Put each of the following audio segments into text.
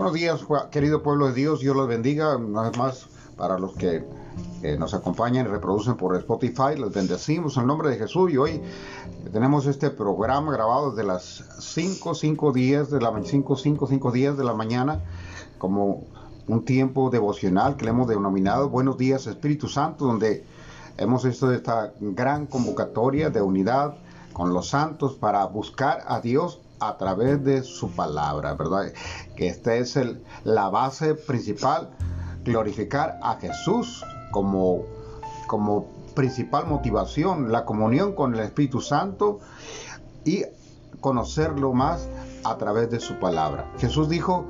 Buenos días, querido pueblo de Dios. Dios los bendiga. Una vez más, para los que nos acompañan y reproducen por Spotify, los bendecimos en nombre de Jesús. Y hoy tenemos este programa grabado desde las 5, 5, 10 de la 5, 5, 5, 10 de la mañana, como un tiempo devocional que le hemos denominado Buenos días Espíritu Santo, donde hemos hecho esta gran convocatoria de unidad con los santos para buscar a Dios a través de su palabra, ¿verdad? Que esta es la base principal, glorificar a Jesús como, como principal motivación, la comunión con el Espíritu Santo y conocerlo más a través de su palabra. Jesús dijo,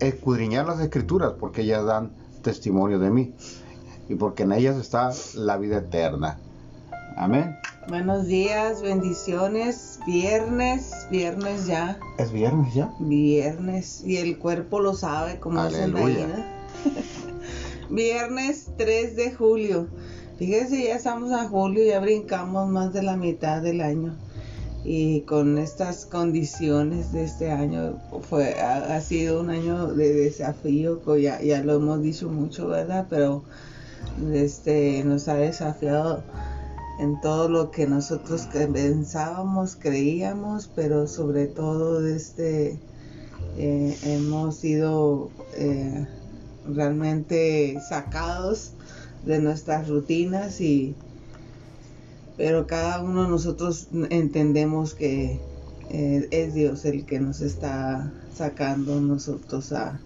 escudriñar las escrituras porque ellas dan testimonio de mí y porque en ellas está la vida eterna. Amén. Buenos días, bendiciones. Viernes, viernes ya. ¿Es viernes ya? Viernes. Y el cuerpo lo sabe, como dicen ahí, Viernes 3 de julio. Fíjese, ya estamos a julio, ya brincamos más de la mitad del año. Y con estas condiciones de este año, fue, ha, sido un año de desafío, ya, ya lo hemos dicho mucho, ¿verdad? Pero este, nos ha desafiado en todo lo que nosotros pensábamos, creíamos, pero sobre todo este, eh, hemos sido eh, realmente sacados de nuestras rutinas y pero cada uno de nosotros entendemos que eh, es Dios el que nos está sacando nosotros a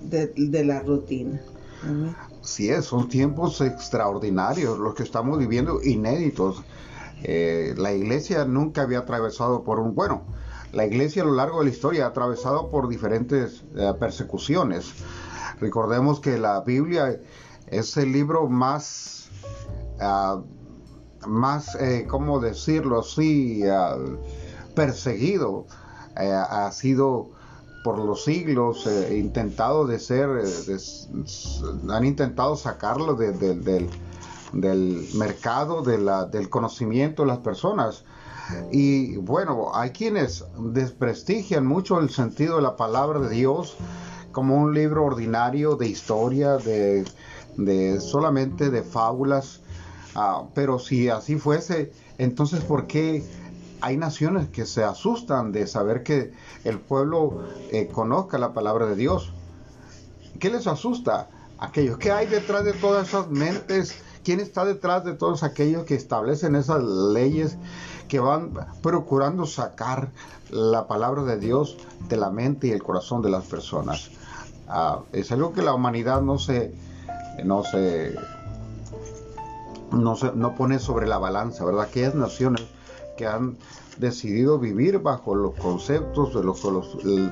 de, de la rutina. Sí, son tiempos extraordinarios los que estamos viviendo, inéditos. Eh, la iglesia nunca había atravesado por un, bueno, la iglesia a lo largo de la historia ha atravesado por diferentes eh, persecuciones. Recordemos que la Biblia es el libro más, uh, más, eh, ¿cómo decirlo así?, ah, perseguido. ha sido por los siglos eh, intentado de ser, eh, han intentado sacarlo del, mercado del conocimiento de las personas. Y bueno, hay quienes desprestigian mucho el sentido de la palabra de Dios como un libro ordinario de historia, de, solamente de fábulas. Ah, pero si así fuese, entonces ¿por qué hay naciones que se asustan de saber que el pueblo eh, conozca la palabra de Dios. ¿Qué les asusta? Aquellos. ¿Qué hay detrás de todas esas mentes? ¿Quién está detrás de todos aquellos que establecen esas leyes que van procurando sacar la palabra de Dios de la mente y el corazón de las personas? Ah, es algo que la humanidad no se, no se, no se, no pone sobre la balanza, ¿verdad? Aquellas naciones que han decidido vivir bajo los conceptos de los,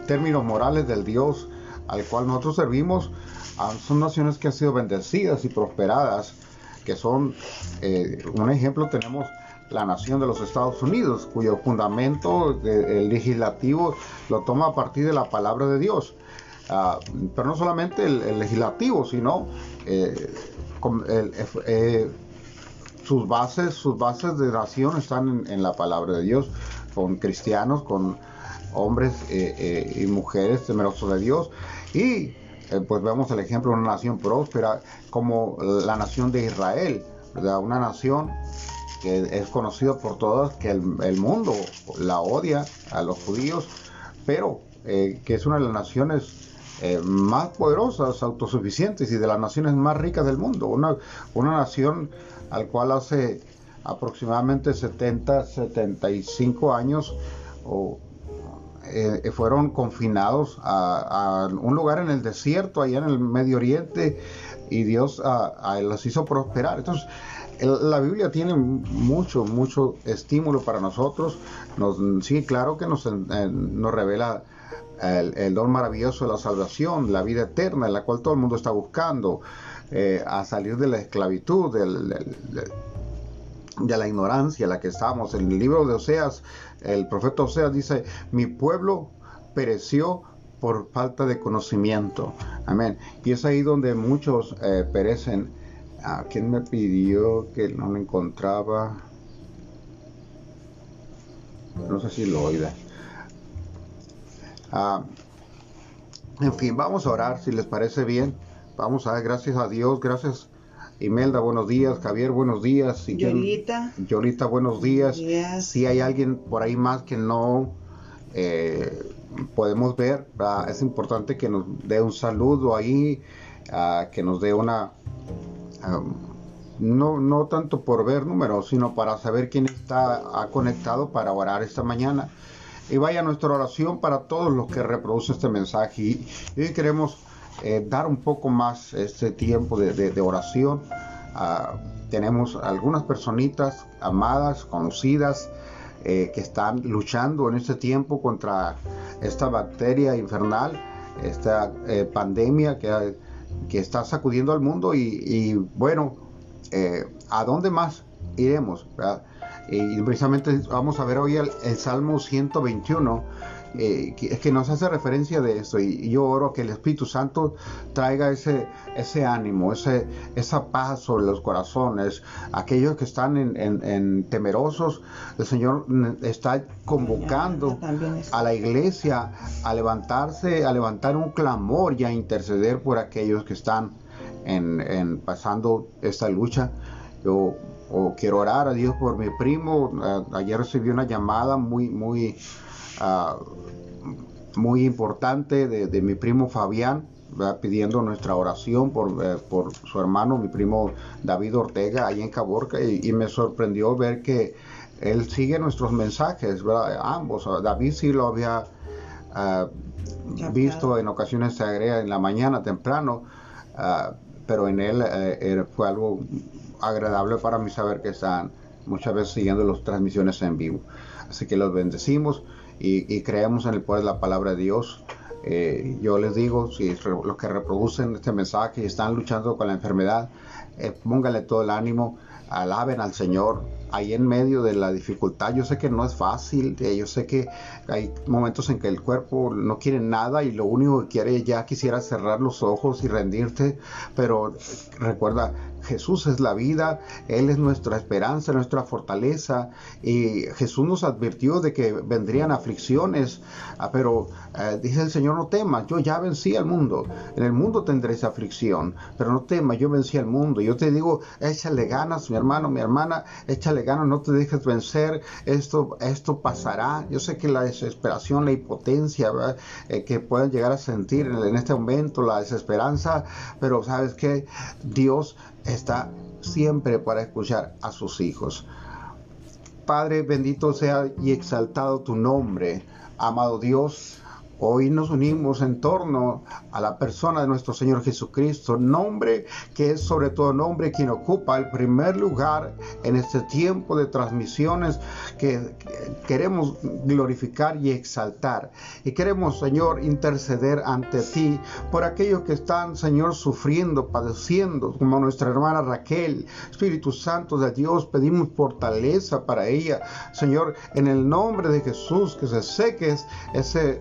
términos morales del Dios al cual nosotros servimos, ah, son naciones que han sido bendecidas y prosperadas, que son, eh, un ejemplo tenemos la nación de los Estados Unidos, cuyo fundamento el legislativo lo toma a partir de la palabra de Dios. Ah, pero no solamente el, legislativo, sino eh, el, eh, sus bases, sus bases de nación están en, la palabra de Dios, con cristianos, con hombres eh, eh, y mujeres temerosos de Dios. Y eh, pues vemos el ejemplo de una nación próspera como la nación de Israel, ¿verdad? una nación que es conocida por todos, que el, mundo la odia a los judíos, pero que es una de las naciones más poderosas, autosuficientes y de las naciones más ricas del mundo. Una, una nación al cual hace aproximadamente 70, 75 años eh, fueron confinados a, un lugar en el desierto, allá en el Medio Oriente, y Dios a, los hizo prosperar. Entonces, la Biblia tiene mucho, mucho estímulo para nosotros. Nos, sí, claro que nos, nos revela el, don maravilloso de la salvación, la vida eterna, la cual todo el mundo está buscando, eh, a salir de la esclavitud, de la ignorancia en la que estamos. En el libro de Oseas, el profeta Oseas dice, mi pueblo pereció por falta de conocimiento. Amén. Y es ahí donde muchos eh, perecen. ¿A quién me pidió que no lo encontraba? No sé si lo oiga. Ah, En fin, vamos a orar si les parece bien. Vamos a gracias a Dios, gracias Imelda, buenos días. Javier, buenos días. Yolita. Yolita, buenos días. Si hay alguien por ahí más que no eh, podemos ver, es importante que nos dé un saludo ahí, uh, que nos dé una... Um, no, no tanto por ver números, sino para saber quién está conectado para orar esta mañana. Y vaya nuestra oración para todos los que reproducen este mensaje. Y queremos eh, dar un poco más este tiempo de, oración. Ah, tenemos algunas personitas amadas, conocidas, eh, que están luchando en este tiempo contra esta bacteria infernal, esta eh, pandemia que, está sacudiendo al mundo y, bueno, ¿a dónde más iremos? Y precisamente vamos a ver hoy el, el Salmo 121 eh, que, nos hace referencia de eso y, yo oro que el Espíritu Santo traiga ese, ese ánimo, ese, esa paz sobre los corazones, aquellos que están en, temerosos, el Señor está convocando a la iglesia a levantarse, a levantar un clamor y a interceder por aquellos que están en, pasando esta lucha. Yo quiero orar a Dios por mi primo. ayer recibí una llamada muy, muy ah, muy importante de, mi primo Fabián, pidiendo nuestra oración eh, por, su hermano, mi primo David Ortega, ahí en Caborca, y, me sorprendió ver que él sigue nuestros mensajes, ambos. David sí lo había ah, visto en ocasiones, se agrega en la mañana temprano, ah, pero en él eh, fue algo agradable para mí saber que están muchas veces siguiendo las transmisiones en vivo. Así que los bendecimos y, creemos en el poder de la palabra de Dios. Eh, yo les digo, si los que reproducen este mensaje y están luchando con la enfermedad, eh, pónganle todo el ánimo, alaben al Señor, ahí en medio de la dificultad. Yo sé que no es fácil, eh, yo sé que hay momentos en que el cuerpo no quiere nada y lo único que quiere ya quisiera cerrar los ojos y rendirte, pero recuerda, Jesús es la vida, Él es nuestra esperanza, nuestra fortaleza. Y Jesús nos advirtió de que vendrían aflicciones, ah, pero eh, dice el Señor, no temas, yo ya vencí al mundo. En el mundo tendréis aflicción, pero no temas, yo vencí al mundo. Yo te digo, échale ganas, mi hermano, mi hermana, échale ganas, no te dejes vencer, esto, esto pasará. Yo sé que la desesperación, la impotencia eh, que pueden llegar a sentir en, en este momento, la desesperanza, pero sabes que Dios está siempre para escuchar a sus hijos. Padre, bendito sea y exaltado tu nombre, amado Dios. Hoy nos unimos en torno a la persona de nuestro Señor Jesucristo, nombre que es sobre todo nombre quien ocupa el primer lugar en este tiempo de transmisiones que queremos glorificar y exaltar. Y queremos, Señor, interceder ante ti por aquellos que están, Señor, sufriendo, padeciendo, como nuestra hermana Raquel. Espíritu Santo de Dios, pedimos fortaleza para ella. Señor, en el nombre de Jesús, que se seque ese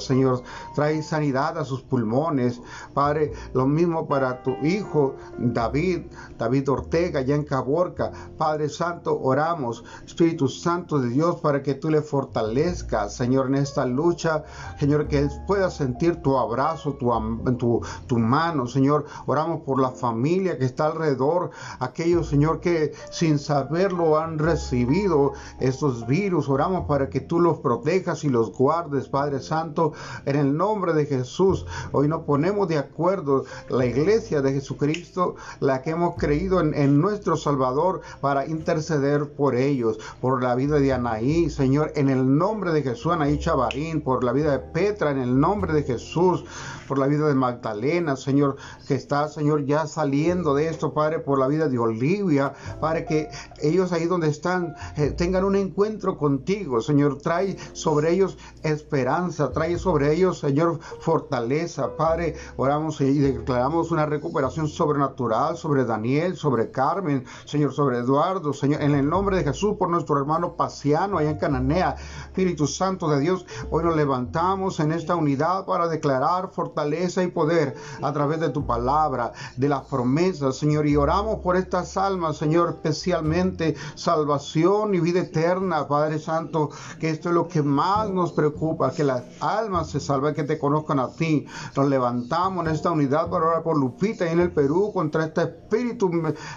Señor, trae sanidad a sus pulmones. Padre, lo mismo para tu hijo David, David Ortega, ya en Caborca. Padre Santo, oramos, Espíritu Santo de Dios, para que tú le fortalezcas, Señor, en esta lucha. Señor, que él pueda sentir tu abrazo, tu, tu mano, Señor. Oramos por la familia que está alrededor, aquellos, Señor, que sin saberlo han recibido estos virus. Oramos para que tú los protejas y los guardes, Padre Santo, en el nombre de Jesús. Hoy nos ponemos de acuerdo la iglesia de Jesucristo, la que hemos creído en, en nuestro Salvador, para interceder por ellos, por la vida de Anaí, Señor, en el nombre de Jesús, Anaí Chavarín, por la vida de Petra, en el nombre de Jesús, por la vida de Magdalena, Señor, que está, Señor, ya saliendo de esto, Padre, por la vida de Olivia, Padre, que ellos ahí donde están eh, tengan un encuentro contigo, Señor, trae sobre ellos esperanza, trae sobre ellos, Señor, fortaleza, Padre, oramos y declaramos una recuperación sobrenatural sobre Daniel, sobre Carmen, Señor, sobre Eduardo, Señor, en el nombre de Jesús, por nuestro hermano Paciano allá en Cananea, Espíritu Santo de Dios, hoy nos levantamos en esta unidad para declarar fortaleza y poder a través de tu palabra, de las promesas, Señor, y oramos por estas almas, Señor, especialmente salvación y vida eterna, Padre Santo, que esto es lo que más nos preocupa, que la las almas se salven, que te conozcan a ti. Nos levantamos en esta unidad para orar por Lupita y en el Perú contra este espíritu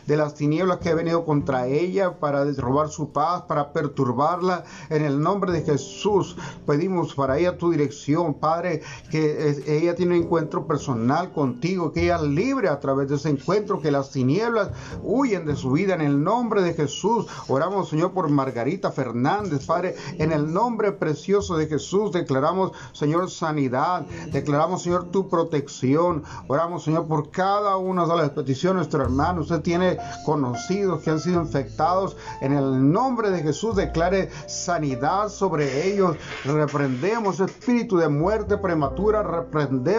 de las tinieblas que ha venido contra ella para robar su paz, para perturbarla. En el nombre de Jesús pedimos para ella tu dirección, Padre, que ella tiene un encuentro personal contigo, que ella libre a través de ese encuentro, que las tinieblas huyen de su vida en el nombre de Jesús. Oramos, Señor, por Margarita Fernández, Padre, en el nombre precioso de Jesús declaramos, Señor, sanidad, declaramos, Señor, tu protección. Oramos, Señor, por cada una de las peticiones nuestro hermano. Usted tiene conocidos que han sido infectados. En el nombre de Jesús declare sanidad sobre ellos. Reprendemos espíritu de muerte prematura. Reprendemos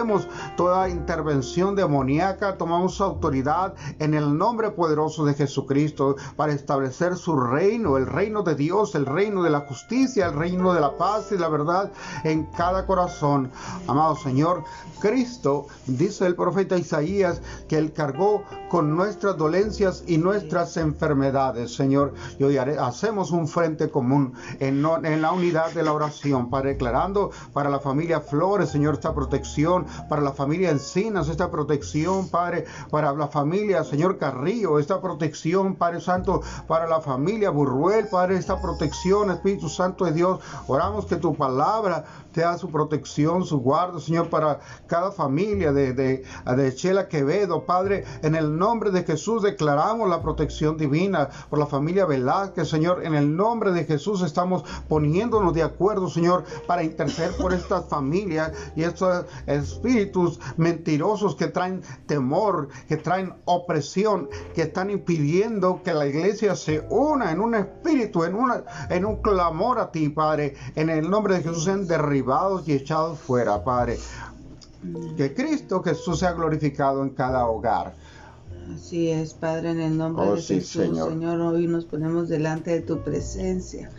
toda intervención demoníaca. Tomamos autoridad en el nombre poderoso de Jesucristo para establecer su reino, el reino de Dios, el reino de la justicia, el reino de la paz y la verdad en cada corazón. Amado Señor, Cristo, dice el profeta Isaías, que Él cargó con nuestras dolencias y nuestras enfermedades, Señor. Y hoy hacemos un frente común en, en la unidad de la oración, para declarando para la familia Flores, Señor, esta protección, para la familia Encinas, esta protección, Padre, para la familia, Señor Carrillo, esta protección, Padre Santo, para la familia Burruel, Padre, esta protección, Espíritu Santo de Dios. Oramos que tu palabra te da su protección, su guarda, Señor, para cada familia de, de, de Chela Quevedo, Padre, en el nombre de Jesús declaramos la protección divina por la familia Velázquez, Señor, en el nombre de Jesús estamos poniéndonos de acuerdo, Señor, para interceder por estas familias y estos espíritus mentirosos que traen temor, que traen opresión, que están impidiendo que la iglesia se una en un espíritu, en, una, en un clamor a ti, Padre, en el nombre de Jesús sean derribados y echados fuera, Padre. Que Cristo Jesús sea glorificado en cada hogar. Así es, Padre, en el nombre Oh, de sí, Jesús, Señor. Señor. hoy nos ponemos delante de tu presencia,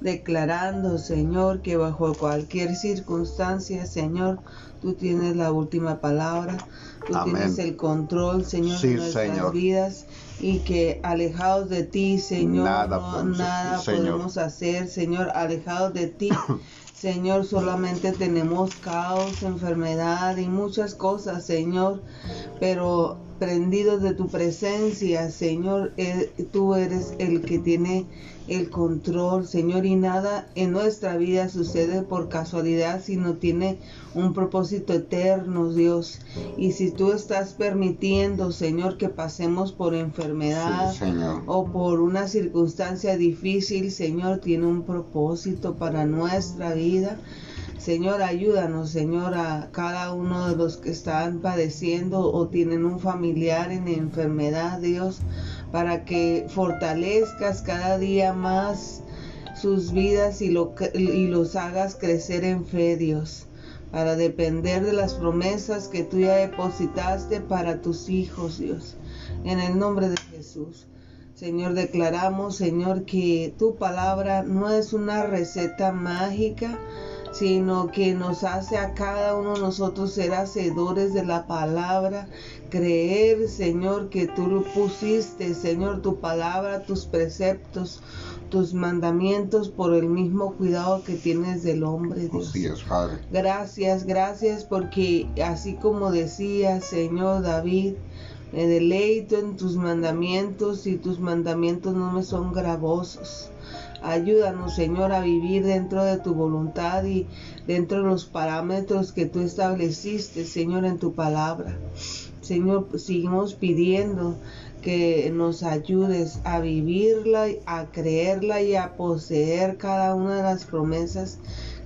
declarando, Señor, que bajo cualquier circunstancia, Señor, tú tienes la última palabra, tú Amén. tienes el control, Señor, Sí, de nuestras Señor. vidas y que alejados de ti, Señor, Nada no- podemos nada hacer, Señor. podemos hacer, Señor, alejados de ti. Señor, solamente tenemos caos, enfermedad y muchas cosas, Señor, pero prendidos de tu presencia, Señor, eh, tú eres el que tiene el control, Señor, y nada en nuestra vida sucede por casualidad, sino tiene un propósito eterno, Dios. Y si tú estás permitiendo, Señor, que pasemos por enfermedad, Sí, o por una circunstancia difícil, Señor, tiene un propósito para nuestra vida. Señor, ayúdanos, Señor, a cada uno de los que están padeciendo o tienen un familiar en enfermedad, Dios, para que fortalezcas cada día más sus vidas y, y los hagas crecer en fe, Dios, para depender de las promesas que tú ya depositaste para tus hijos, Dios, en el nombre de Jesús. Señor, declaramos, Señor, que tu palabra no es una receta mágica, sino que nos hace a cada uno de nosotros ser hacedores de la palabra, creer, Señor, que tú lo pusiste, Señor, tu palabra, tus preceptos, tus mandamientos por el mismo cuidado que tienes del hombre, Dios. Padre. Gracias, gracias porque así como decía Señor David, me deleito en tus mandamientos y tus mandamientos no me son gravosos. Ayúdanos, Señor, a vivir dentro de tu voluntad y dentro de los parámetros que tú estableciste, Señor, en tu palabra. Señor, seguimos pidiendo que nos ayudes a vivirla, a creerla y a poseer cada una de las promesas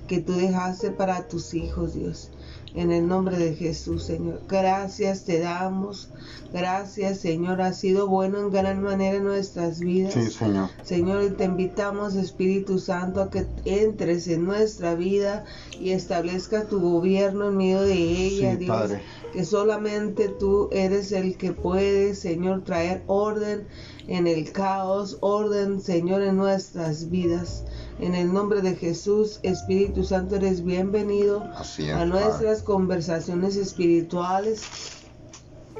que tú dejaste para tus hijos, Dios. En el nombre de Jesús, Señor. Gracias te damos. Gracias, Señor. Ha sido bueno en gran manera en nuestras vidas. Sí, Señor. Señor, y te invitamos, Espíritu Santo, a que entres en nuestra vida y establezca tu gobierno en medio de ella, Sí, Dios. Padre. Que solamente tú eres el que puede, Señor, traer orden en el caos, orden, Señor, en nuestras vidas. En el nombre de Jesús, Espíritu Santo, eres bienvenido Así es, a Padre. nuestras conversaciones espirituales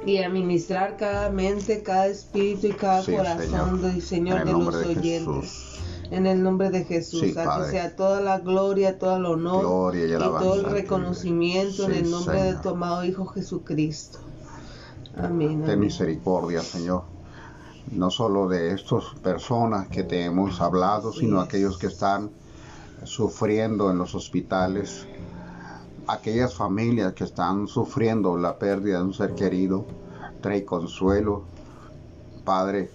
y a ministrar cada mente, cada espíritu y cada Sí, corazón, Señor. del Señor, de los de oyentes. Jesús. en el nombre de Jesús. Sí, a que sea toda la gloria, todo el honor Gloria y y todo el reconocimiento en el nombre de tu amado Hijo Jesucristo. Amén. Ten amén. misericordia, Señor. No solo de estas personas que te hemos hablado, sino aquellos que están sufriendo en los hospitales, aquellas familias que están sufriendo la pérdida de un ser querido. Trae consuelo. Padre,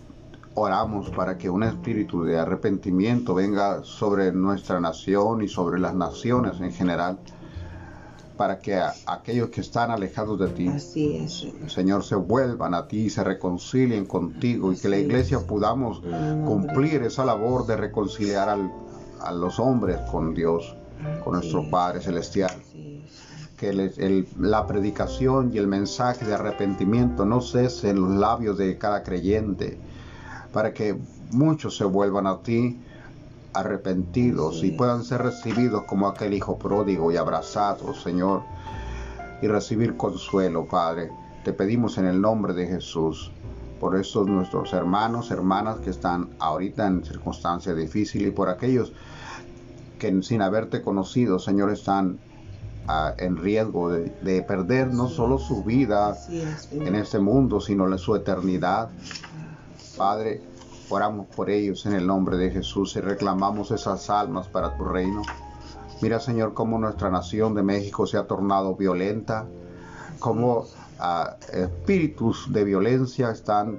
oramos para que un espíritu de arrepentimiento venga sobre nuestra nación y sobre las naciones en general, para que a- aquellos que están alejados de ti Así es, Señor. Se vuelvan a ti y se reconcilien contigo y que la es. iglesia podamos cumplir esa labor de reconciliar al- a los hombres con Dios, con Así nuestro es. Padre Celestial. Que el- el- la predicación y el mensaje de arrepentimiento no cese en los labios de cada creyente, para que muchos se vuelvan a ti arrepentidos y puedan ser recibidos como aquel hijo pródigo y abrazados, Señor, y recibir consuelo, Padre. Te pedimos en el nombre de Jesús por estos nuestros hermanos, hermanas que están ahorita en circunstancias difíciles y por aquellos que sin haberte conocido, Señor, están ah, en riesgo de, de perder no solo su vida en este mundo, sino la- su eternidad. Padre, oramos por ellos en el nombre de Jesús y reclamamos esas almas para tu reino. Mira, Señor, cómo nuestra nación de México se ha tornado violenta, cómo ah, espíritus de violencia están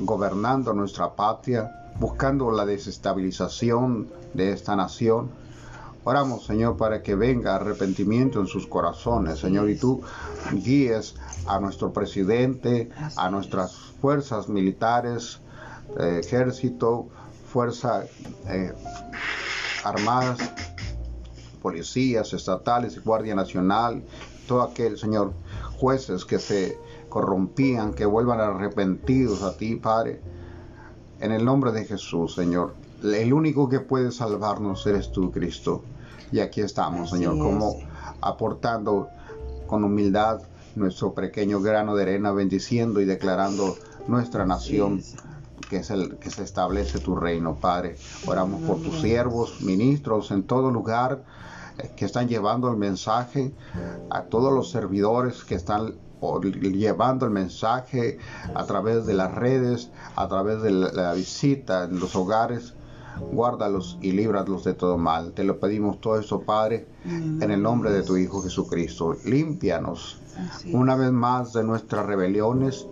gobernando nuestra patria, buscando la desestabilización de esta nación. Oramos, Señor, para que venga arrepentimiento en sus corazones, Señor, y tú guíes a nuestro presidente, a nuestras fuerzas militares, eh, ejército, fuerzas eh, armadas, policías estatales Guardia Nacional, todo aquel, Señor, jueces que se corrompían, que vuelvan arrepentidos a ti, Padre. En el nombre de Jesús, Señor. El único que puede salvarnos eres tú, Cristo. Y aquí estamos, Señor, como aportando con humildad nuestro pequeño grano de arena, bendiciendo y declarando nuestra nación. Que es el que se establece tu reino, Padre. Oramos por tus siervos, ministros en todo lugar eh, que están llevando el mensaje, a todos los servidores que están llevando el mensaje a través de las redes, a través de la, visita en los hogares. Guárdalos y líbralos de todo mal. Te lo pedimos todo esto, Padre, en el nombre de tu Hijo Jesucristo. Límpianos una vez más de nuestras rebeliones,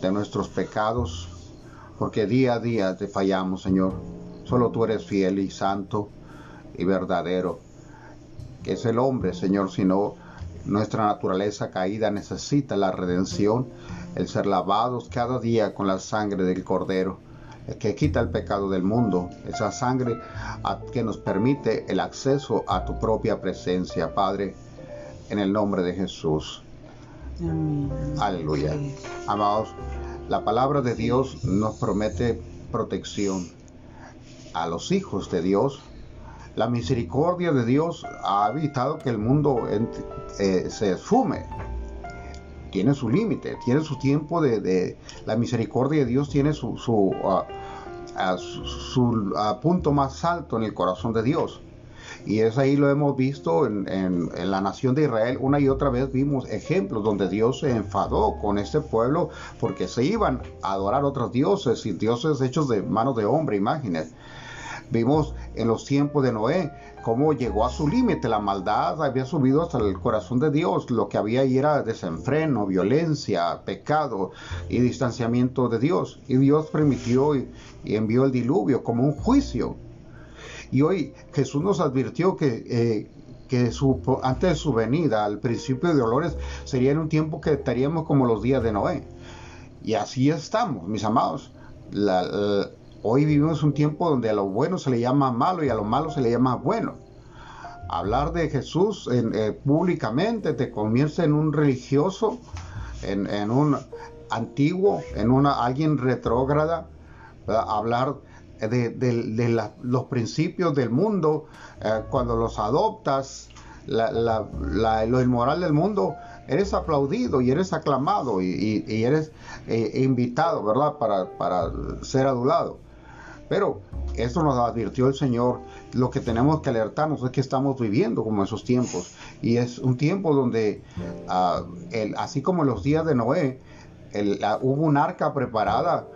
de nuestros pecados, porque día a día te fallamos, Señor. Solo tú eres fiel y santo y verdadero. Que es el hombre, Señor, sino nuestra naturaleza caída necesita la redención, el ser lavados cada día con la sangre del Cordero, el que quita el pecado del mundo, esa sangre que nos permite el acceso a tu propia presencia, Padre, en el nombre de Jesús. Amén. Aleluya. Amados, la palabra de Dios nos promete protección a los hijos de Dios. La misericordia de Dios ha evitado que el mundo eh, se esfume. Tiene su límite, tiene su tiempo de, La misericordia de Dios tiene su, ah, su- ah, punto más alto en el corazón de Dios. Y es ahí lo hemos visto en, en- la nación de Israel. Una y otra vez vimos ejemplos donde Dios se enfadó con este pueblo porque se iban a adorar otros dioses y dioses hechos de manos de hombre, imágenes. Vimos en los tiempos de Noé cómo llegó a su límite, la maldad había subido hasta el corazón de Dios, lo que había ahí era desenfreno, violencia, pecado y distanciamiento de Dios. Y Dios permitió y envió el diluvio como un juicio. Y hoy Jesús nos advirtió que, eh, que antes de su venida, al principio de dolores, sería en un tiempo que estaríamos como los días de Noé. Y así estamos, mis amados. Hoy vivimos un tiempo donde a lo bueno se le llama malo y a lo malo se le llama bueno. Hablar de Jesús eh, públicamente te convierte en un religioso, en, un antiguo, en una, alguien retrógrada. Hablar de, de- de los principios del mundo, eh, cuando los adoptas, la- la- lo inmoral del mundo, eres aplaudido y eres aclamado y, y- eres eh, invitado, ¿verdad? Para, para ser adulado. Pero esto nos advirtió el Señor. Lo que tenemos que alertarnos es que estamos viviendo como esos tiempos. Y es un tiempo donde, ah, así como los días de Noé, hubo un arca preparada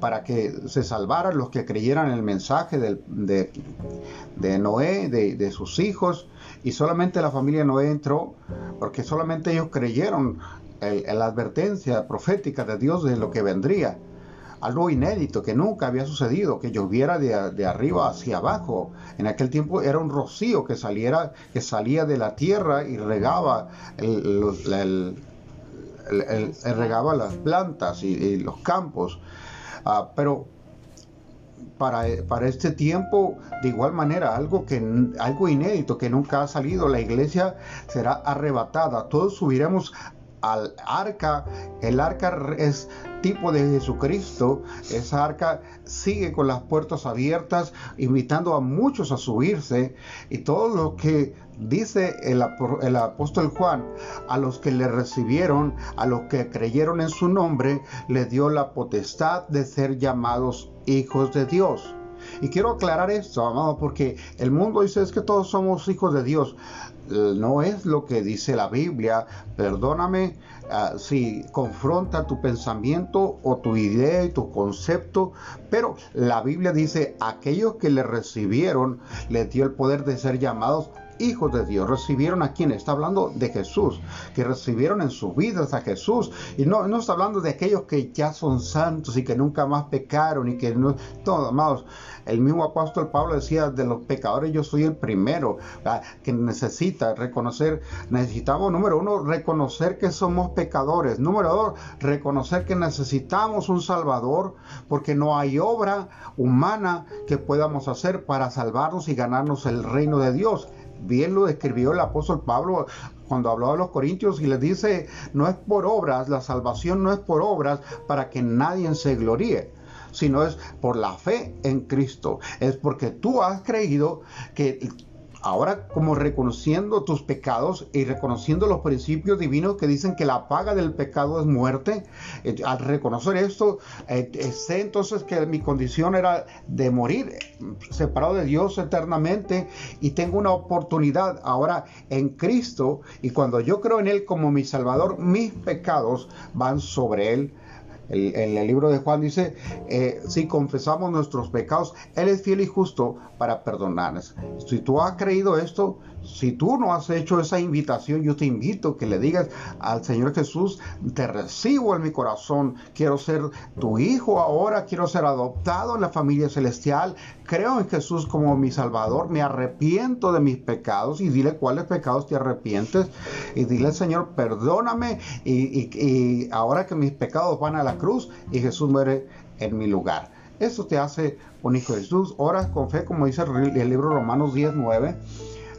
para que se salvaran los que creyeran el mensaje de, Noé, de, sus hijos, y solamente la familia Noé entró porque solamente ellos creyeron en la advertencia profética de Dios de lo que vendría algo inédito que nunca había sucedido, que lloviera de, arriba hacia abajo. En aquel tiempo era un rocío que, saliera, que salía de la tierra y regaba, el, regaba las plantas y, los campos. Ah, pero para, para, este tiempo, de igual manera, algo, que, algo inédito que nunca ha salido, la iglesia será arrebatada, todos subiremos al arca. El arca es tipo de Jesucristo. Esa arca sigue con las puertas abiertas, invitando a muchos a subirse. Y todo lo que dice el, apóstol Juan, a los que le recibieron, a los que creyeron en su nombre, le dio la potestad de ser llamados hijos de Dios. Y quiero aclarar esto, amado, porque el mundo dice es que todos somos hijos de Dios no es lo que dice la Biblia. Perdóname ah, si confronta tu pensamiento o tu idea y tu concepto, pero la Biblia dice, aquellos que le recibieron, le dio el poder de ser llamados hijos de Dios. Recibieron a quien está hablando de Jesús, que recibieron en sus vidas a Jesús. Y no, no está hablando de aquellos que ya son santos y que nunca más pecaron y que no, todos amados. El mismo apóstol Pablo decía, de los pecadores yo soy el primero, que necesita reconocer, necesitamos, número uno, reconocer que somos pecadores. Número dos, reconocer que necesitamos un Salvador, porque no hay obra humana que podamos hacer para salvarnos y ganarnos el reino de Dios bien lo describió el apóstol Pablo cuando habló a los corintios y les dice, no es por obras, la salvación no es por obras para que nadie se gloríe sino es por la fe en Cristo. Es porque tú has creído que Ahora, como reconociendo tus pecados y reconociendo los principios divinos que dicen que la paga del pecado es muerte, eh, al reconocer esto, eh, eh, sé entonces que mi condición era de morir separado de Dios eternamente y tengo una oportunidad ahora en Cristo y cuando yo creo en Él como mi Salvador, mis pecados van sobre Él en el libro de Juan dice, eh, si confesamos nuestros pecados, Él es fiel y justo para perdonarnos. Si tú has creído esto, si tú no has hecho esa invitación, yo te invito que le digas al Señor Jesús, te recibo en mi corazón, quiero ser tu hijo ahora, quiero ser adoptado en la familia celestial, creo en Jesús como mi Salvador, me arrepiento de mis pecados y dile cuáles pecados te arrepientes y dile Señor, perdóname y, ahora que mis pecados van a la cruz y Jesús muere en mi lugar. Eso te hace un hijo de Jesús. Oras con fe, como dice el libro Romanos 10, 9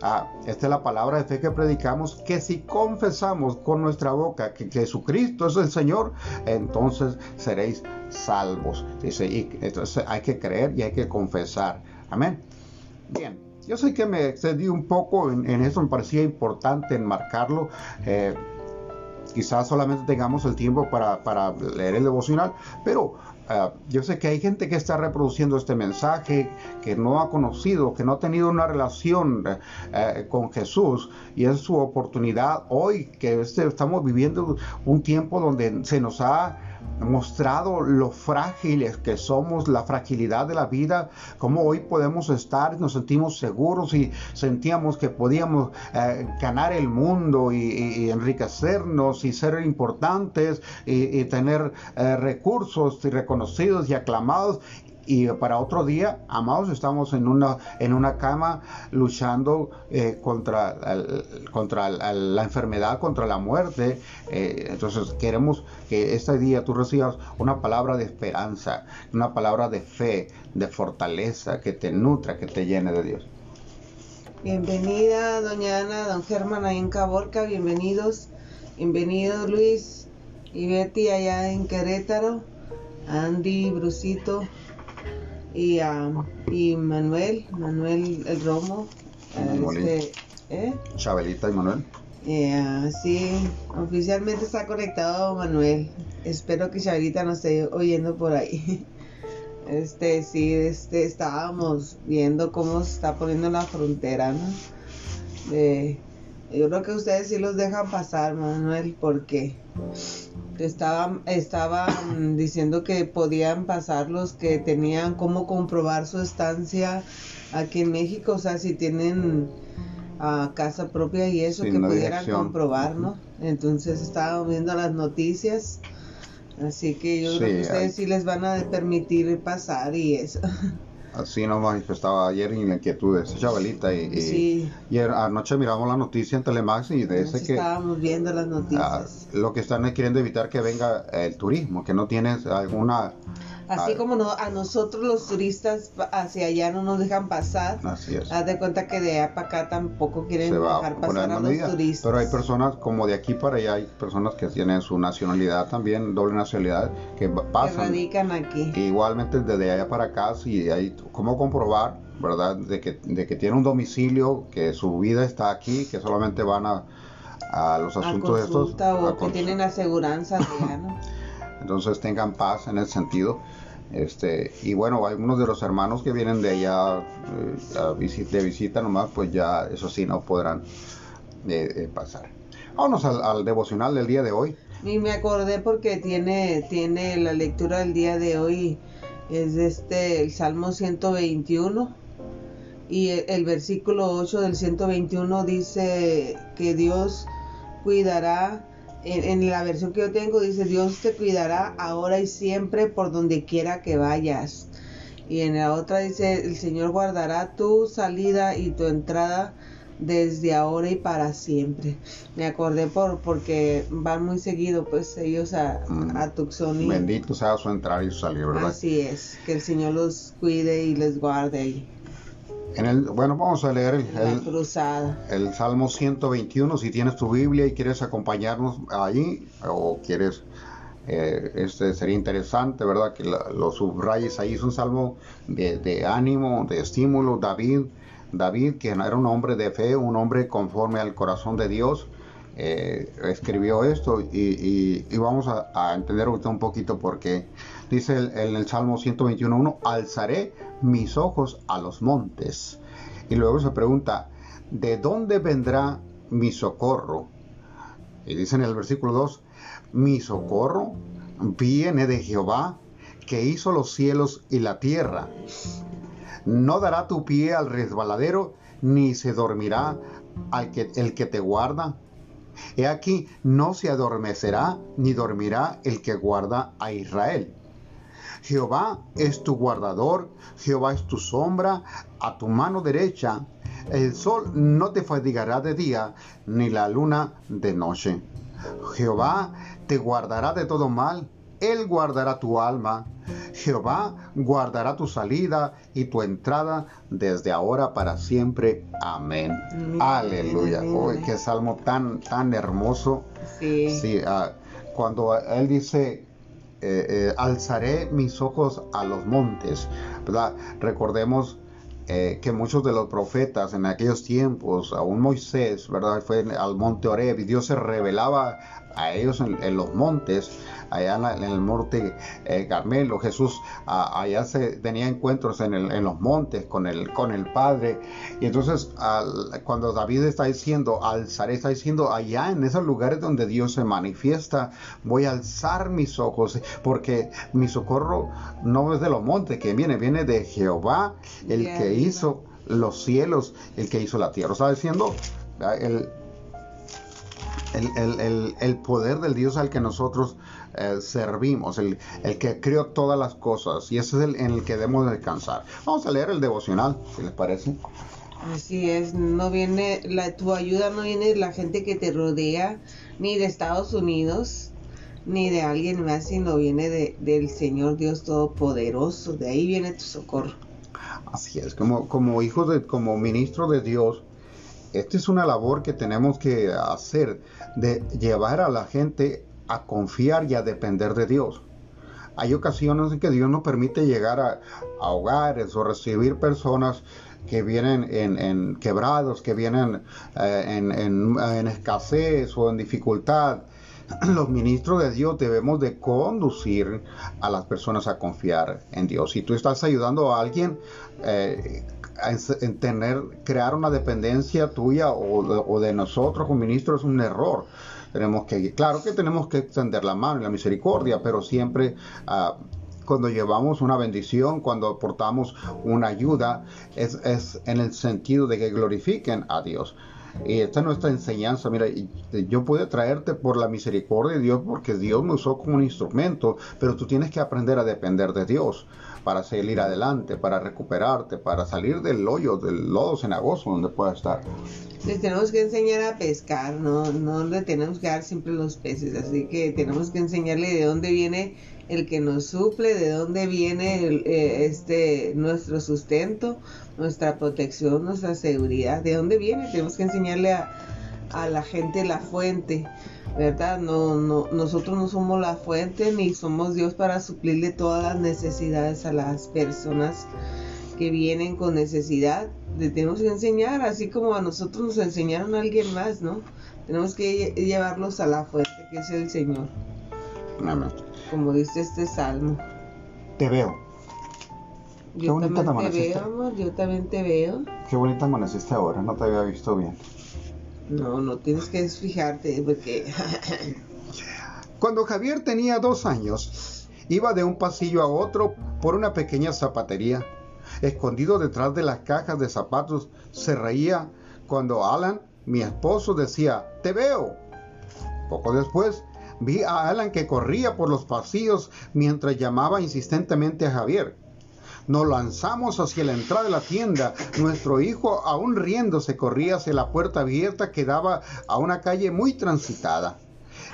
Ah, esta es la palabra de fe que predicamos, que si confesamos con nuestra boca que Jesucristo es el Señor, entonces seréis salvos. Dice, y entonces hay que creer y hay que confesar. Amén. Bien. Yo sé que me excedí un poco en, eso, me parecía importante enmarcarlo. Eh, quizás solamente tengamos el tiempo para, para leer el devocional, pero Ah, yo sé que hay gente que está reproduciendo este mensaje, que no ha conocido, que no ha tenido una relación eh, eh, con Jesús y es su oportunidad hoy que este, estamos viviendo un tiempo donde se nos ha mostrado lo frágiles que somos, la fragilidad de la vida, cómo hoy podemos estar, nos sentimos seguros y sentíamos que podíamos eh, ganar el mundo y, enriquecernos y ser importantes y, tener eh, recursos y reconocidos y aclamados y para otro día, amados, estamos en una, en una cama luchando eh, contra, contra la enfermedad, contra la muerte. Eh, entonces queremos que este día tú recibas una palabra de esperanza, una palabra de fe, de fortaleza, que te nutra, que te llene de Dios. Bienvenida, doña Ana, don Germán ahí en Caborca, bienvenidos. Bienvenido Luis y Betty allá en Querétaro, Andy, Brusito, y, uh, y Manuel, Manuel el Romo. Este, ¿eh? Chabelita y Manuel. Yeah, sí, oficialmente está conectado Manuel. Espero que Chabelita nos esté oyendo por ahí. Este, sí, este, estábamos viendo cómo se está poniendo la frontera, ¿no? De, yo creo que ustedes sí los dejan pasar, Manuel, porque estaban, estaban diciendo que podían pasar los que tenían cómo comprobar su estancia aquí en México, o sea, si tienen a casa propia y eso, que pudieran comprobar, ¿no? Entonces estábamos viendo las noticias, así que yo creo que ustedes sí les van a permitir pasar y eso. Así nos manifestaba ayer en la inquietud de esa chavalita y, y, anoche miramos la noticia en Telemax y de ese que estábamos viendo las noticias. Ah, lo que están queriendo evitar que venga el turismo, que no tienes alguna Así como no, a nosotros los turistas hacia allá no nos dejan pasar. Así es. Haz de cuenta que de allá para acá tampoco quieren dejar pasar a los turistas. Pero hay personas como de aquí para allá, hay personas que tienen su nacionalidad también, doble nacionalidad, que pasan. Que radican aquí. Igualmente desde allá para acá, si hay cómo comprobar, ¿verdad? De que, de que tiene un domicilio, que su vida está aquí, que solamente van a, a los asuntos de estos. O que tienen aseguranza, ¿no? entonces tengan paz en el sentido. Este, y bueno, algunos de los hermanos que vienen de allá eh, de visita nomás, pues ya eso sí no podrán eh, eh, pasar. Vámonos al, devocional del día de hoy. Y me acordé porque tiene, tiene la lectura del día de hoy, es este, el Salmo 121. Y el, el versículo 8 del 121 dice que Dios cuidará en, la versión que yo tengo dice, Dios te cuidará ahora y siempre por donde quiera que vayas. Y en la otra dice, el Señor guardará tu salida y tu entrada desde ahora y para siempre. Me acordé por porque van muy seguido pues ellos a, mm. a Tucson. Bendito sea su entrada y su salida, ¿verdad? Así es, que el Señor los cuide y les guarde. En el, bueno, vamos a leer el, el, Salmo 121. Si tienes tu Biblia y quieres acompañarnos allí, o quieres, eh, este sería interesante, ¿verdad? Que lo subrayes ahí. Es un salmo de, ánimo, de estímulo. David, David, que era un hombre de fe, un hombre conforme al corazón de Dios, eh, escribió esto y, vamos a, entender ahorita un poquito por qué. Dice en el Salmo 121.1, alzaré mis ojos a los montes. Y luego se pregunta, ¿de dónde vendrá mi socorro? Y dice en el versículo 2, mi socorro viene de Jehová, que hizo los cielos y la tierra. No dará tu pie al resbaladero, ni se dormirá al que, el que te guarda. He aquí, no se adormecerá, ni dormirá el que guarda a Israel. Jehová es tu guardador, Jehová es tu sombra, a tu mano derecha. El sol no te fatigará de día, ni la luna de noche. Jehová te guardará de todo mal, Él guardará tu alma. Jehová guardará tu salida y tu entrada desde ahora para siempre. Amén. Aleluya. qué salmo tan, tan hermoso. Sí. Ah, cuando Él dice, eh, eh, alzaré mis ojos a los montes. Recordemos eh, que muchos de los profetas en aquellos tiempos, aún Moisés. Fue al monte Oreb y Dios se revelaba a ellos en los montes allá en, el monte eh, Carmelo. Jesús allá se tenía encuentros en, en, los montes con el, con el Padre. Y entonces cuando David está diciendo, alzaré, está diciendo allá en esos lugares donde Dios se manifiesta, voy a alzar mis ojos porque mi socorro no es de los montes que viene, viene de Jehová, el que hizo los cielos, el que hizo la tierra. Está diciendo el, el, el, el, poder del Dios al que nosotros eh, servimos, el, que creó todas las cosas, y ese es el en el que debemos descansar. Vamos a leer el devocional, si les parece. Así es, no viene, la, tu ayuda no viene de la gente que te rodea, ni de Estados Unidos, ni de alguien más, sino viene de, del Señor Dios Todopoderoso, de ahí viene tu socorro. Así es, como, como hijos de, como ministro de Dios, esta es una labor que tenemos que hacer, de llevar a la gente a confiar y a depender de Dios. Hay ocasiones en que Dios nos permite llegar a, hogares o recibir personas que vienen en, quebrados, que vienen eh, en, escasez o en dificultad, los ministros de Dios debemos de conducir a las personas a confiar en Dios. Si tú estás ayudando a alguien eh, a tener, crear una dependencia tuya o de, nosotros como ministros es un error. Tenemos que, claro que tenemos que extender la mano y la misericordia, pero siempre uh, cuando llevamos una bendición, cuando aportamos una ayuda, es, es en el sentido de que glorifiquen a Dios. Y esta es nuestra enseñanza. Mira, yo puedo traerte por la misericordia de Dios porque Dios me usó como un instrumento, pero tú tienes que aprender a depender de Dios para seguir adelante, para recuperarte, para salir del hoyo, del lodo cenagoso donde pueda estar. Les tenemos que enseñar a pescar, no, no le tenemos que dar siempre los peces, así que tenemos que enseñarle de dónde viene el que nos suple, de dónde viene eh, este nuestro sustento, nuestra protección, nuestra seguridad, de dónde viene. Tenemos que enseñarle a, a la gente la fuente, ¿verdad? No, no, nosotros no somos la fuente ni somos Dios para suplirle todas las necesidades a las personas que vienen con necesidad. Le tenemos que enseñar, así como a nosotros nos enseñaron a alguien más, ¿no? Tenemos que llevarlos a la fuente que es el Señor. Amén como dice este salmo. Te veo. Qué yo bonita también te, veo, amor, yo también te veo. Qué bonita amaneciste ahora, no te había visto bien. No, no tienes que fijarte porque... Cuando Javier tenía dos años, iba de un pasillo a otro por una pequeña zapatería. Escondido detrás de las cajas de zapatos, se reía cuando Alan, mi esposo, decía, te veo. Poco después, Vi a Alan que corría por los pasillos mientras llamaba insistentemente a Javier. Nos lanzamos hacia la entrada de la tienda. Nuestro hijo, aún riéndose, corría hacia la puerta abierta que daba a una calle muy transitada.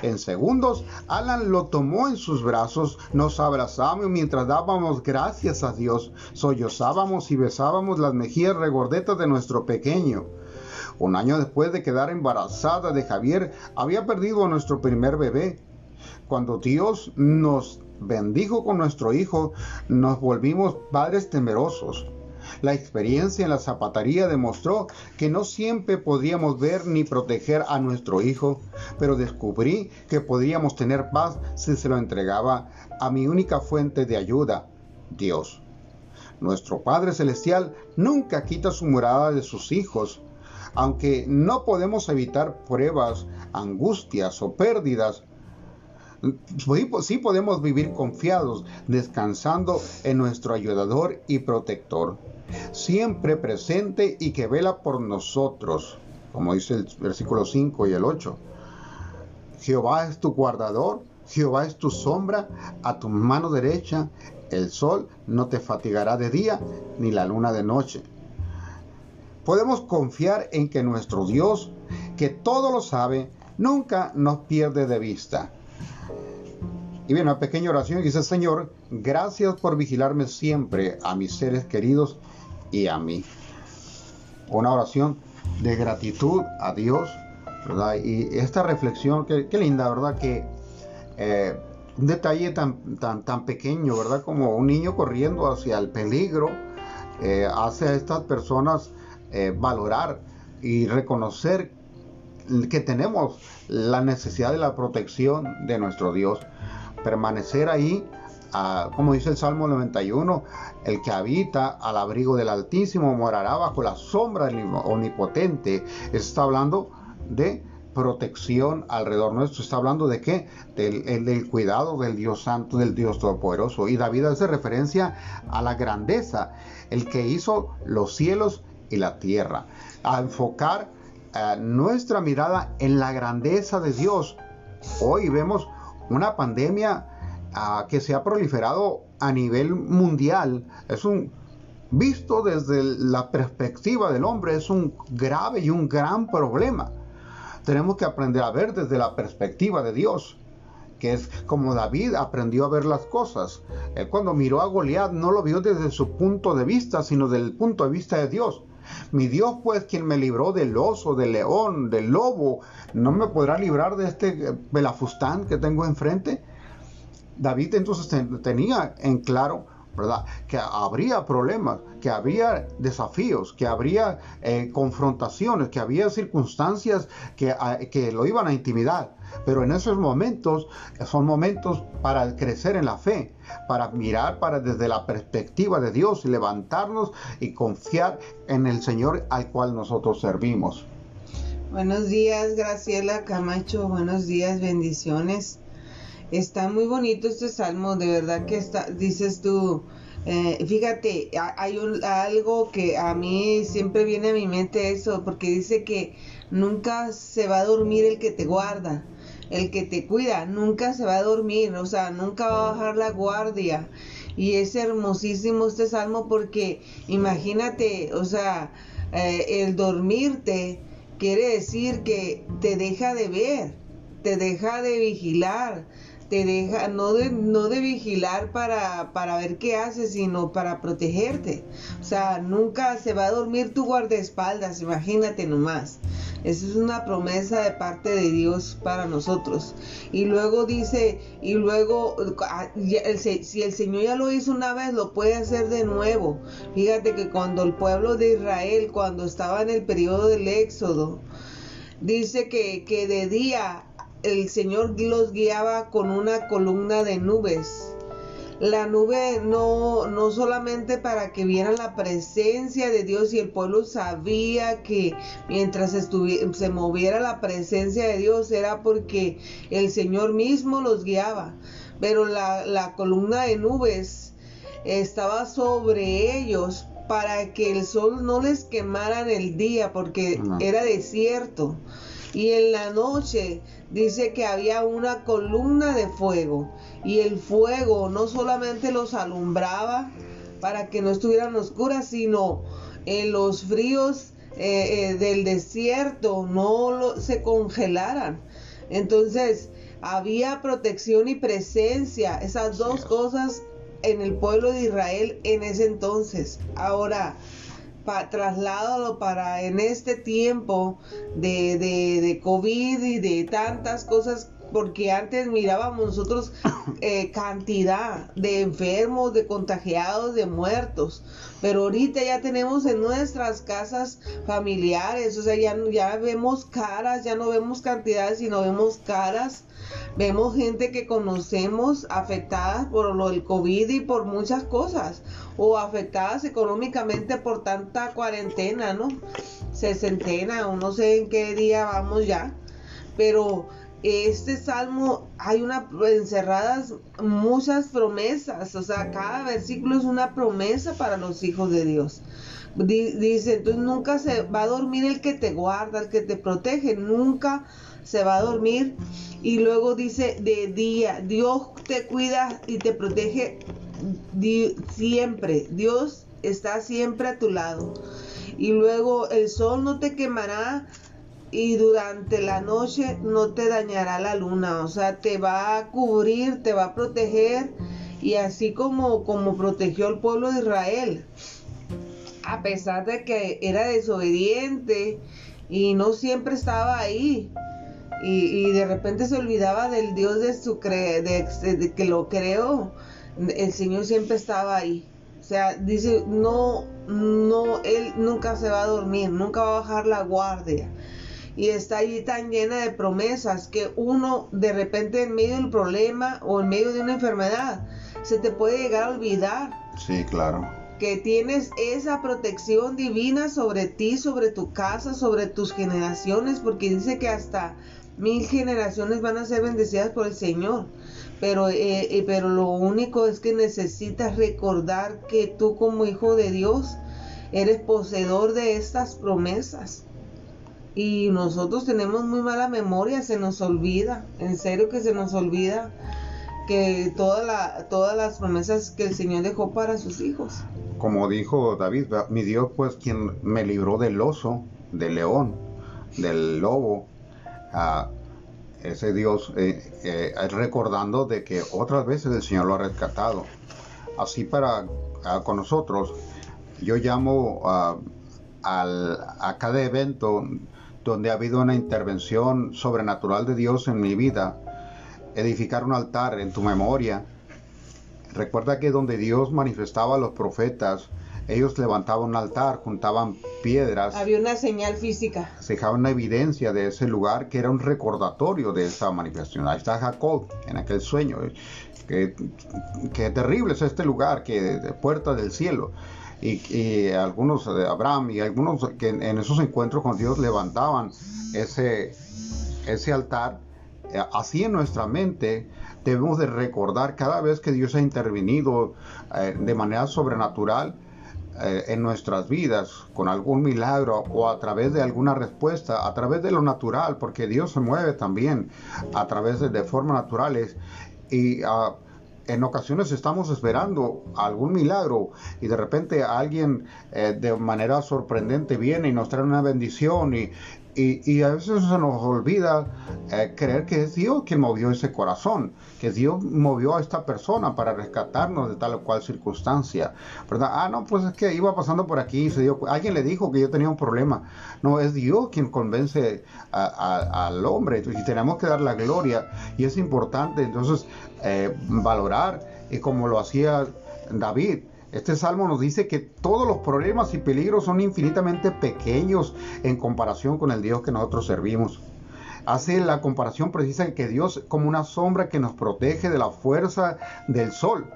En segundos, Alan lo tomó en sus brazos, nos abrazamos mientras dábamos gracias a Dios, sollozábamos y besábamos las mejillas regordetas de nuestro pequeño. Un año después de quedar embarazada de Javier, había perdido a nuestro primer bebé. Cuando Dios nos bendijo con nuestro hijo, nos volvimos padres temerosos. La experiencia en la zapatería demostró que no siempre podíamos ver ni proteger a nuestro hijo, pero descubrí que podríamos tener paz si se lo entregaba a mi única fuente de ayuda, Dios. Nuestro Padre Celestial nunca quita su morada de sus hijos, aunque no podemos evitar pruebas, angustias o pérdidas, sí podemos vivir confiados, descansando en nuestro ayudador y protector, siempre presente y que vela por nosotros, como dice el versículo 5 y el 8. Jehová es tu guardador, Jehová es tu sombra, a tu mano derecha el sol no te fatigará de día, ni la luna de noche. Podemos confiar en que nuestro Dios, que todo lo sabe, nunca nos pierde de vista. Y bien, una pequeña oración dice, Señor, gracias por vigilarme siempre a mis seres queridos y a mí. Una oración de gratitud a Dios, ¿verdad? Y esta reflexión, qué, linda, ¿verdad? Que eh, un detalle tan, tan, tan pequeño, ¿verdad? Como un niño corriendo hacia el peligro, eh, hace a estas personas eh, valorar y reconocer que tenemos la necesidad de la protección de nuestro Dios. Permanecer ahí, como dice el Salmo 91, el que habita al abrigo del Altísimo morará bajo la sombra del Omnipotente. Está hablando de protección alrededor nuestro. Está hablando de qué? Del, del, cuidado del Dios Santo, del Dios Todopoderoso. Y David hace referencia a la grandeza, el que hizo los cielos y la tierra, a enfocar nuestra mirada en la grandeza de Dios. Hoy vemos una pandemia ah, que se ha proliferado a nivel mundial. Es un, visto desde la perspectiva del hombre, es un grave y un gran problema. Tenemos que aprender a ver desde la perspectiva de Dios que es como David aprendió a ver las cosas. Él cuando miró a Goliat no lo vio desde su punto de vista, sino desde el punto de vista de Dios. Mi Dios, pues, quien me libró del oso, del león, del lobo, ¿no me podrá librar de este belafustán que tengo enfrente? David entonces tenía en claro ¿verdad? Que habría problemas, que habría desafíos, que habría eh, confrontaciones, que había circunstancias que, que lo iban a intimidar. Pero en esos momentos son momentos para crecer en la fe, para mirar para desde la perspectiva de Dios y levantarnos y confiar en el Señor al cual nosotros servimos. Buenos días, Graciela Camacho. Buenos días, bendiciones. Está muy bonito este salmo, de verdad que está, dices tú, eh, fíjate, hay algo que a mí siempre viene a mi mente eso, porque dice que nunca se va a dormir el que te guarda el que te cuida nunca se va a dormir, o sea, nunca va a bajar la guardia. Y es hermosísimo este salmo porque imagínate, o sea, eh, el dormirte quiere decir que te deja de ver, te deja de vigilar, te deja no de, no de vigilar para, para ver qué haces, sino para protegerte. O sea, nunca se va a dormir tu guardaespaldas, imagínate nomás. Esa es una promesa de parte de Dios para nosotros. Y luego dice, y luego, ah, si el Señor ya lo hizo una vez, lo puede hacer de nuevo. Fíjate que cuando el pueblo de Israel, cuando estaba en el periodo del Éxodo, dice que, que de día el Señor los guiaba con una columna de nubes la nube no, no solamente para que vieran la presencia de Dios y el pueblo sabía que mientras se moviera la presencia de Dios era porque el Señor mismo los guiaba. Pero la, la columna de nubes estaba sobre ellos para que el sol no les quemara en el día porque era desierto. Y en la noche dice que había una columna de fuego y el fuego no solamente los alumbraba para que no estuvieran oscuras, sino en los fríos eh, eh, del desierto no se congelaran. Entonces había protección y presencia, esas dos cosas en el pueblo de Israel en ese entonces. Ahora, pa, trasládalo para en este tiempo de, de, de COVID y de tantas cosas porque antes mirábamos nosotros eh, cantidad de enfermos, de contagiados, de muertos, pero ahorita ya tenemos en nuestras casas familiares, o sea, ya, ya vemos caras, ya no vemos cantidades, sino vemos caras, vemos gente que conocemos afectadas por lo del COVID y por muchas cosas, o afectadas económicamente por tanta cuarentena, ¿no? Sesentena, o no sé en qué día vamos ya, pero este salmo hay una encerradas muchas promesas, o sea, cada versículo es una promesa para los hijos de Dios. Dice, entonces nunca se va a dormir el que te guarda, el que te protege, nunca se va a dormir. Y luego dice, de día, Dios te cuida y te protege siempre, Dios está siempre a tu lado. Y luego el sol no te quemará y durante la noche no te dañará la luna, o sea, te va a cubrir, te va a proteger y así como como protegió al pueblo de Israel. A pesar de que era desobediente y no siempre estaba ahí y, de repente se olvidaba del Dios de su cre de que lo creó, el Señor siempre estaba ahí. O sea, dice, no, no, Él nunca se va a dormir, nunca va a bajar la guardia y está allí tan llena de promesas que uno de repente en medio del problema o en medio de una enfermedad se te puede llegar a olvidar. Sí, claro. Que tienes esa protección divina sobre ti, sobre tu casa, sobre tus generaciones, porque dice que hasta mil generaciones van a ser bendecidas por el Señor. Pero, eh, eh, pero lo único es que necesitas recordar que tú como hijo de Dios eres poseedor de estas promesas y nosotros tenemos muy mala memoria, se nos olvida, en serio que se nos olvida que toda la, todas las promesas que el Señor dejó para sus hijos. Como dijo David, mi Dios pues quien me libró del oso, del león, del lobo, ese Dios eh, eh, recordando de que otras veces el Señor lo ha rescatado. Así para con nosotros, yo llamo a, a cada evento donde ha habido una intervención sobrenatural de Dios en mi vida, edificar un altar en tu memoria, Recuerda que donde Dios manifestaba a los profetas, ellos levantaban un altar, juntaban piedras. Había una señal física. Se dejaba una evidencia de ese lugar que era un recordatorio de esa manifestación. Ahí está Jacob en aquel sueño. Que, terrible es este lugar, que de puerta del cielo. Y, algunos de Abraham y algunos que en, esos encuentros con Dios levantaban ese, ese altar. Eh, así en nuestra mente debemos de recordar cada vez que Dios ha intervenido eh, de manera sobrenatural eh, en nuestras vidas con algún milagro o a través de alguna respuesta, a través de lo natural, porque Dios se mueve también a través de, formas naturales. Y ah, en ocasiones estamos esperando algún milagro y de repente alguien eh, de manera sorprendente viene y nos trae una bendición y, y, a veces se nos olvida eh, creer que es Dios quien movió ese corazón, que Dios movió a esta persona para rescatarnos de tal o cual circunstancia. Ah, no, pues es que iba pasando por aquí y se dio, alguien le dijo que yo tenía un problema. No, es Dios quien convence al hombre y tenemos que dar la gloria y es importante entonces eh, valorar y como lo hacía David este salmo nos dice que todos los problemas y peligros son infinitamente pequeños en comparación con el Dios que nosotros servimos. Hace la comparación precisa de que Dios es como una sombra que nos protege de la fuerza del sol.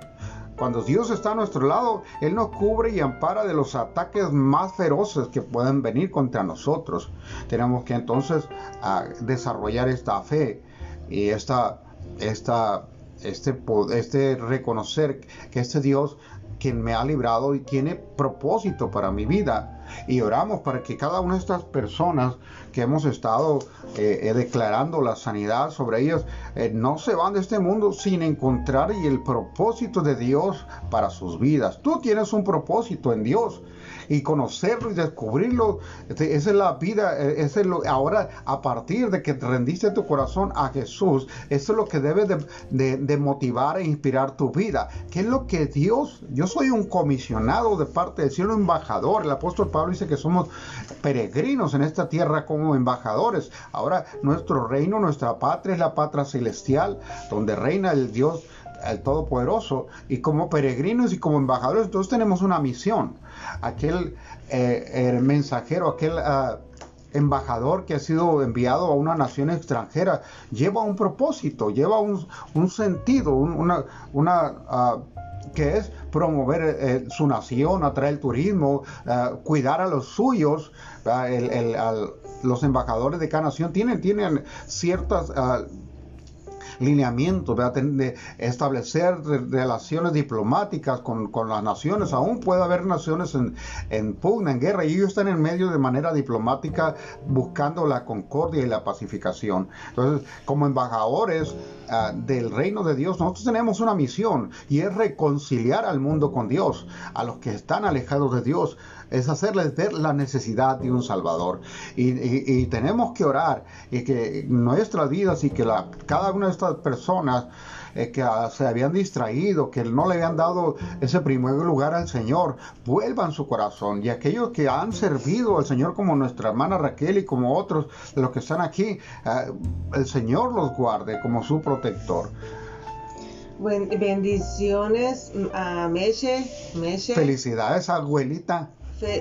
Cuando Dios está a nuestro lado, Él nos cubre y ampara de los ataques más feroces que pueden venir contra nosotros. Tenemos que entonces ah, desarrollar esta fe y esta, esta, este, este reconocer que este Dios quien me ha librado y tiene propósito para mi vida. Y oramos para que cada una de estas personas que hemos estado eh, eh, declarando la sanidad sobre ellas eh, no se van de este mundo sin encontrar el propósito de Dios para sus vidas. Tú tienes un propósito en Dios y conocerlo y descubrirlo. Este, esa es la vida, eh, ese es lo, ahora a partir de que te rendiste tu corazón a Jesús, eso es lo que debe de, motivar e inspirar tu vida. ¿Qué es lo que Dios, yo soy un comisionado de parte del cielo, embajador. El apóstol Pablo dice que somos peregrinos en esta tierra como embajadores. Ahora nuestro reino, nuestra patria es la patria celestial, donde reina el Dios el Todopoderoso, y como peregrinos y como embajadores, entonces tenemos una misión aquel eh, mensajero, aquel ah, embajador que ha sido enviado a una nación extranjera, lleva un propósito, lleva un, sentido, una, ah, que es promover eh, su nación, atraer el turismo, ah, cuidar a los suyos. los embajadores de cada nación tienen, tienen ciertas lineamientos, de establecer relaciones diplomáticas con, las naciones. Aún puede haber naciones en, en pugna, en guerra, y ellos están en medio de manera diplomática buscando la concordia y la pacificación. Entonces, como embajadores ah, del reino de Dios, nosotros tenemos una misión y es reconciliar al mundo con Dios, a los que están alejados de Dios es hacerles ver la necesidad de un Salvador. Y, tenemos que orar y que nuestras vidas y que la, cada una de estas personas eh, que se habían distraído, que no le habían dado ese primer lugar al Señor, vuelvan su corazón. Y aquellos que han servido al Señor como nuestra hermana Raquel y como otros de los que están aquí, eh, el Señor los guarde como su protector. bendiciones a Meche, Meche. Felicidades, abuelita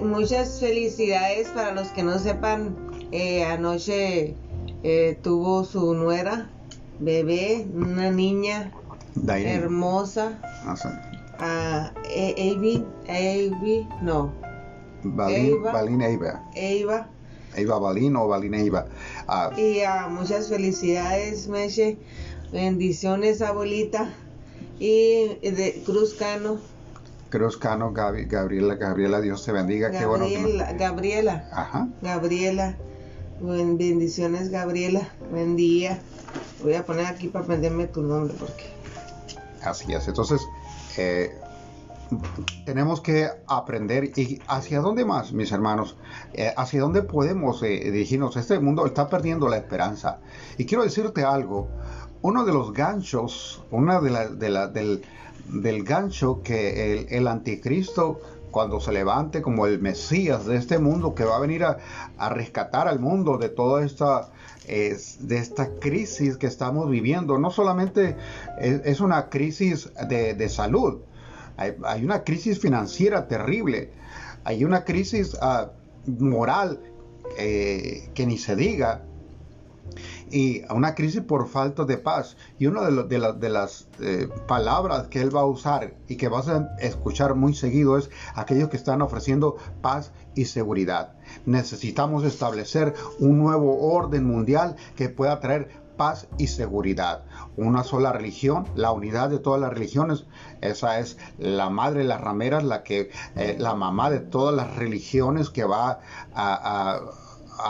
muchas felicidades para los que no sepan. Eh, anoche eh, tuvo su nuera, bebé, una niña hermosa. Ah, Avi, Avi, no. Balín, Eva. Eva. Eva Balín o Balín Eva. Ah. y uh, muchas felicidades, Meche. Bendiciones, abuelita. Y de Cruz Cano. Cruz Cano, Gabriela, Gabriela, Dios te bendiga. Gabriela, Qué Gabriela. Ajá. Gabriela. bendiciones, Gabriela. Buen día. Voy a poner aquí para aprenderme tu nombre porque. Así es. Entonces, eh, tenemos que aprender y hacia dónde más, mis hermanos, eh, hacia dónde podemos eh, dirigirnos. Este mundo está perdiendo la esperanza. Y quiero decirte algo. Uno de los ganchos, una de la, de la, del, del gancho que el, anticristo cuando se levante como el Mesías de este mundo que va a venir a, rescatar al mundo de toda esta de esta crisis que estamos viviendo. No solamente es, una crisis de, salud, hay, una crisis financiera terrible, hay una crisis ah, moral eh, que ni se diga, y una crisis por falta de paz. Y una de, las eh, palabras que él va a usar y que vas a escuchar muy seguido es aquellos que están ofreciendo paz y seguridad. Necesitamos establecer un nuevo orden mundial que pueda traer paz y seguridad. Una sola religión, la unidad de todas las religiones, esa es la madre de las rameras, la que eh, la mamá de todas las religiones que va a a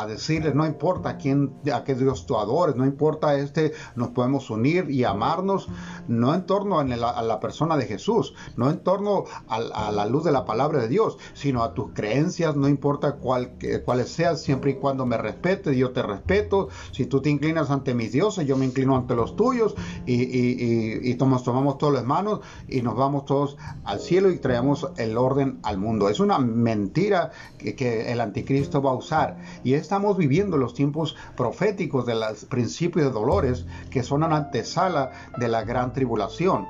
decirles, no importa a quién, a qué Dios tú adores, no importa este, nos podemos unir y amarnos, no en torno a la, persona de Jesús, no en torno a, la luz de la palabra de Dios, sino a tus creencias, no importa cuál, cuáles sean, siempre y cuando me respete, yo te respeto, si tú te inclinas ante mis dioses, yo me inclino ante los tuyos, y, y, tomamos, tomamos todas las manos y nos vamos todos al cielo y traemos el orden al mundo. Es una mentira que, el anticristo va a usar. Estamos viviendo los tiempos proféticos de los principios de dolores que son una antesala de la gran tribulación.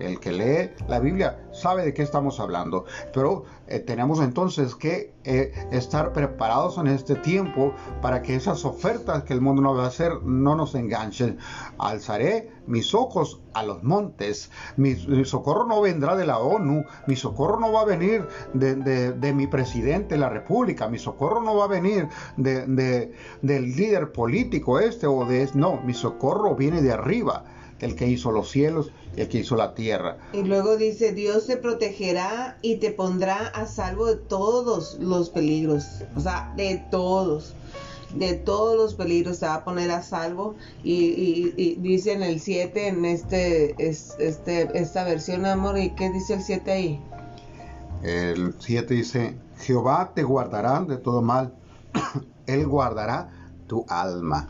El que lee la Biblia sabe de qué estamos hablando. Pero eh, tenemos entonces que eh, estar preparados en este tiempo para que esas ofertas que el mundo nos va a hacer no nos enganchen. Alzaré mis ojos a los montes. Mi, socorro no vendrá de la ONU. Mi socorro no va a venir de, mi presidente de la República. Mi socorro no va a venir de, del líder político este o de... No, mi socorro viene de arriba el que hizo los cielos y el que hizo la tierra. Y luego dice, Dios te protegerá y te pondrá a salvo de todos los peligros, o sea, de todos. De todos los peligros se va a poner a salvo. Y, dice en el 7, en este, este, esta versión, amor, ¿y qué dice el 7 ahí? El 7 dice, Jehová te guardará de todo mal, Él guardará tu alma.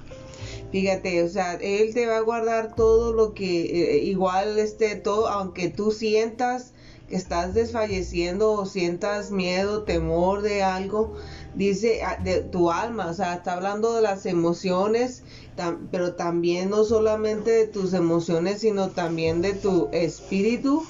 Fíjate, o sea, Él te va a guardar todo lo que, eh, igual esté todo, aunque tú sientas que estás desfalleciendo o sientas miedo, temor de algo, dice ah, de tu alma, o sea, está hablando de las emociones, pero también no solamente de tus emociones, sino también de tu espíritu.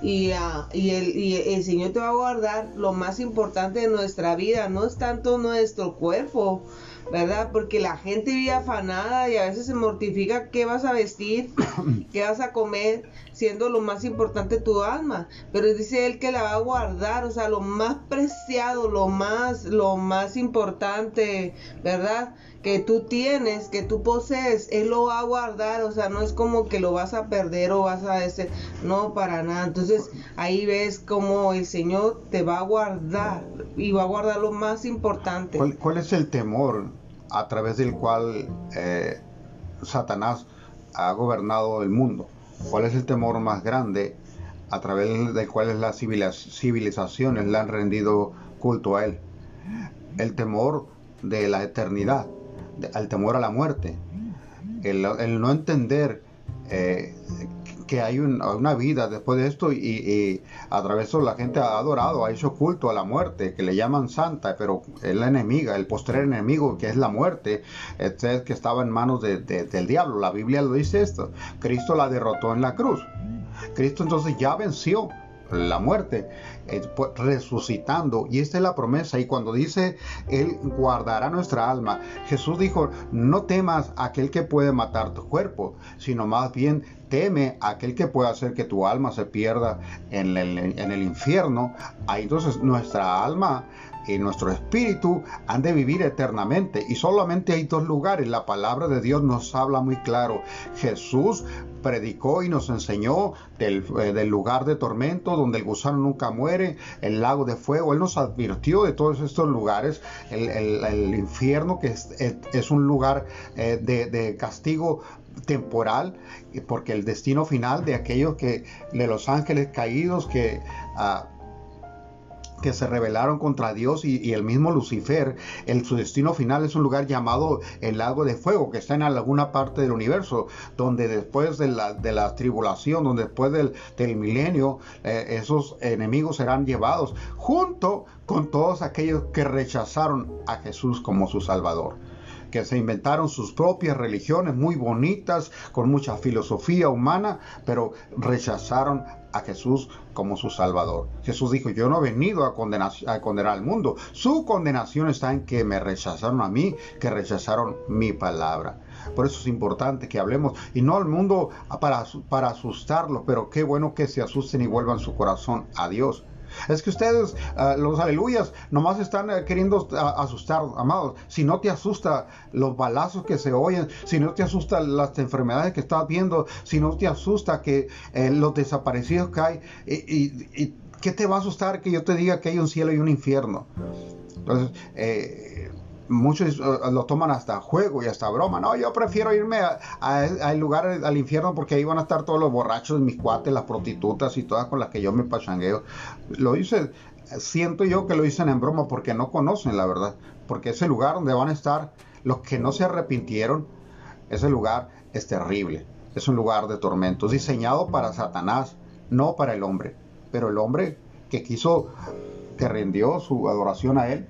Y, uh, y, el, y el Señor te va a guardar lo más importante de nuestra vida, no es tanto nuestro cuerpo, ¿verdad? Porque la gente vive afanada y a veces se mortifica qué vas a vestir, qué vas a comer, siendo lo más importante tu alma. Pero dice él que la va a guardar, o sea, lo más preciado, lo más, lo más importante, ¿verdad? Que tú tienes, que tú posees, él lo va a guardar, o sea, no es como que lo vas a perder o vas a decir, no, para nada. Entonces ahí ves cómo el Señor te va a guardar y va a guardar lo más importante. ¿Cuál, es el temor a través del cual eh, Satanás ha gobernado el mundo? ¿Cuál es el temor más grande a través del cual las civilizaciones le han rendido culto a él? El temor de la eternidad, el temor a la muerte, el, no entender eh, que hay una vida después de esto y, a través de eso la gente ha adorado, ha hecho culto a la muerte, que le llaman santa, pero es la enemiga, el postrer enemigo que es la muerte, que estaba en manos del diablo. La Biblia lo dice esto. Cristo la derrotó en la cruz. Cristo entonces ya venció la muerte, resucitando. Y esta es la promesa. Y cuando dice, Él guardará nuestra alma, Jesús dijo, no temas aquel que puede matar tu cuerpo, sino más bien teme aquel que puede hacer que tu alma se pierda en el, en el infierno. Ahí entonces nuestra alma y nuestro espíritu han de vivir eternamente. Y solamente hay dos lugares. La palabra de Dios nos habla muy claro. Jesús predicó y nos enseñó del, eh, lugar de tormento donde el gusano nunca muere, el lago de fuego. Él nos advirtió de todos estos lugares. El, infierno que es, un lugar eh, de, castigo temporal porque el destino final de aquellos que de los ángeles caídos que ah, que se rebelaron contra Dios y, el mismo Lucifer, el, su destino final es un lugar llamado el lago de fuego, que está en alguna parte del universo, donde después de la, tribulación, donde después del, del milenio, eh, esos enemigos serán llevados junto con todos aquellos que rechazaron a Jesús como su Salvador que se inventaron sus propias religiones muy bonitas, con mucha filosofía humana, pero rechazaron a Jesús como su Salvador. Jesús dijo, yo no he venido a condenar, a condenar al mundo. Su condenación está en que me rechazaron a mí, que rechazaron mi palabra. Por eso es importante que hablemos y no al mundo para, para asustarlo, pero qué bueno que se asusten y vuelvan su corazón a Dios. Es que ustedes, ah, los aleluyas, nomás están eh, queriendo ah, asustar, amados. Si no te asusta los balazos que se oyen, si no te asusta las enfermedades que estás viendo, si no te asusta que eh, los desaparecidos que hay, y, ¿qué te va a asustar que yo te diga que hay un cielo y un infierno? Entonces, eh, muchos uh, lo toman hasta juego y hasta broma. No, yo prefiero irme al lugar, al infierno, porque ahí van a estar todos los borrachos, mis cuates, las prostitutas y todas con las que yo me pachangueo. Lo hice, siento yo que lo dicen en broma porque no conocen la verdad. Porque ese lugar donde van a estar los que no se arrepintieron, ese lugar es terrible. Es un lugar de tormentos, diseñado para Satanás, no para el hombre. Pero el hombre que quiso, que rindió su adoración a él,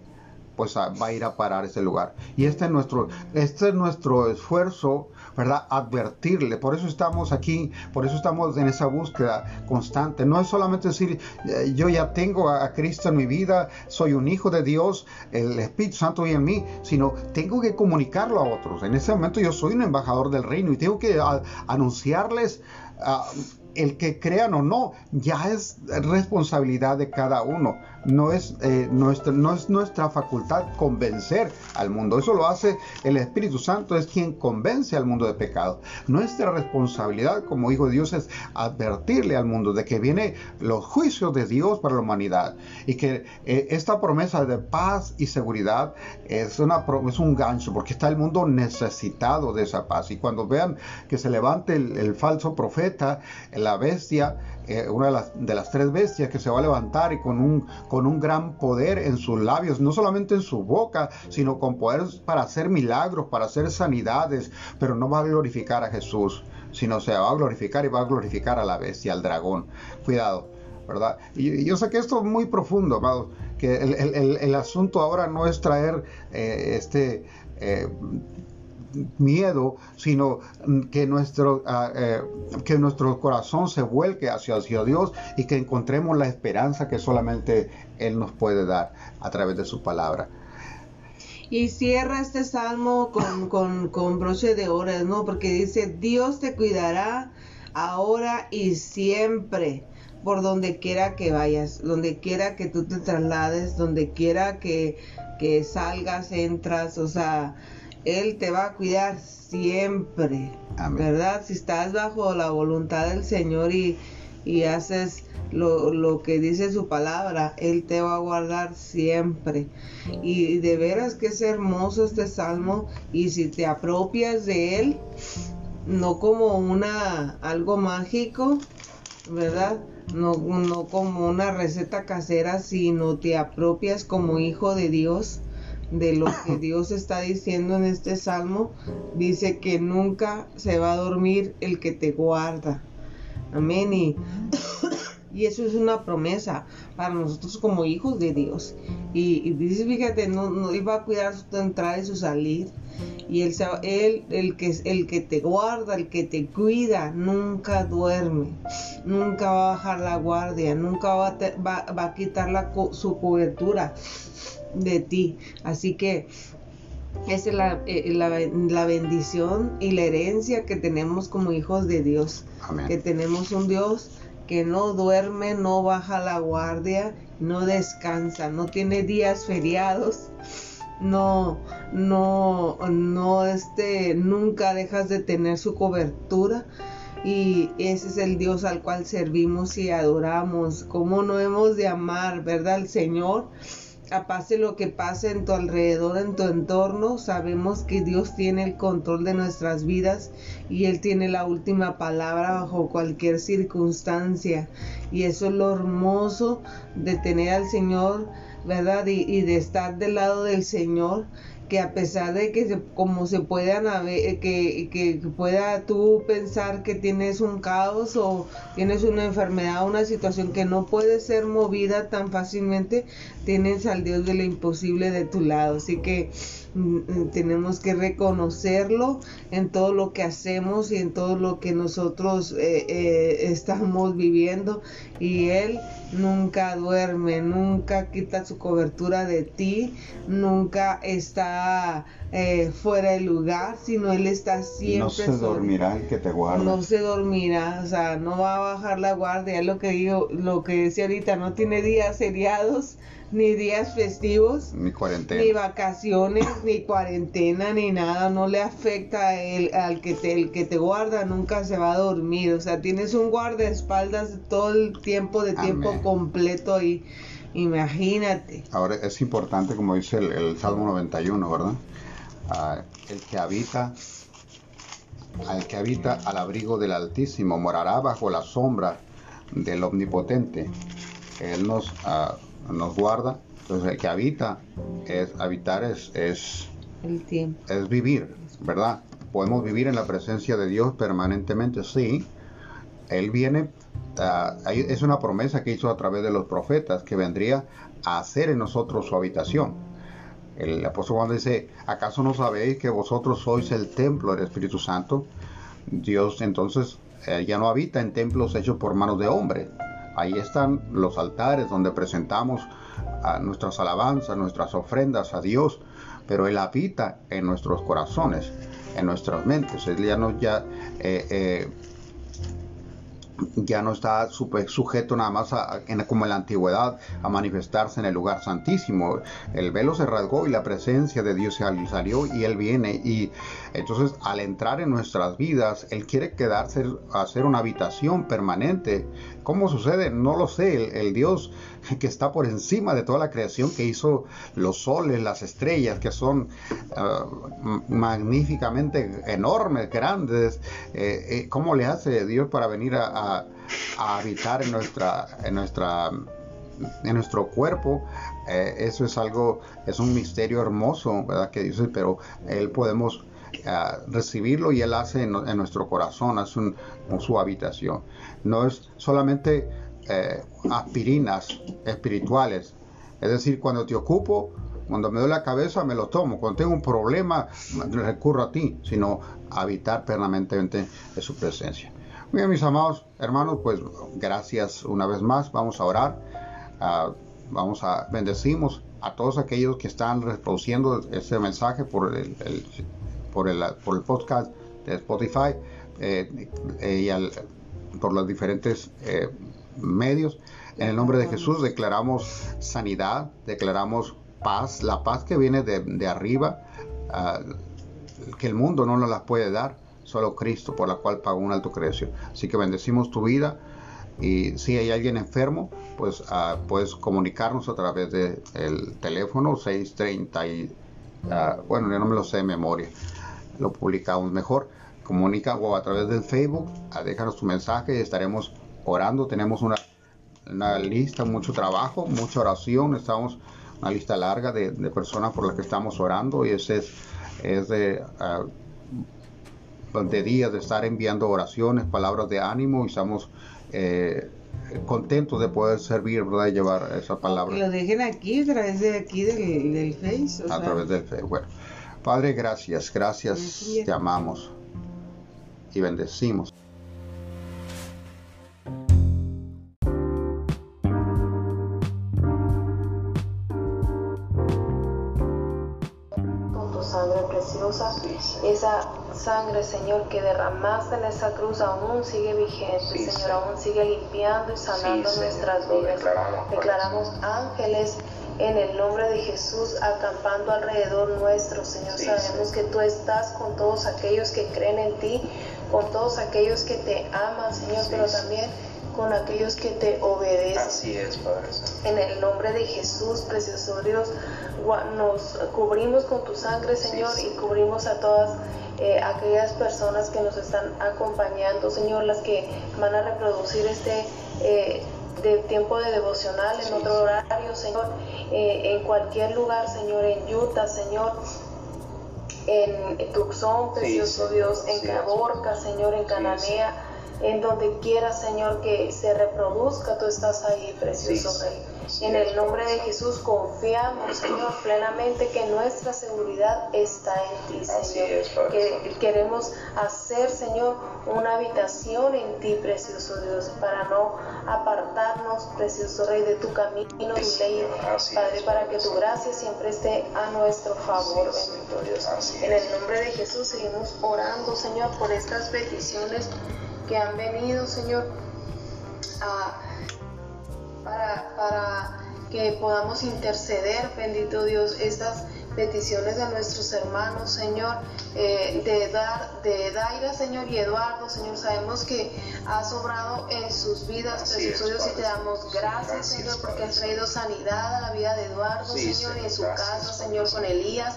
pues va a ir a parar ese lugar. Y este es nuestro, este es nuestro esfuerzo, ¿verdad? Advertirle. Por eso estamos aquí, por eso estamos en esa búsqueda constante. No es solamente decir, eh, yo ya tengo a Cristo en mi vida, soy un hijo de Dios, el Espíritu Santo vive en mí, sino tengo que comunicarlo a otros. En ese momento yo soy un embajador del reino y tengo que anunciarles. a el que crean o no, ya es responsabilidad de cada uno. No es, eh, nuestra, no es nuestra facultad convencer al mundo. Eso lo hace el Espíritu Santo, es quien convence al mundo de pecado. Nuestra responsabilidad como hijo de Dios es advertirle al mundo de que vienen los juicios de Dios para la humanidad y que eh, esta promesa de paz y seguridad es, una, es un gancho porque está el mundo necesitado de esa paz. Y cuando vean que se levante el, el falso profeta, la bestia, eh, una de las, de las, tres bestias que se va a levantar y con un, con un gran poder en sus labios, no solamente en su boca, sino con poder para hacer milagros, para hacer sanidades, pero no va a glorificar a Jesús, sino se va a glorificar y va a glorificar a la bestia, al dragón. Cuidado. ¿verdad? Y, yo sé que esto es muy profundo, amado, que el, el, asunto ahora no es traer eh, este eh, miedo, sino que nuestro, ah, eh, que nuestro corazón se vuelque hacia, hacia Dios y que encontremos la esperanza que solamente Él nos puede dar a través de su palabra. Y cierra este salmo con, con, con broche de oro, ¿no? Porque dice, Dios te cuidará ahora y siempre por donde quiera que vayas, donde quiera que tú te traslades, donde quiera que, que salgas, entras, o sea, él te va a cuidar siempre, ¿verdad? Si estás bajo la voluntad del Señor y, haces lo, que dice su palabra, Él te va a guardar siempre. Y de veras que es hermoso este salmo y si te apropias de Él, no como una algo mágico, ¿verdad? No, no como una receta casera, sino te apropias como hijo de Dios de lo que Dios está diciendo en este salmo, dice que nunca se va a dormir el que te guarda. Amén. Y, eso es una promesa para nosotros como hijos de Dios. Y, dice, fíjate, no, no iba a cuidar su entrada y su salir. Y él, él el, que, el que te guarda, el que te cuida, nunca duerme, nunca va a bajar la guardia, nunca va a, va, a quitar la, su cobertura de ti. Así que esa es la, eh, la, bendición y la herencia que tenemos como hijos de Dios. Que tenemos un Dios que no duerme, no baja la guardia, no descansa, no tiene días feriados, no, no, no, este, nunca dejas de tener su cobertura. Y ese es el Dios al cual servimos y adoramos. ¿Cómo no hemos de amar, verdad, al Señor? A pase lo que pase en tu alrededor, en tu entorno, sabemos que Dios tiene el control de nuestras vidas y Él tiene la última palabra bajo cualquier circunstancia. Y eso es lo hermoso de tener al Señor, ¿verdad? Y, de estar del lado del Señor que a pesar de que como se puedan que, que pueda tú pensar que tienes un caos o tienes una enfermedad una situación que no puede ser movida tan fácilmente, tienes al Dios de lo imposible de tu lado. Así que mm, mm, tenemos que reconocerlo en todo lo que hacemos y en todo lo que nosotros eh, eh, estamos viviendo y Él nunca duerme, nunca quita su cobertura de ti, nunca está eh, fuera de lugar, sino Él está siempre. No se dormirá el que te guarda. No se dormirá, o sea, no va a bajar la guardia, lo que digo, lo que decía ahorita, no tiene días seriados ni días festivos, ni cuarentena, ni vacaciones, ni cuarentena, ni nada, no le afecta el, al que te, el que te guarda, nunca se va a dormir, o sea, tienes un guardaespaldas todo el tiempo de tiempo completo y imagínate. Ahora es importante, como dice el, Salmo 91, ¿verdad? Ah, el que habita al que habita al abrigo del Altísimo morará bajo la sombra del Omnipotente. Él nos uh, nos guarda. Entonces el que habita es habitar es es el tiempo. es vivir, ¿verdad? Podemos vivir en la presencia de Dios permanentemente, sí. Él viene, uh, es una promesa que hizo a través de los profetas que vendría a hacer en nosotros su habitación. El apóstol Juan dice, ¿acaso no sabéis que vosotros sois el templo del Espíritu Santo? Dios entonces eh, ya no habita en templos hechos por manos de hombres, Ahí están los altares donde presentamos a nuestras alabanzas, nuestras ofrendas a Dios, pero Él habita en nuestros corazones, en nuestras mentes. Él ya no ya eh, eh, ya no está sujeto nada más como en la antigüedad a manifestarse en el lugar santísimo. El velo se rasgó y la presencia de Dios salió y Él viene. Y entonces al entrar en nuestras vidas, Él quiere quedarse, hacer una habitación permanente. ¿Cómo sucede? No lo sé. El, Dios que está por encima de toda la creación, que hizo los soles, las estrellas, que son ah, magníficamente enormes, grandes. Eh, eh, ¿Cómo le hace Dios para venir a habitar en nuestra, en nuestra en nuestro cuerpo, eh, eso es algo, es un misterio hermoso, ¿verdad? Que dice, pero él podemos recibirlo y él hace en, nuestro corazón, hace su habitación. No es solamente eh, aspirinas espirituales, es decir, cuando te ocupo, cuando me doy la cabeza me lo tomo, cuando tengo un problema recurro a ti, sino habitar permanentemente en su presencia. Bien, mis amados hermanos, pues gracias una vez más. Vamos a orar. Ah, vamos a bendecimos a todos aquellos que están reproduciendo este mensaje por el, por, el por el podcast de Spotify eh, eh, y por los diferentes eh, medios. En el nombre de Jesús declaramos sanidad, declaramos paz, la paz que viene de, arriba, ah, que el mundo no nos la puede dar solo Cristo, por la cual pagó un alto precio. Así que bendecimos tu vida y si hay alguien enfermo, pues uh, puedes comunicarnos a través del teléfono 630 y, uh, bueno, yo no me lo sé de memoria, lo publicamos mejor. Comunica o a través del Facebook, uh, déjanos tu mensaje y estaremos orando. Tenemos una, una lista, mucho trabajo, mucha oración, estamos una lista larga de, de personas por las que estamos orando y ese es, es de de días de estar enviando oraciones, palabras de ánimo y estamos eh, contentos de poder servir, ¿verdad? Y llevar esa palabra. Lo dejen aquí, a través de aquí del, del Face. a través del Face. Bueno, Padre, gracias, gracias, te amamos y bendecimos. esa sangre, Señor, que derramaste en esa cruz aún sigue vigente, Señor, aún sigue limpiando y sanando nuestras vidas. Declaramos, ángeles en el nombre de Jesús acampando alrededor nuestro, Señor. Sabemos que tú estás con todos aquellos que creen en ti, con todos aquellos que te aman, Señor, pero también con aquellos que te obedecen. Así es, Padre En el nombre de Jesús, precioso Dios, nos cubrimos con tu sangre, Señor, y cubrimos a todas eh, aquellas personas que nos están acompañando, Señor, las que van a reproducir este eh, de tiempo de devocional en otro horario, Señor, eh, en cualquier lugar, Señor, en Utah, Señor, en Tucson, precioso Dios, en Caborca, Señor, en Cananea en donde quiera, Señor, que se reproduzca, tú estás ahí, precioso Rey. En el nombre de Jesús confiamos, Señor, plenamente que nuestra seguridad está en ti, Señor. que queremos hacer, Señor, una habitación en ti, precioso Dios, para no apartarnos, precioso Rey, de tu camino, tu ley, Padre, para que tu gracia siempre esté a nuestro favor, bendito Dios. En el nombre de Jesús seguimos orando, Señor, por estas peticiones que han venido, Señor, para, que podamos interceder, bendito Dios, estas peticiones de nuestros hermanos, Señor, eh, de, Dar, de Daira, Señor, y Eduardo, Señor, sabemos que has obrado en sus vidas, precioso Dios, y te damos gracias, Señor, porque has traído sanidad a la vida de Eduardo, Señor, y en su casa, Señor, con Elías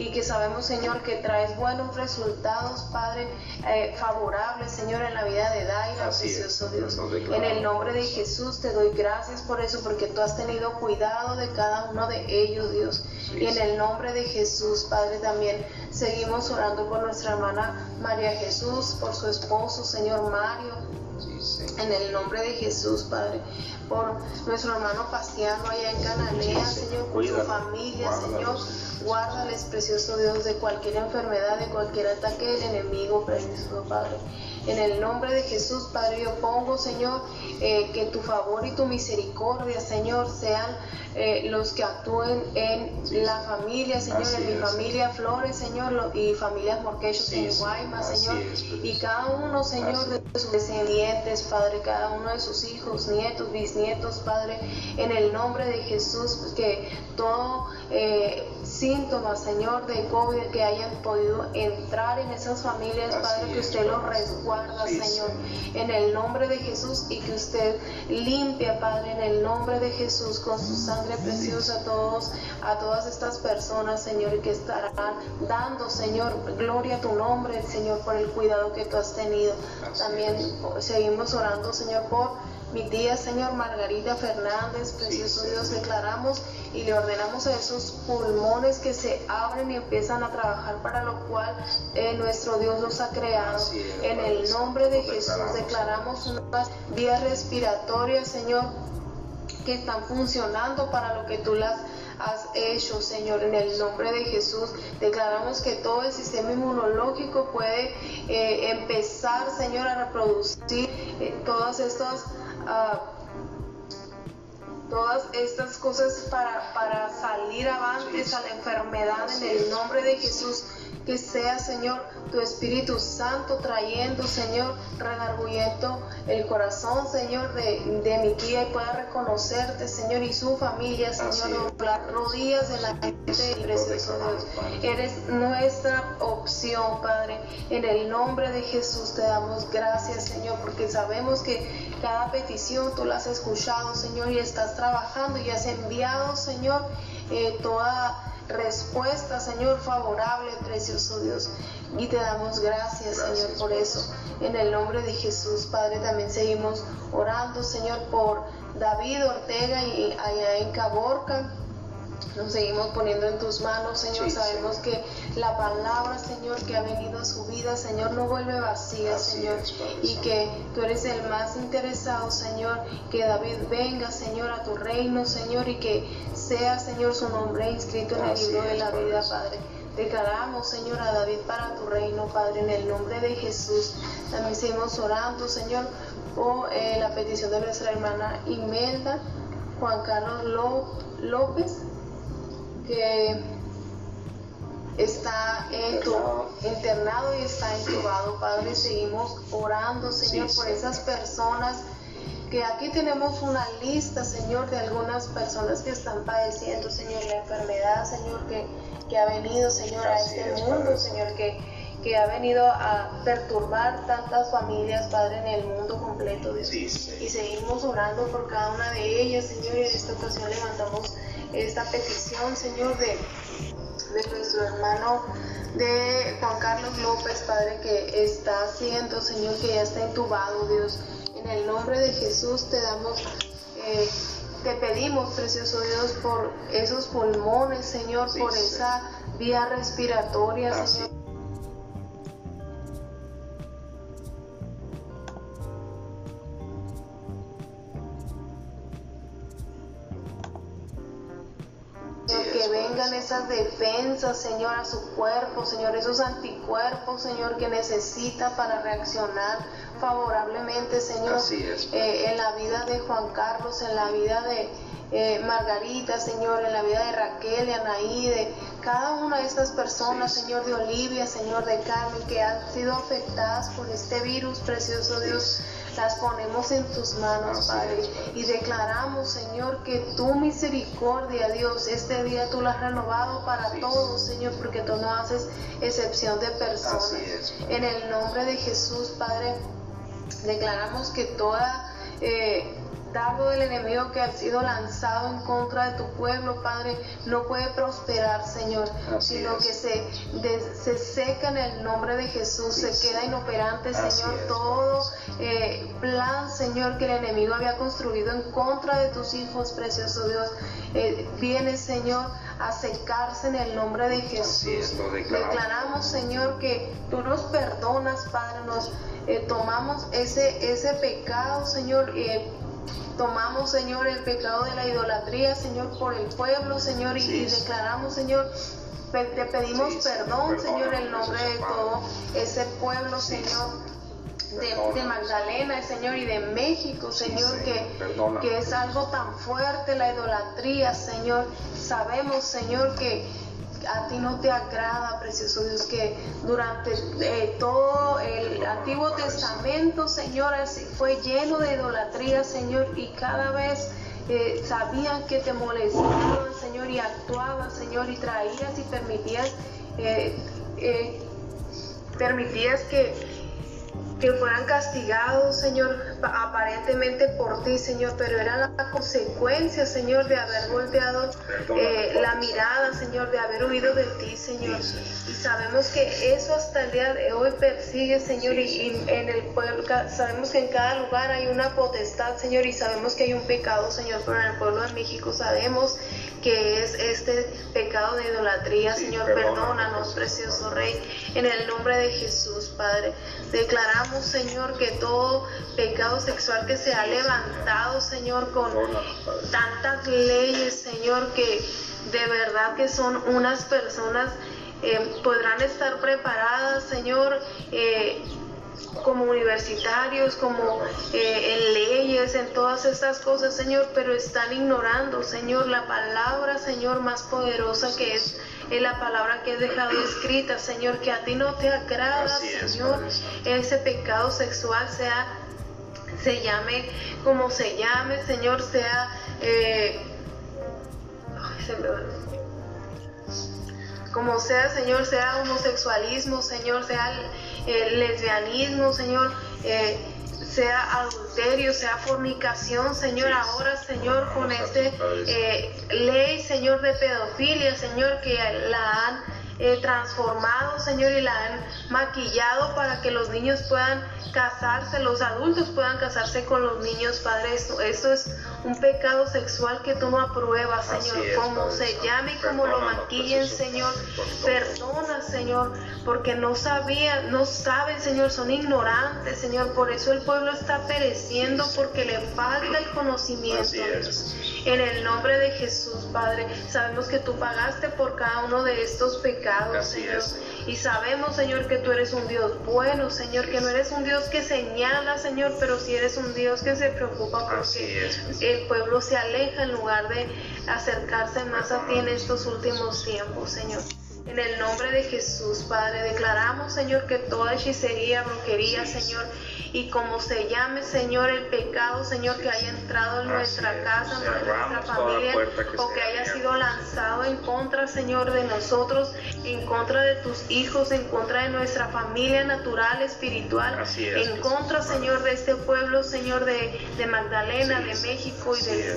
y que sabemos, Señor, que traes buenos resultados, Padre, eh, favorables, Señor, en la vida de Daira, precioso Dios. En el nombre de Jesús te doy gracias por eso, porque tú has tenido cuidado de cada uno de ellos, Dios. y en el nombre de Jesús, Padre, también seguimos orando por nuestra hermana María Jesús, por su esposo, Señor Mario. En el nombre de Jesús, Padre, por nuestro hermano Pastiano allá en Cananea, Señor, por su familia, Señor Guárdales, precioso Dios, de cualquier enfermedad, de cualquier ataque del enemigo, precioso Padre. En el nombre de Jesús, Padre, yo pongo, Señor, eh, que tu favor y tu misericordia, Señor, sean eh, los que actúen en la familia, Señor, en mi familia Flores, Señor, y familias Morquechos en Guaymas, Señor, y cada uno, Señor, de sus descendientes, Padre, cada uno de sus hijos, nietos, bisnietos, Padre, en el nombre de Jesús, que todo eh, síntoma, Señor, de COVID que hayan podido entrar en esas familias, Padre, que usted los resguarda, Señor, en el nombre de Jesús y que usted limpia, Padre, en el nombre de Jesús, con su sangre preciosa a todos, a todas estas personas, Señor, y que estarán dando, Señor, gloria a tu nombre, Señor, por el cuidado que tú has tenido. También seguimos orando, Señor, por mi tía, Señor Margarita Fernández, precioso Dios, declaramos y le ordenamos a esos pulmones que se abren y empiezan a trabajar para lo cual eh, nuestro Dios los ha creado. En el nombre de Jesús declaramos unas vías respiratorias, Señor, que están funcionando para lo que tú las has hecho, Señor, en el nombre de Jesús. Declaramos que todo el sistema inmunológico puede eh, empezar, Señor, a reproducir eh, todas estas todas estas cosas para, para salir avantes a la enfermedad en el nombre de Jesús que sea, Señor, tu Espíritu Santo trayendo, Señor, redarguyendo el corazón, Señor, de, mi tía y pueda reconocerte, Señor, y su familia, Señor, las rodillas de la gente precioso Dios. Eres nuestra opción, Padre. En el nombre de Jesús te damos gracias, Señor, porque sabemos que cada petición tú la has escuchado, Señor, y estás trabajando y has enviado, Señor, eh, toda respuesta, Señor, favorable, precioso Dios. Y te damos gracias, Señor, por eso. En el nombre de Jesús, Padre, también seguimos orando, Señor, por David Ortega y allá en Caborca. Nos seguimos poniendo en tus manos, Señor. Sabemos que la palabra, Señor, que ha venido a su vida, Señor, no vuelve vacía, Señor. y que tú eres el más interesado, Señor. Que David venga, Señor, a tu reino, Señor, y que sea, Señor, su nombre inscrito en el libro de la vida, Padre. Declaramos, Señor, a David para tu reino, Padre, en el nombre de Jesús. También seguimos orando, Señor, por eh, la petición de nuestra hermana Imelda, Juan Carlos López que está internado y está intubado. Padre, seguimos orando, Señor, por esas personas que aquí tenemos una lista, Señor, de algunas personas que están padeciendo, Señor, la enfermedad, Señor, que, que ha venido, Señor, a este mundo, Señor, que, que ha venido a perturbar tantas familias, Padre, en el mundo completo, Dios. Y seguimos orando por cada una de ellas, Señor, y en esta ocasión levantamos esta petición, Señor, de, de nuestro hermano de Juan Carlos López, Padre, que está haciendo, Señor, que ya está entubado, Dios. En el nombre de Jesús te damos, eh, te pedimos, precioso Dios, por esos pulmones, Señor, por esa vía respiratoria, Señor. Que vengan esas defensas, Señor, a su cuerpo, Señor, esos anticuerpos, Señor, que necesita para reaccionar favorablemente, Señor, eh, en la vida de Juan Carlos, en la vida de eh, Margarita, Señor, en la vida de Raquel, de Anaí, de cada una de estas personas, Señor, de Olivia, Señor, de Carmen, que han sido afectadas por este virus, precioso Dios las ponemos en tus manos, Padre. Y declaramos, Señor, que tu misericordia, Dios, este día tú la has renovado para todos, Señor, porque tú no haces excepción de personas. en el nombre de Jesús, Padre, declaramos que toda... Eh, dardo del enemigo que ha sido lanzado en contra de tu pueblo, Padre, no puede prosperar, Señor, sino que se, se seca en el nombre de Jesús, se queda inoperante, Señor, todo eh, plan, Señor, que el enemigo había construido en contra de tus hijos, precioso Dios, eh, viene, Señor, a secarse en el nombre de Jesús. declaramos. Señor, que tú nos perdonas, Padre, nos eh, tomamos ese, ese pecado, Señor, tomamos, Señor, el pecado de la idolatría, Señor, por el pueblo, Señor, y, declaramos, Señor, te pedimos perdón, Señor, en nombre de todo ese pueblo, Señor. De, Magdalena, Señor, y de México, Señor, que, que es algo tan fuerte la idolatría, Señor. Sabemos, Señor, que, a ti no te agrada, precioso Dios, que durante eh, todo el Antiguo Testamento, Señor, fue lleno de idolatría, Señor, y cada vez eh, sabían que te molestaban, Señor, y actuaban, Señor, y traías y permitías, eh, permitías que que fueran castigados, Señor, aparentemente por ti, Señor, pero era la consecuencia, Señor, de haber volteado eh, la mirada, Señor, de haber huido de ti, Señor. Y sabemos que eso hasta el día de hoy persigue, Señor, y, en el pueblo, sabemos que en cada lugar hay una potestad, Señor, y sabemos que hay un pecado, Señor, pero en el pueblo de México sabemos que es este pecado de idolatría, Señor, perdónanos, precioso Rey, en el nombre de Jesús, Padre. Declaramos, Señor, que todo pecado sexual que se ha levantado, Señor, con tantas leyes, Señor, que de verdad que son unas personas, eh, podrán estar preparadas, Señor, eh, como universitarios, como eh, en leyes, en todas estas cosas, Señor, pero están ignorando, Señor, la palabra, Señor, más poderosa que es es la palabra que he dejado escrita, Señor, que a ti no te agrada, Señor, ese pecado sexual sea, se llame como se llame, Señor, sea, eh, como sea, Señor, sea homosexualismo, Señor, sea el, lesbianismo, Señor, eh, sea adulterio, sea fornicación, Señor, ahora, Señor, con esta eh, ley, Señor, de pedofilia, Señor, que la han eh, transformado, Señor, y la han maquillado para que los niños puedan casarse, los adultos puedan casarse con los niños, Padre. Esto, esto es un pecado sexual que tú no apruebas, Señor. como se llame y como lo maquillen, Señor. Perdona, Señor, porque no sabían, no saben, Señor, son ignorantes, Señor. Por eso el pueblo está pereciendo porque le falta el conocimiento. En el nombre de Jesús, Padre, sabemos que tú pagaste por cada uno de estos pecados, Señor. Y sabemos, Señor, que tú eres un Dios bueno, Señor, que no eres un Dios que señala, Señor, pero sí eres un Dios que se preocupa porque el pueblo se aleja en lugar de acercarse más a ti en estos últimos tiempos, Señor. En el nombre de Jesús, Padre, declaramos, Señor, que toda hechicería, brujería, Señor, y como se llame, Señor, el pecado, Señor, que haya entrado en nuestra casa, en nuestra familia, o que haya sido lanzado en contra, Señor, de nosotros, en contra de tus hijos, en contra de nuestra familia natural, espiritual, en contra, Señor, de este pueblo, Señor, de, de Magdalena, de México y del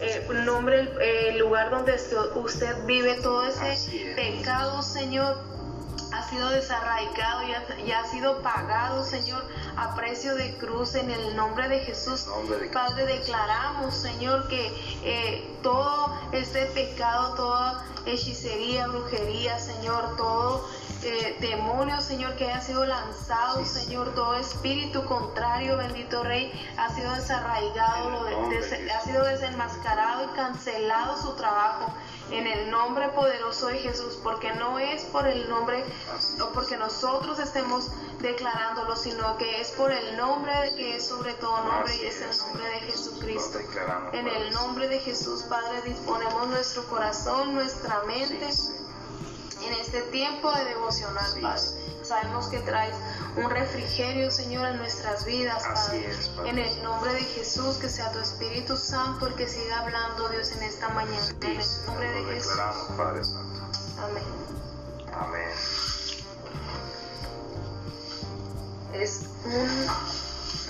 eh, nombre, el lugar donde usted vive, todo ese pecado, Señor, ha sido desarraigado y ha, sido pagado, Señor, a precio de cruz en el nombre de Jesús. Padre, declaramos, Señor, que eh, todo este pecado, toda hechicería, brujería, Señor, todo eh, demonio, Señor, que haya sido lanzado, Señor, todo espíritu contrario, bendito Rey, ha sido desarraigado, lo ha sido desenmascarado y cancelado su trabajo en el nombre poderoso de Jesús, porque no es por el nombre o porque nosotros estemos declarándolo, sino que es por el nombre que es sobre todo nombre y es el nombre de Jesucristo. En el nombre de Jesús, Padre, disponemos nuestro corazón, nuestra mente en este tiempo de devocional, Padre. Sabemos que traes un refrigerio, Señor, en nuestras vidas, Padre. En el nombre de Jesús, que sea tu Espíritu Santo el que siga hablando, Dios, en esta mañana. En el nombre de Jesús. Padre Santo. Amén. Amén. Es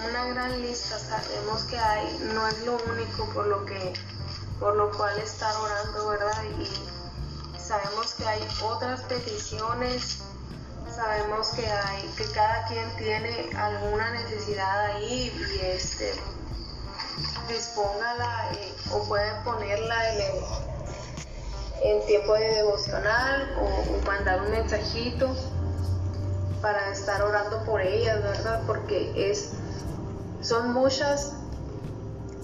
una gran lista, sabemos que hay, no es lo único por lo que por lo cual estar orando, ¿verdad? Y sabemos que hay otras peticiones sabemos que hay, que cada quien tiene alguna necesidad ahí y este dispóngala eh, o puede ponerla en, tiempo de devocional o, mandar un mensajito para estar orando por ellas, ¿verdad? Porque es, son muchas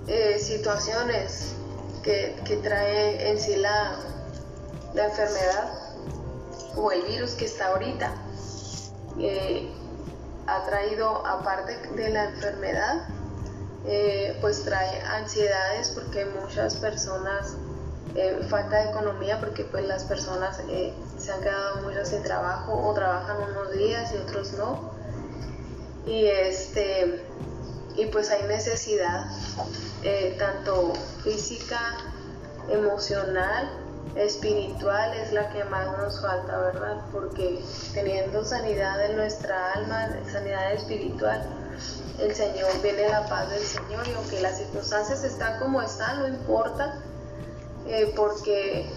eh, situaciones que, que, trae en sí la, la enfermedad o el virus que está ahorita ha traído, aparte de la enfermedad, eh, pues trae ansiedades porque muchas personas, eh, falta de economía porque pues las personas eh, se han quedado muchas sin trabajo o trabajan unos días y otros no. Y, este, y pues hay necesidad tanto física, emocional, espiritual es la que más nos falta, ¿verdad? Porque teniendo sanidad en nuestra alma, sanidad espiritual, el Señor viene la paz del Señor y aunque las circunstancias están como están, no importa, eh, porque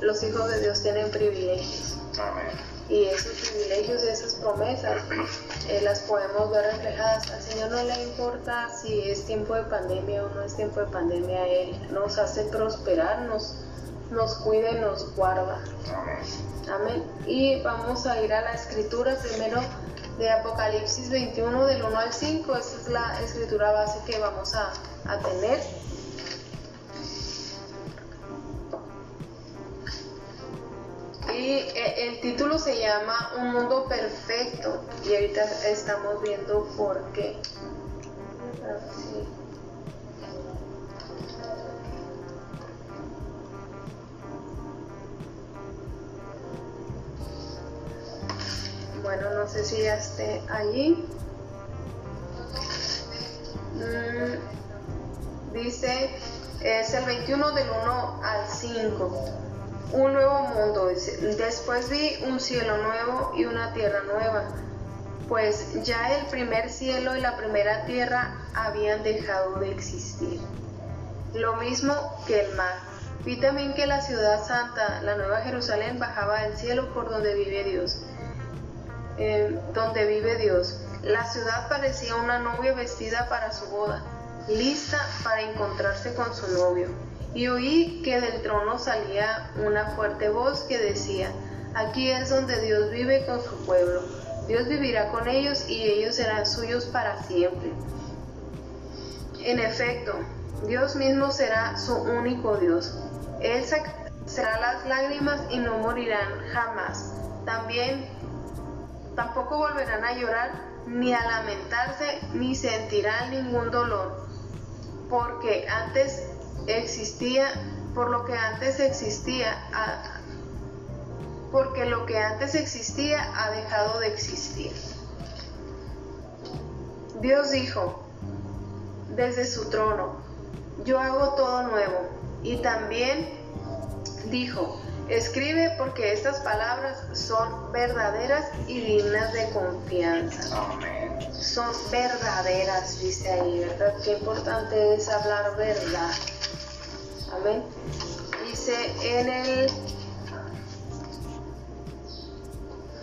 los hijos de Dios tienen privilegios. Y esos privilegios y esas promesas eh, las podemos ver reflejadas. Al Señor no le importa si es tiempo de pandemia o no es tiempo de pandemia. Él nos hace prosperar, nos, nos cuida y nos guarda. Amén. Y vamos a ir a la escritura primero de Apocalipsis 21 del 1 al 5. Esa es la escritura base que vamos a, a tener. Y eh, el título se llama Un mundo perfecto. Y ahorita estamos viendo por qué. Bueno, no sé si ya esté allí. Mm, dice, es el 21 del 1 al 5. Un nuevo mundo. Después vi un cielo nuevo y una tierra nueva, pues ya el primer cielo y la primera tierra habían dejado de existir. Lo mismo que el mar. Vi también que la ciudad santa, la nueva Jerusalén, bajaba del cielo por donde vive Dios donde vive Dios. La ciudad parecía una novia vestida para su boda, lista para encontrarse con su novio. Y oí que del trono salía una fuerte voz que decía, aquí es donde Dios vive con su pueblo. Dios vivirá con ellos y ellos serán suyos para siempre. En efecto, Dios mismo será su único Dios. Él será las lágrimas y no morirán jamás. También Tampoco volverán a llorar, ni a lamentarse, ni sentirán ningún dolor, porque antes existía, por lo que antes existía, porque lo que antes existía ha dejado de existir. Dios dijo, desde su trono, yo hago todo nuevo. Y también dijo, escribe porque estas palabras son verdaderas y dignas de confianza. Son verdaderas, dice ahí, ¿verdad? Qué importante es hablar verdad. Amén. Dice en el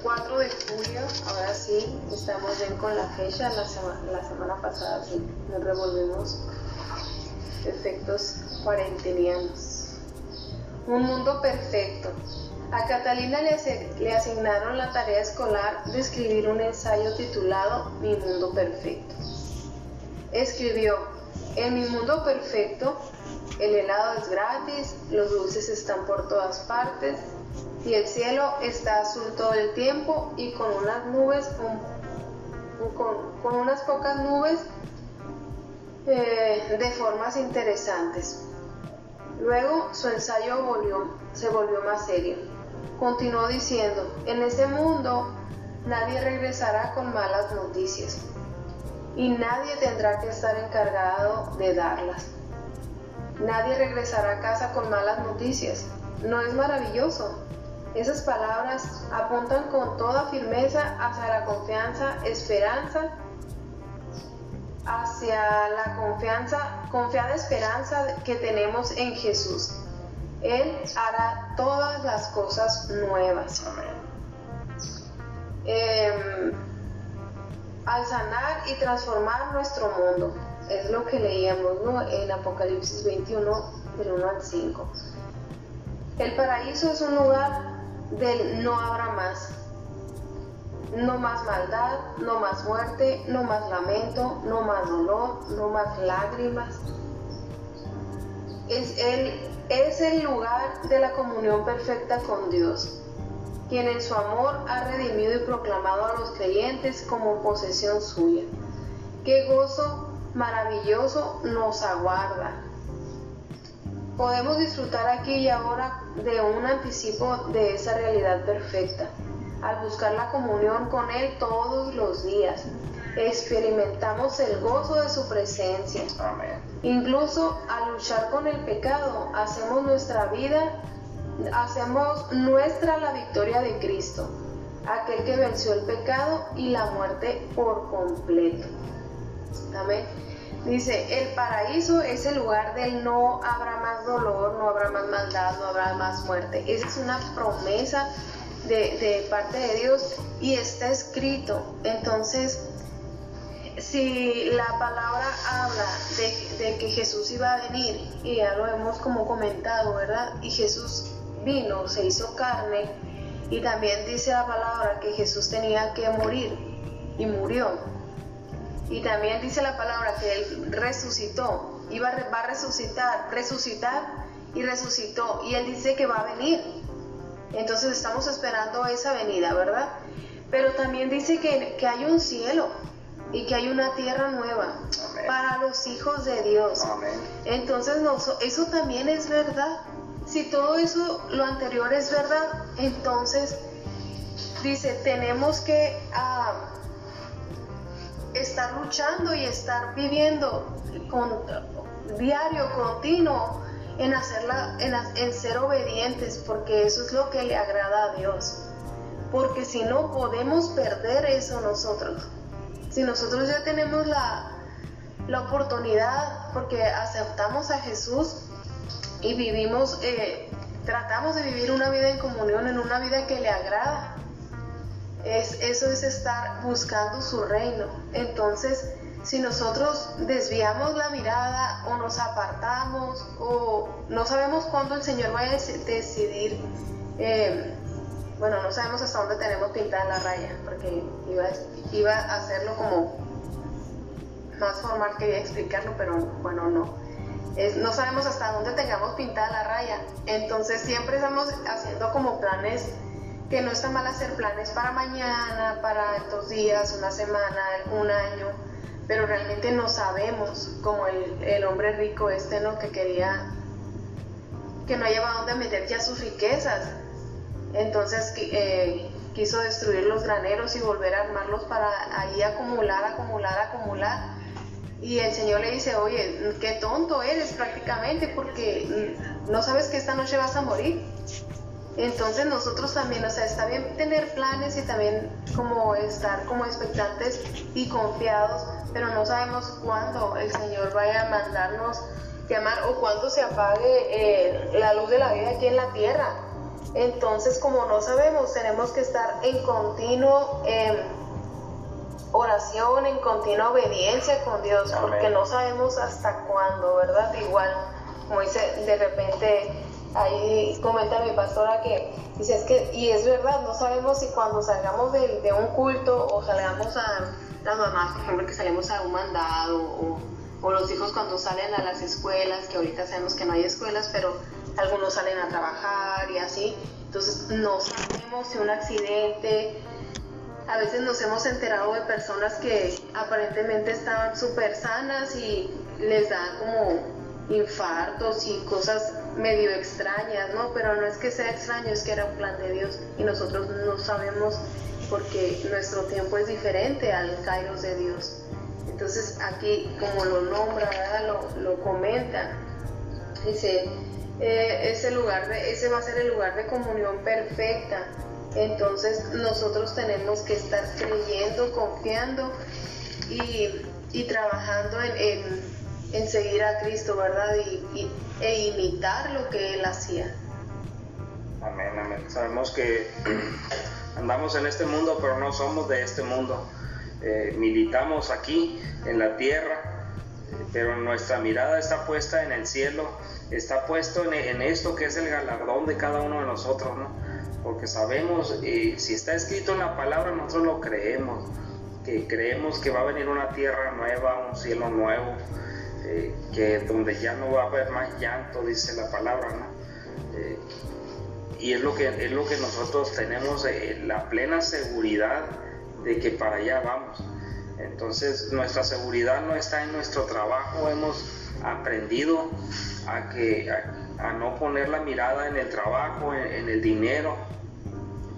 4 de julio, ahora sí, estamos bien con la fecha, la, la semana pasada sí, nos revolvimos efectos cuarentenianos. Un mundo perfecto. A Catalina le, le asignaron la tarea escolar de escribir un ensayo titulado Mi mundo perfecto. Escribió, en mi mundo perfecto, el helado es gratis, los dulces están por todas partes, y el cielo está azul todo el tiempo y con unas nubes, con, unas pocas nubes eh, de formas interesantes. Luego su ensayo volvió, se volvió más serio. Continuó diciendo, en ese mundo nadie regresará con malas noticias y nadie tendrá que estar encargado de darlas. Nadie regresará a casa con malas noticias. ¿No es maravilloso? Esas palabras apuntan con toda firmeza hacia la confianza, esperanza, hacia la confianza, confiada esperanza que tenemos en Jesús. Él hará todas las cosas nuevas. Eh, al sanar y transformar nuestro mundo. Es lo que leíamos en Apocalipsis 21, del 1 al 5. El paraíso es un lugar del no habrá más. No más maldad, no más muerte, no más lamento, no más dolor, no más lágrimas. Es el, es el lugar de la comunión perfecta con Dios, quien en su amor ha redimido y proclamado a los creyentes como posesión suya. Qué gozo maravilloso nos aguarda podemos disfrutar aquí y ahora de un anticipo de esa realidad perfecta, al buscar la comunión con Él todos los días. Experimentamos el gozo de su presencia. Incluso al luchar con el pecado, hacemos nuestra vida, hacemos nuestra la victoria de Cristo, aquel que venció el pecado y la muerte por completo. Amén. Dice, el paraíso es el lugar del no habrá más dolor, no habrá más maldad, no habrá más muerte. Esa es una promesa de, parte de Dios y está escrito. Entonces, si la palabra habla de, de, que Jesús iba a venir, y ya lo hemos como comentado, ¿verdad? Y Jesús vino, se hizo carne, y también dice la palabra que Jesús tenía que morir, y murió. Y también dice la palabra que Él resucitó, iba a, va a resucitar, resucitar y resucitó. Y Él dice que va a venir. Entonces estamos esperando esa venida, ¿verdad? Pero también dice que, hay un cielo y que hay una tierra nueva para los hijos de Dios. Entonces eso también es verdad. Si todo eso, lo anterior es verdad, entonces dice, tenemos que... Ah, estar luchando y estar viviendo con, diario, continuo, en, hacerla, en, ser obedientes, porque eso es lo que le agrada a Dios. Porque si no, podemos perder eso nosotros. Si nosotros ya tenemos la, la oportunidad, porque aceptamos a Jesús y vivimos, eh, tratamos de vivir una vida en comunión, en una vida que le agrada, es, eso es estar buscando su reino. Entonces, si nosotros desviamos la mirada o nos apartamos o no sabemos cuándo el Señor va a decidir, eh, bueno, no sabemos hasta dónde tenemos pintada la raya, porque iba, iba a hacerlo como más formal, quería explicarlo, pero bueno, no. no sabemos hasta dónde tengamos pintada la raya, entonces siempre estamos haciendo como planes que no está mal hacer planes para mañana, para estos días, una semana, un año, pero realmente no sabemos, como el, hombre rico este, ¿no? Que quería, que no lleva dónde meter ya sus riquezas. entonces eh, quiso destruir los graneros y volver a armarlos para ahí acumular, acumular, acumular. Y el Señor le dice, oye, qué tonto eres prácticamente porque no sabes que esta noche vas a morir. Entonces nosotros también, o sea, está bien tener planes y también como estar como expectantes y confiados, pero no sabemos cuándo el Señor vaya a mandarnos llamar o cuándo se apague eh, la luz de la vida aquí en la tierra. Entonces, como no sabemos, tenemos que estar en continuo em, oración, en continua obediencia con Dios, porque no sabemos hasta cuándo, ¿verdad? Igual, como dice, de repente ahí comenta mi pastora que dice es que, y es verdad, no sabemos si cuando salgamos de, un culto o salgamos a las mamás, por ejemplo, que salimos a un mandado o, o, los hijos cuando salen a las escuelas, que ahorita sabemos que no hay escuelas, pero algunos salen a trabajar y así, entonces no sabemos si un accidente, a veces nos hemos enterado de personas que aparentemente estaban súper sanas y les da como infartos y cosas medio extrañas, ¿no? Pero no es que sea extraño, es que era un plan de Dios y nosotros no sabemos porque nuestro tiempo es diferente al Kairos de Dios. Entonces aquí, como lo nombra, Lo, lo comenta, dice, eh, ese, lugar de, ese va a ser el lugar de comunión perfecta. Entonces nosotros tenemos que estar creyendo, confiando y, y trabajando en en seguir a Cristo, ¿verdad? Y, e imitar lo que Él hacía. Amén, amén. Sabemos que andamos en este mundo, pero no somos de este mundo. Eh, militamos aquí, en la tierra, pero nuestra mirada está puesta en el cielo, está puesto en, esto que es el galardón de cada uno de nosotros, ¿no? Porque sabemos, eh, si está escrito en la palabra, nosotros lo creemos, que creemos que va a venir una tierra nueva, un cielo nuevo, eh, que donde ya no va a haber más llanto, dice la palabra, ¿no? Eh, y es lo que, es lo que nosotros tenemos eh, la plena seguridad de que para allá vamos. Entonces nuestra seguridad no está en nuestro trabajo, hemos aprendido a, que, a, no poner la mirada en el trabajo, en, el dinero,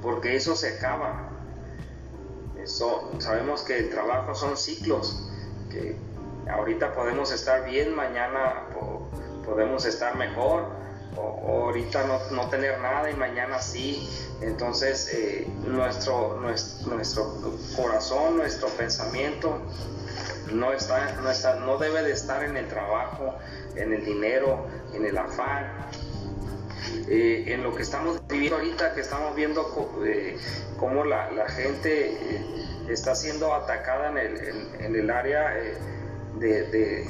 porque eso se acaba. Eso, sabemos que el trabajo son ciclos, que ahorita podemos estar bien, mañana podemos estar mejor, o, ahorita no, tener nada y mañana sí. Entonces eh, nuestro, nuestro, corazón, nuestro pensamiento no, está, no, no debe de estar en el trabajo, en el dinero, en el afán. Eh, en lo que estamos viviendo ahorita, que estamos viendo eh, cómo la, gente está siendo atacada en el, en el área de,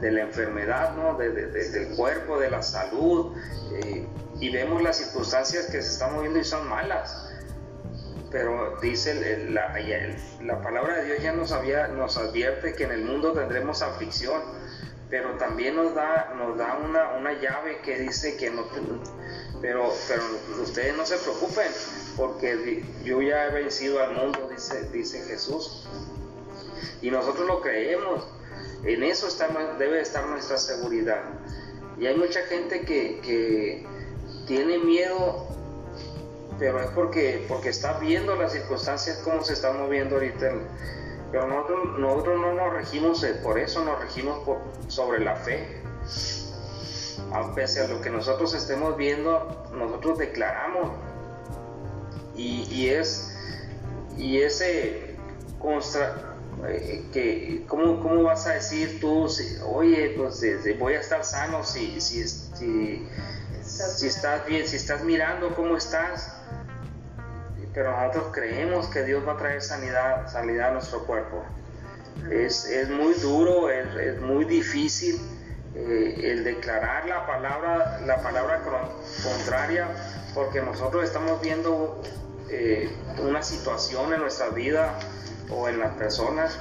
la enfermedad, ¿no? del cuerpo, de la salud, eh, y vemos las circunstancias que se están moviendo y son malas. Pero dice la, la, palabra de Dios ya nos, había, nos advierte que en el mundo tendremos aflicción, pero también nos da, nos da una, una llave que dice que no, pero, pero ustedes no se preocupen, porque yo ya he vencido al mundo, dice, dice Jesús. Y nosotros lo creemos. En eso debe estar nuestra seguridad. Y hay mucha gente que, tiene miedo, pero es porque, porque está viendo las circunstancias como se están moviendo ahorita. Pero nosotros, nosotros no nos regimos por eso, nos regimos por, sobre la fe. A pese a lo que nosotros estemos viendo, nosotros declaramos. Y, y es y ese eh, que, ¿cómo, ¿cómo, vas a decir tú, oye, pues voy a estar sano si, si, si, si, estás bien, si estás mirando cómo estás? Pero nosotros creemos que Dios va a traer sanidad, sanidad a nuestro cuerpo. Es, es muy duro, es, es muy difícil eh, el declarar la palabra, la palabra contraria, porque nosotros estamos viendo eh, una situación en nuestra vida o en las personas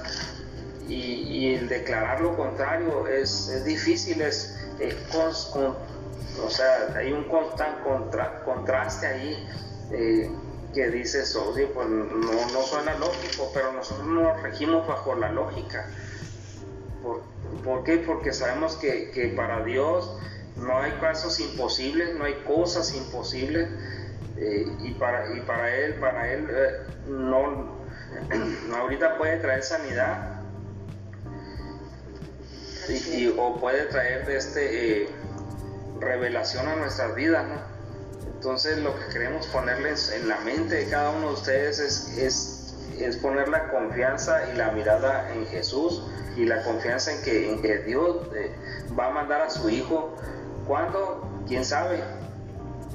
y, el declarar lo contrario es, difícil, es, o sea, hay un constante contra, contraste ahí eh, que dices, oye, pues no, no suena lógico, pero nosotros nos regimos bajo la lógica. ¿Por, ¿por qué? Porque sabemos que, que para Dios no hay casos imposibles, no hay cosas imposibles eh, y, para, y para él, para él eh, no, ahorita puede traer sanidad y, o puede traer de este eh, revelación a nuestras vidas, ¿no? Entonces lo que queremos ponerles en la mente de cada uno de ustedes es, es, es poner la confianza y la mirada en Jesús y la confianza en que, en que Dios va a mandar a su Hijo. ¿Cuándo? ¿Quién sabe?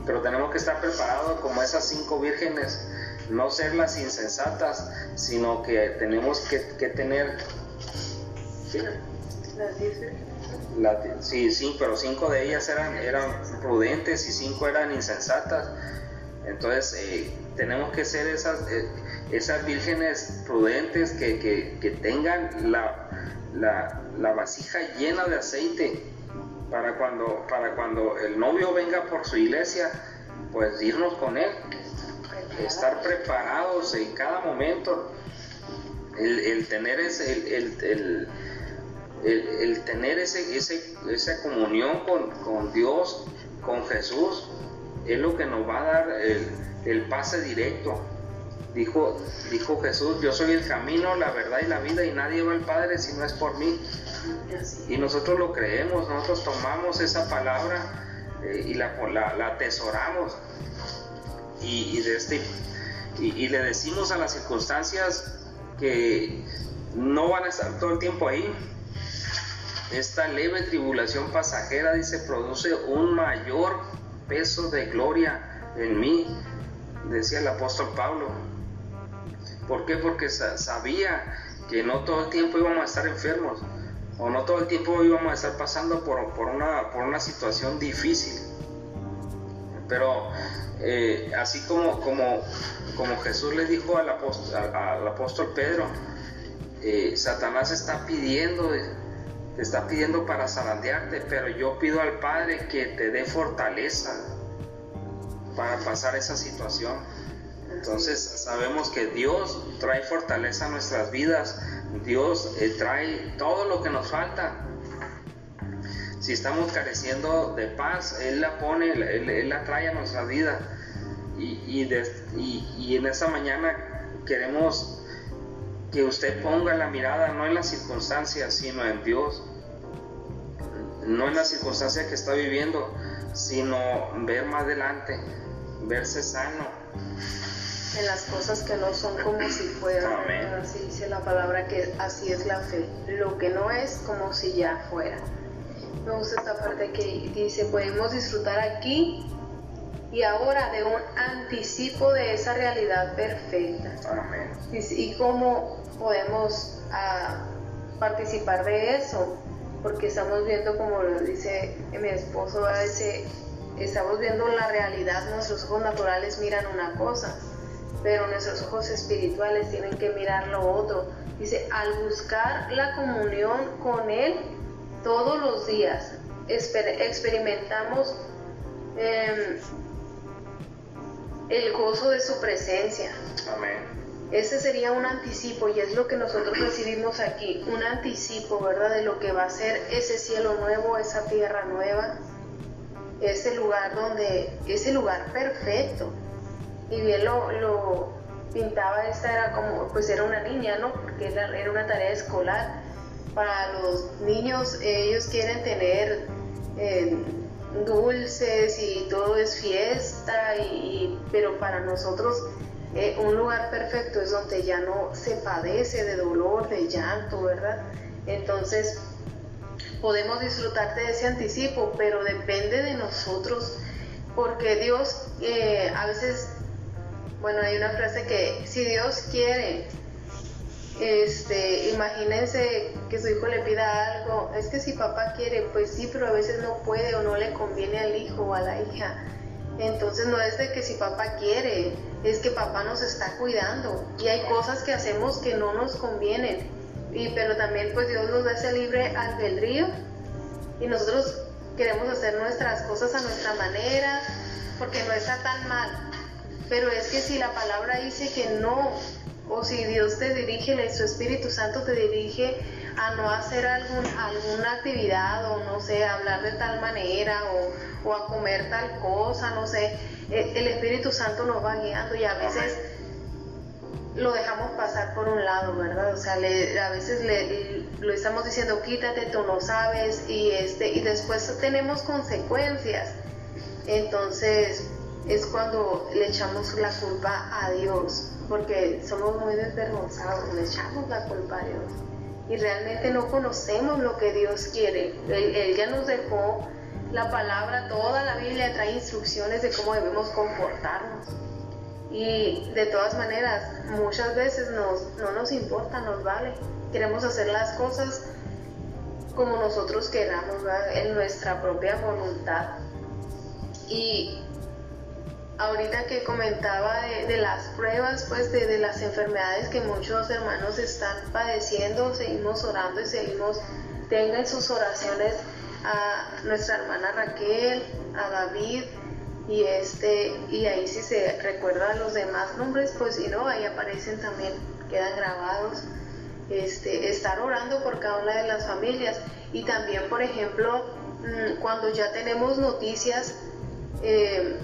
pero tenemos que estar preparados como esas cinco vírgenes, no ser las insensatas, sino que tenemos que, tener... ¿sí? Las sí, sí, pero cinco de ellas eran, eran prudentes y cinco eran insensatas. Entonces, eh, tenemos que ser esas, eh, esas vírgenes prudentes que, tengan la, la, la vasija llena de aceite para cuando, para cuando el novio venga por su iglesia, pues irnos con él, estar preparados en cada momento, el, tener ese, el, el, tener ese, ese, esa comunión con, Dios, con Jesús, es lo que nos va a dar el, pase directo. Dijo, dijo Jesús, yo soy el camino, la verdad y la vida y nadie va al Padre si no es por mí. Y nosotros lo creemos, nosotros tomamos esa palabra eh, y la, la, atesoramos. Y, de este, y, le decimos a las circunstancias que no van a estar todo el tiempo ahí. Esta leve tribulación pasajera, dice, produce un mayor peso de gloria en mí, decía el apóstol Pablo. ¿Por qué? Porque sabía que no todo el tiempo íbamos a estar enfermos o no todo el tiempo íbamos a estar pasando por, una, por una situación difícil. Pero eh, así como, como, como Jesús le dijo al apóstol, al, Pedro, eh, Satanás está pidiendo, te está pidiendo para zarandearte, pero yo pido al Padre que te dé fortaleza para pasar esa situación. Entonces sabemos que Dios trae fortaleza a nuestras vidas, Dios eh, trae todo lo que nos falta. Si estamos careciendo de paz, Él la pone, Él, la trae a nuestra vida. Y, y, en esta mañana queremos que usted ponga la mirada no en las circunstancias, sino en Dios. No en las circunstancias que está viviendo, sino ver más adelante, verse sano, en las cosas que no son como si fueran. Así dice la palabra que así es la fe. Lo que no es como si ya fuera. Me gusta esta parte que dice, podemos disfrutar aquí y ahora de un anticipo de esa realidad perfecta. Amén. Y, cómo podemos ah, participar de eso, porque estamos viendo, como lo dice mi esposo, dice, estamos viendo la realidad, nuestros ojos naturales miran una cosa, pero nuestros ojos espirituales tienen que mirar lo otro. Dice, al buscar la comunión con Él todos los días, experimentamos em, el gozo de su presencia. Amén. Ese sería un anticipo y es lo que nosotros recibimos aquí, un anticipo, ¿verdad? De lo que va a ser ese cielo nuevo, esa tierra nueva, ese lugar donde, ese lugar perfecto y bien lo, pintaba, esta era como, pues era una niña, ¿no? Porque era, una tarea escolar. Para los niños, ellos quieren tener eh, dulces y todo es fiesta, y, pero para nosotros eh, un lugar perfecto es donde ya no se padece de dolor, de llanto, ¿verdad? Entonces, podemos disfrutar de ese anticipo, pero depende de nosotros, porque Dios eh, a veces bueno, hay una frase que si Dios quiere, este, imagínense que su hijo le pida algo, es que si papá quiere, pues sí, pero a veces no puede o no le conviene al hijo o a la hija. Entonces no es de que si papá quiere, es que papá nos está cuidando y hay cosas que hacemos que no nos convienen. Y pero también pues Dios nos da ese libre albedrío y nosotros queremos hacer nuestras cosas a nuestra manera porque no está tan mal. Pero es que si la palabra dice que no, o si Dios te dirige, su Espíritu Santo te dirige a no hacer algún, alguna actividad o no sé, hablar de tal manera o, a comer tal cosa, no sé, eh, el Espíritu Santo nos va guiando y a veces lo dejamos pasar por un lado, ¿verdad? O sea, a veces le, lo estamos diciendo, quítate, tú no sabes, y, este, y después tenemos consecuencias. Entonces es cuando le echamos la culpa a Dios, porque somos muy desvergonzados, le echamos la culpa a Dios. Y realmente no conocemos lo que Dios quiere. él ya nos dejó la palabra, toda la Biblia trae instrucciones de cómo debemos comportarnos. Y de todas maneras, muchas veces nos, no nos importa, nos vale. Queremos hacer las cosas como nosotros queramos, en nuestra propia voluntad. Y ahorita que comentaba de, las pruebas, pues de, las enfermedades que muchos hermanos están padeciendo, seguimos orando y seguimos, tengan sus oraciones a nuestra hermana Raquel, a David, y este y ahí si se recuerdan los demás nombres pues si no ahí aparecen también quedan grabados este estar orando por cada una de las familias. Y también por ejemplo mm, cuando ya tenemos noticias eh,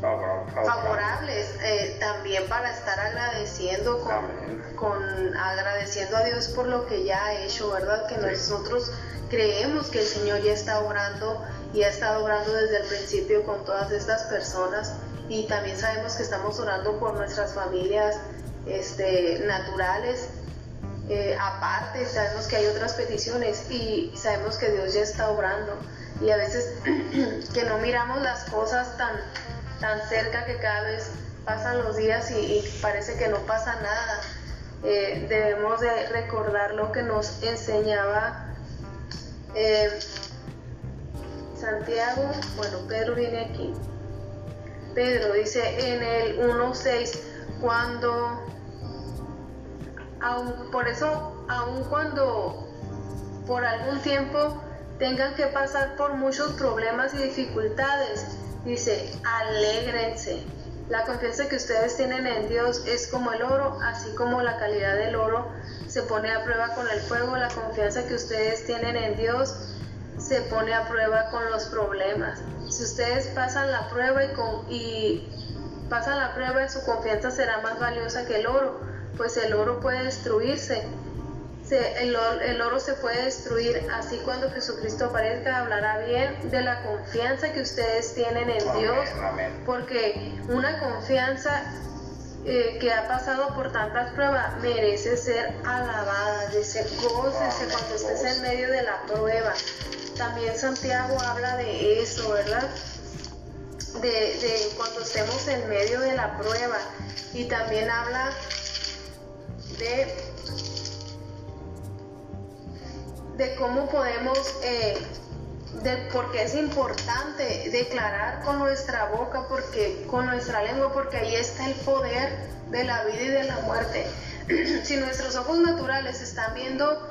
favorables eh, también para estar agradeciendo con, con, agradeciendo a Dios por lo que ya ha hecho verdad que nosotros creemos que el Señor ya está orando y ha estado orando desde el principio con todas estas personas. Y también sabemos que estamos orando por nuestras familias este, naturales. Eh, aparte, sabemos que hay otras peticiones y sabemos que Dios ya está obrando. Y a veces que no miramos las cosas tan, tan cerca que cada vez pasan los días y, parece que no pasa nada. Eh, debemos de recordar lo que nos enseñaba eh, Santiago, bueno, Pedro viene aquí. Pedro dice en el 1.6, cuando, por eso, aun cuando por algún tiempo tengan que pasar por muchos problemas y dificultades, dice, alégrense. La confianza que ustedes tienen en Dios es como el oro, así como la calidad del oro se pone a prueba con el fuego, la confianza que ustedes tienen en Dios se pone a prueba con los problemas. Si ustedes pasan la prueba y, con, y pasan la prueba, su confianza será más valiosa que el oro, pues el oro puede destruirse. El, el, oro se puede destruir, así cuando Jesucristo aparezca hablará bien de la confianza que ustedes tienen en Dios, porque una confianza eh, que ha pasado por tantas pruebas merece ser alabada, dice, gócese cuando estés en medio de la prueba. También Santiago habla de eso, ¿verdad? De, cuando estemos en medio de la prueba. Y también habla de, de cómo podemos, eh, de por qué es importante declarar con nuestra boca, porque con nuestra lengua, porque ahí está el poder de la vida y de la muerte. si nuestros ojos naturales están viendo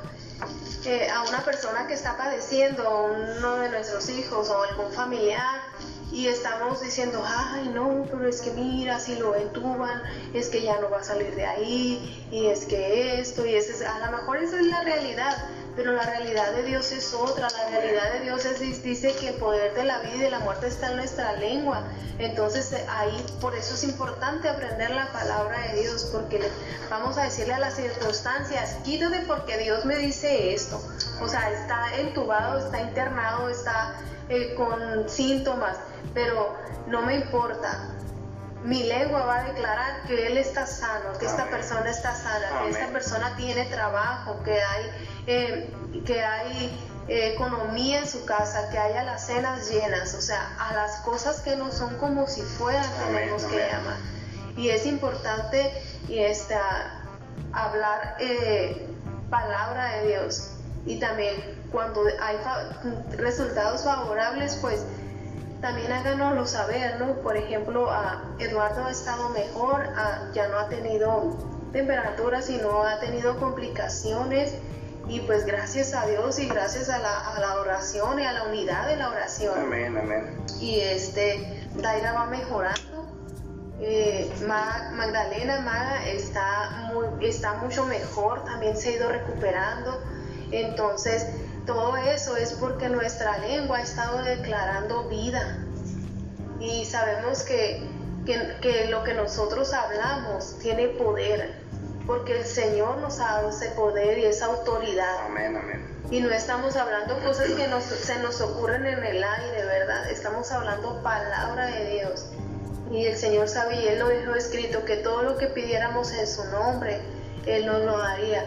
a una persona que está padeciendo, uno de nuestros hijos o algún familiar, y estamos diciendo, ay no, pero es que mira, si lo entuban, es que ya no va a salir de ahí, y es que esto, y ese, a lo mejor esa es la realidad, pero la realidad de Dios es otra, la realidad de Dios es, dice que el poder de la vida y de la muerte está en nuestra lengua, entonces eh, ahí por eso es importante aprender la palabra de Dios, porque vamos a decirle a las circunstancias, quítate porque Dios me dice esto, o sea, está entubado, está internado, está eh, con síntomas, pero no me importa, mi lengua va a declarar que él está sano, que esta persona está sana, que esta persona tiene trabajo, que hay, eh, que hay eh, economía en su casa, que haya las cenas llenas, o sea, a las cosas que no son como si fueran tenemos que llamar. Y es importante y esta, hablar eh, palabra de Dios. Y también cuando hay resultados favorables, pues también háganoslo saber, ¿no? Por ejemplo, a Eduardo ha estado mejor, ya no ha tenido temperaturas y no ha tenido complicaciones. Y pues gracias a Dios y gracias a la, oración y a la unidad de la oración. Amén, amén. Y este, Daira va mejorando. Eh, Magdalena Maga está, muy, está mucho mejor, también se ha ido recuperando. Entonces, todo eso es porque nuestra lengua ha estado declarando vida. Y sabemos que, que, lo que nosotros hablamos tiene poder, porque el Señor nos ha dado ese poder y esa autoridad. Amén, amén. Y no estamos hablando cosas que nos, se nos ocurren en el aire, ¿verdad? Estamos hablando palabra de Dios. Y el Señor sabe, y Él lo dejó escrito, que todo lo que pidiéramos en su nombre, Él nos lo daría.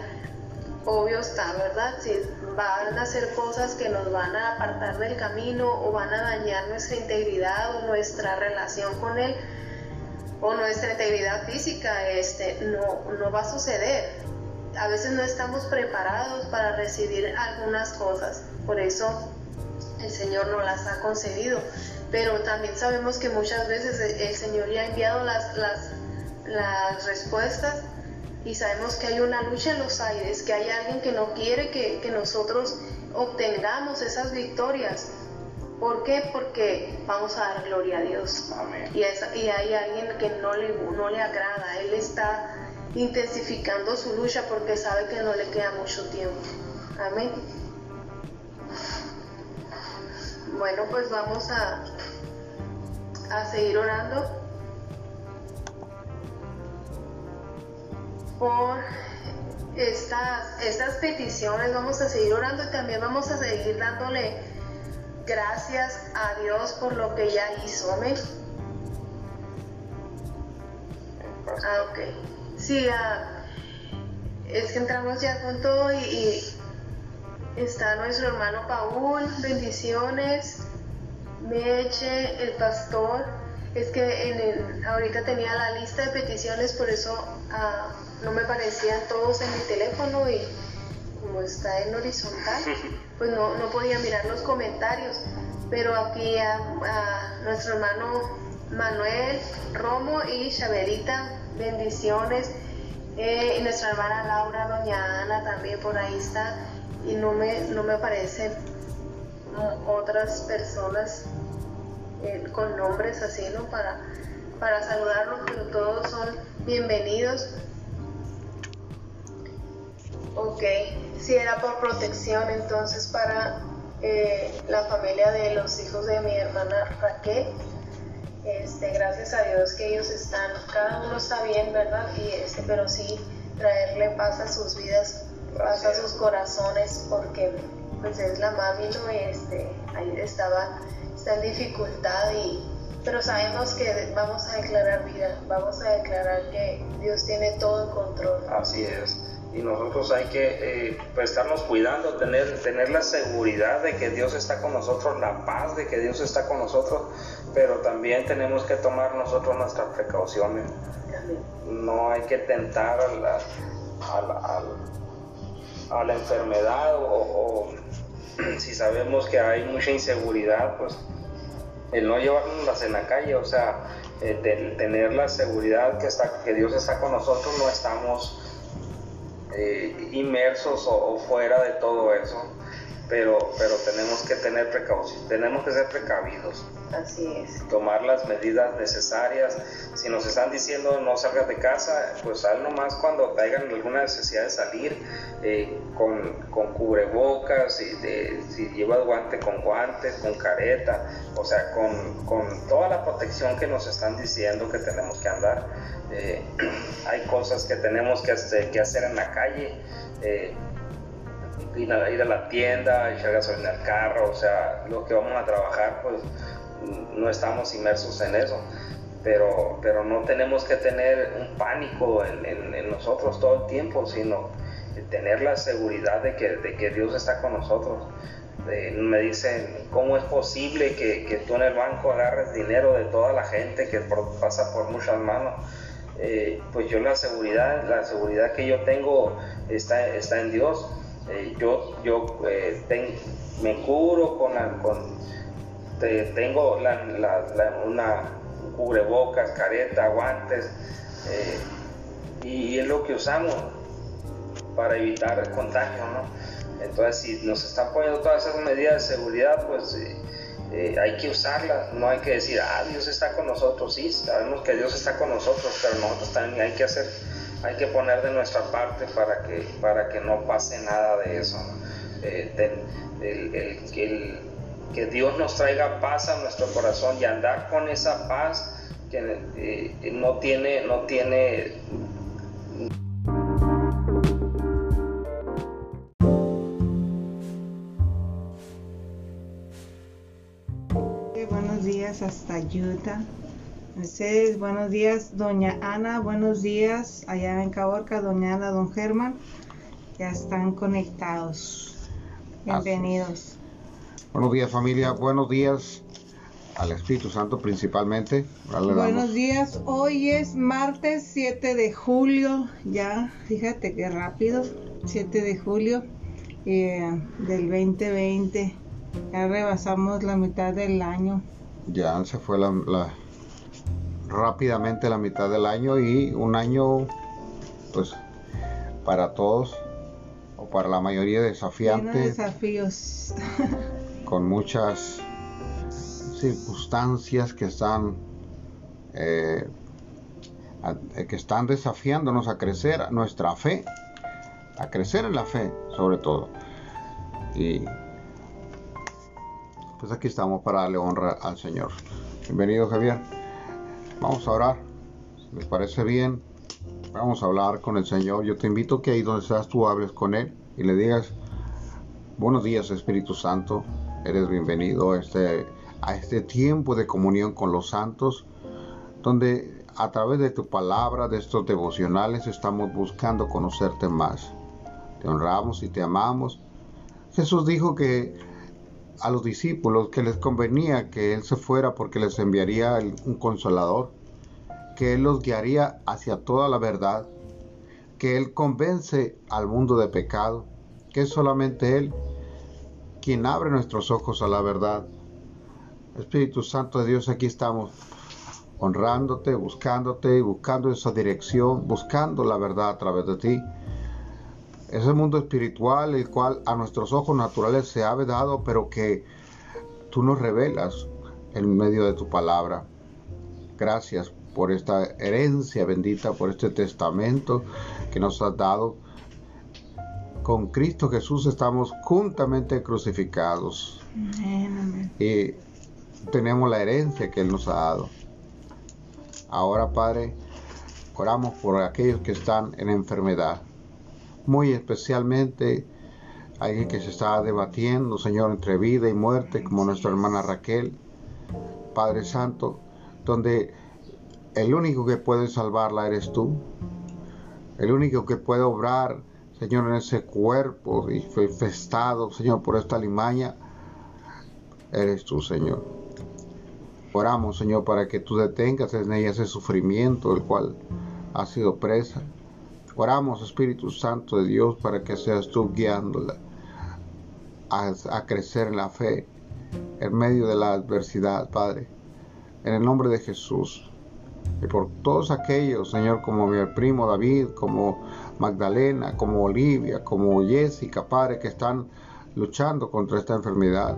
Obvio está, ¿verdad? Si van a hacer cosas que nos van a apartar del camino o van a dañar nuestra integridad o nuestra relación con Él o nuestra integridad física, este, no, no va a suceder. A veces no estamos preparados para recibir algunas cosas, por eso el Señor no las ha concedido pero también sabemos que muchas veces el Señor ya ha enviado las, las, las respuestas y sabemos que hay una lucha en los aires, que hay alguien que no quiere que, que nosotros obtengamos esas victorias. ¿Por qué? Porque vamos a dar gloria a Dios. Amén. Y, y hay alguien que no le, no le agrada. Él está intensificando su lucha porque sabe que no le queda mucho tiempo. Amén. Bueno, pues vamos a, a seguir orando por estas, estas peticiones. Vamos a seguir orando y también vamos a seguir dándole gracias a Dios por lo que ya hizo. ¿me? Ah, ok. Sí, ah, es que entramos ya con todo y, y está nuestro hermano Paul. Bendiciones. Meche, el pastor, es que en el, ahorita tenía la lista de peticiones, por eso ah, no me parecían todos en mi teléfono y como está en horizontal, pues no, no podía mirar los comentarios. Pero aquí a, nuestro hermano Manuel Romo y Chabelita, bendiciones. Eh, y nuestra hermana Laura, doña Ana también por ahí está. Y no me, no me aparecen otras personas eh, con nombres así, ¿no? Para, para saludarlos, pero todos son bienvenidos. Ok, si era por protección, entonces para eh, la familia de los hijos de mi hermana Raquel, este, gracias a Dios que ellos están, cada uno está bien, ¿verdad? Y este, pero sí traerle paz a sus vidas, paz a sus corazones, porque pues es la mami, ¿no? Y este, ahí estaba, está en dificultad y pero sabemos que vamos a declarar vida, vamos a declarar que Dios tiene todo el control. Así es. Y nosotros hay que eh, pues, estarnos cuidando, tener, tener la seguridad de que Dios está con nosotros, la paz de que Dios está con nosotros, pero también tenemos que tomar nosotros nuestras precauciones. No hay que tentar a la, a la, enfermedad o si sabemos que hay mucha inseguridad, pues el no llevarnos en la calle, o sea, eh, tener la seguridad que, está, que Dios está con nosotros, no estamos eh, inmersos o, fuera de todo eso, pero, pero tenemos que tener precaución, tenemos que ser precavidos. Así es. Tomar las medidas necesarias. Si nos están diciendo no salgas de casa, pues sal nomás cuando tengan alguna necesidad de salir eh, con, con, cubrebocas, y de, si llevas guante con guantes, con careta, o sea, con, con, toda la protección que nos están diciendo que tenemos que andar. Eh, hay cosas que tenemos que, que hacer en la calle. Eh, ir a, la tienda, echar gasolina al carro, o sea, lo que vamos a trabajar, pues no estamos inmersos en eso. Pero, pero no tenemos que tener un pánico en, nosotros todo el tiempo, sino tener la seguridad de que, de que Dios está con nosotros. me dicen, ¿cómo es posible que, que, tú en el banco agarres dinero de toda la gente que pasa por muchas manos? Eh, pues yo la seguridad, la seguridad que yo tengo está, está en Dios. Eh, yo yo eh, me curo con, con este, tengo una cubrebocas, careta, guantes, eh, y, es lo que usamos para evitar el contagio, ¿no? Entonces, si nos están poniendo todas esas medidas de seguridad, pues eh, hay que usarlas, no hay que decir, ah, Dios está con nosotros, sí, sabemos que Dios está con nosotros, pero nosotros también hay que hacer, hay que poner de nuestra parte para que, para que no pase nada de eso, el que Dios nos traiga paz a nuestro corazón y andar con esa paz que eh, no tiene, no tiene buenos días hasta Utah. Ustedes, buenos días, doña Ana, buenos días. Allá en Caborca, doña Ana, don Germán, ya están conectados. Bienvenidos. Buenos días familia, buenos días al Espíritu Santo principalmente. Buenos días, hoy es martes 7 de julio, ya, fíjate qué rápido, 7 de julio eh, del 2020, ya rebasamos la mitad del año. Ya se fue la, rápidamente la mitad del año y un año pues para todos o para la mayoría desafiante. desafíos. con muchas circunstancias que están eh, que están desafiándonos a crecer nuestra fe, a crecer en la fe sobre todo. Y pues aquí estamos para darle honra al Señor. Bienvenido Javier. Vamos a orar. Si les parece bien, vamos a hablar con el Señor. Yo te invito que ahí donde estás tú hables con Él y le digas, buenos días Espíritu Santo, eres bienvenido a este, a este tiempo de comunión con los santos, donde a través de tu palabra, de estos devocionales, estamos buscando conocerte más. Te honramos y te amamos. Jesús dijo que a los discípulos que les convenía que Él se fuera porque les enviaría un consolador, que Él los guiaría hacia toda la verdad, que Él convence al mundo de pecado, que es solamente Él quien abre nuestros ojos a la verdad. Espíritu Santo de Dios, aquí estamos honrándote, buscándote, buscando esa dirección, buscando la verdad a través de ti ese mundo espiritual el cual a nuestros ojos naturales se ha vedado, pero que tú nos revelas en medio de tu palabra. Gracias por esta herencia bendita, por este testamento que nos has dado. Con Cristo Jesús estamos juntamente crucificados. Y tenemos la herencia que Él nos ha dado. Ahora, Padre, oramos por aquellos que están en enfermedad muy especialmente alguien que se está debatiendo, Señor, entre vida y muerte, como nuestra hermana Raquel, Padre Santo, donde el único que puede salvarla eres tú, el único que puede obrar, Señor, en ese cuerpo infestado, Señor, por esta limaña, eres tú, Señor. Oramos, Señor, para que tú detengas en ella ese sufrimiento, el cual ha sido presa. Oramos, Espíritu Santo de Dios, para que seas tú guiándola a, crecer en la fe en medio de la adversidad, Padre. En el nombre de Jesús. Y por todos aquellos, Señor, como mi primo David, como Magdalena, como Olivia, como Jessica, Padre, que están luchando contra esta enfermedad.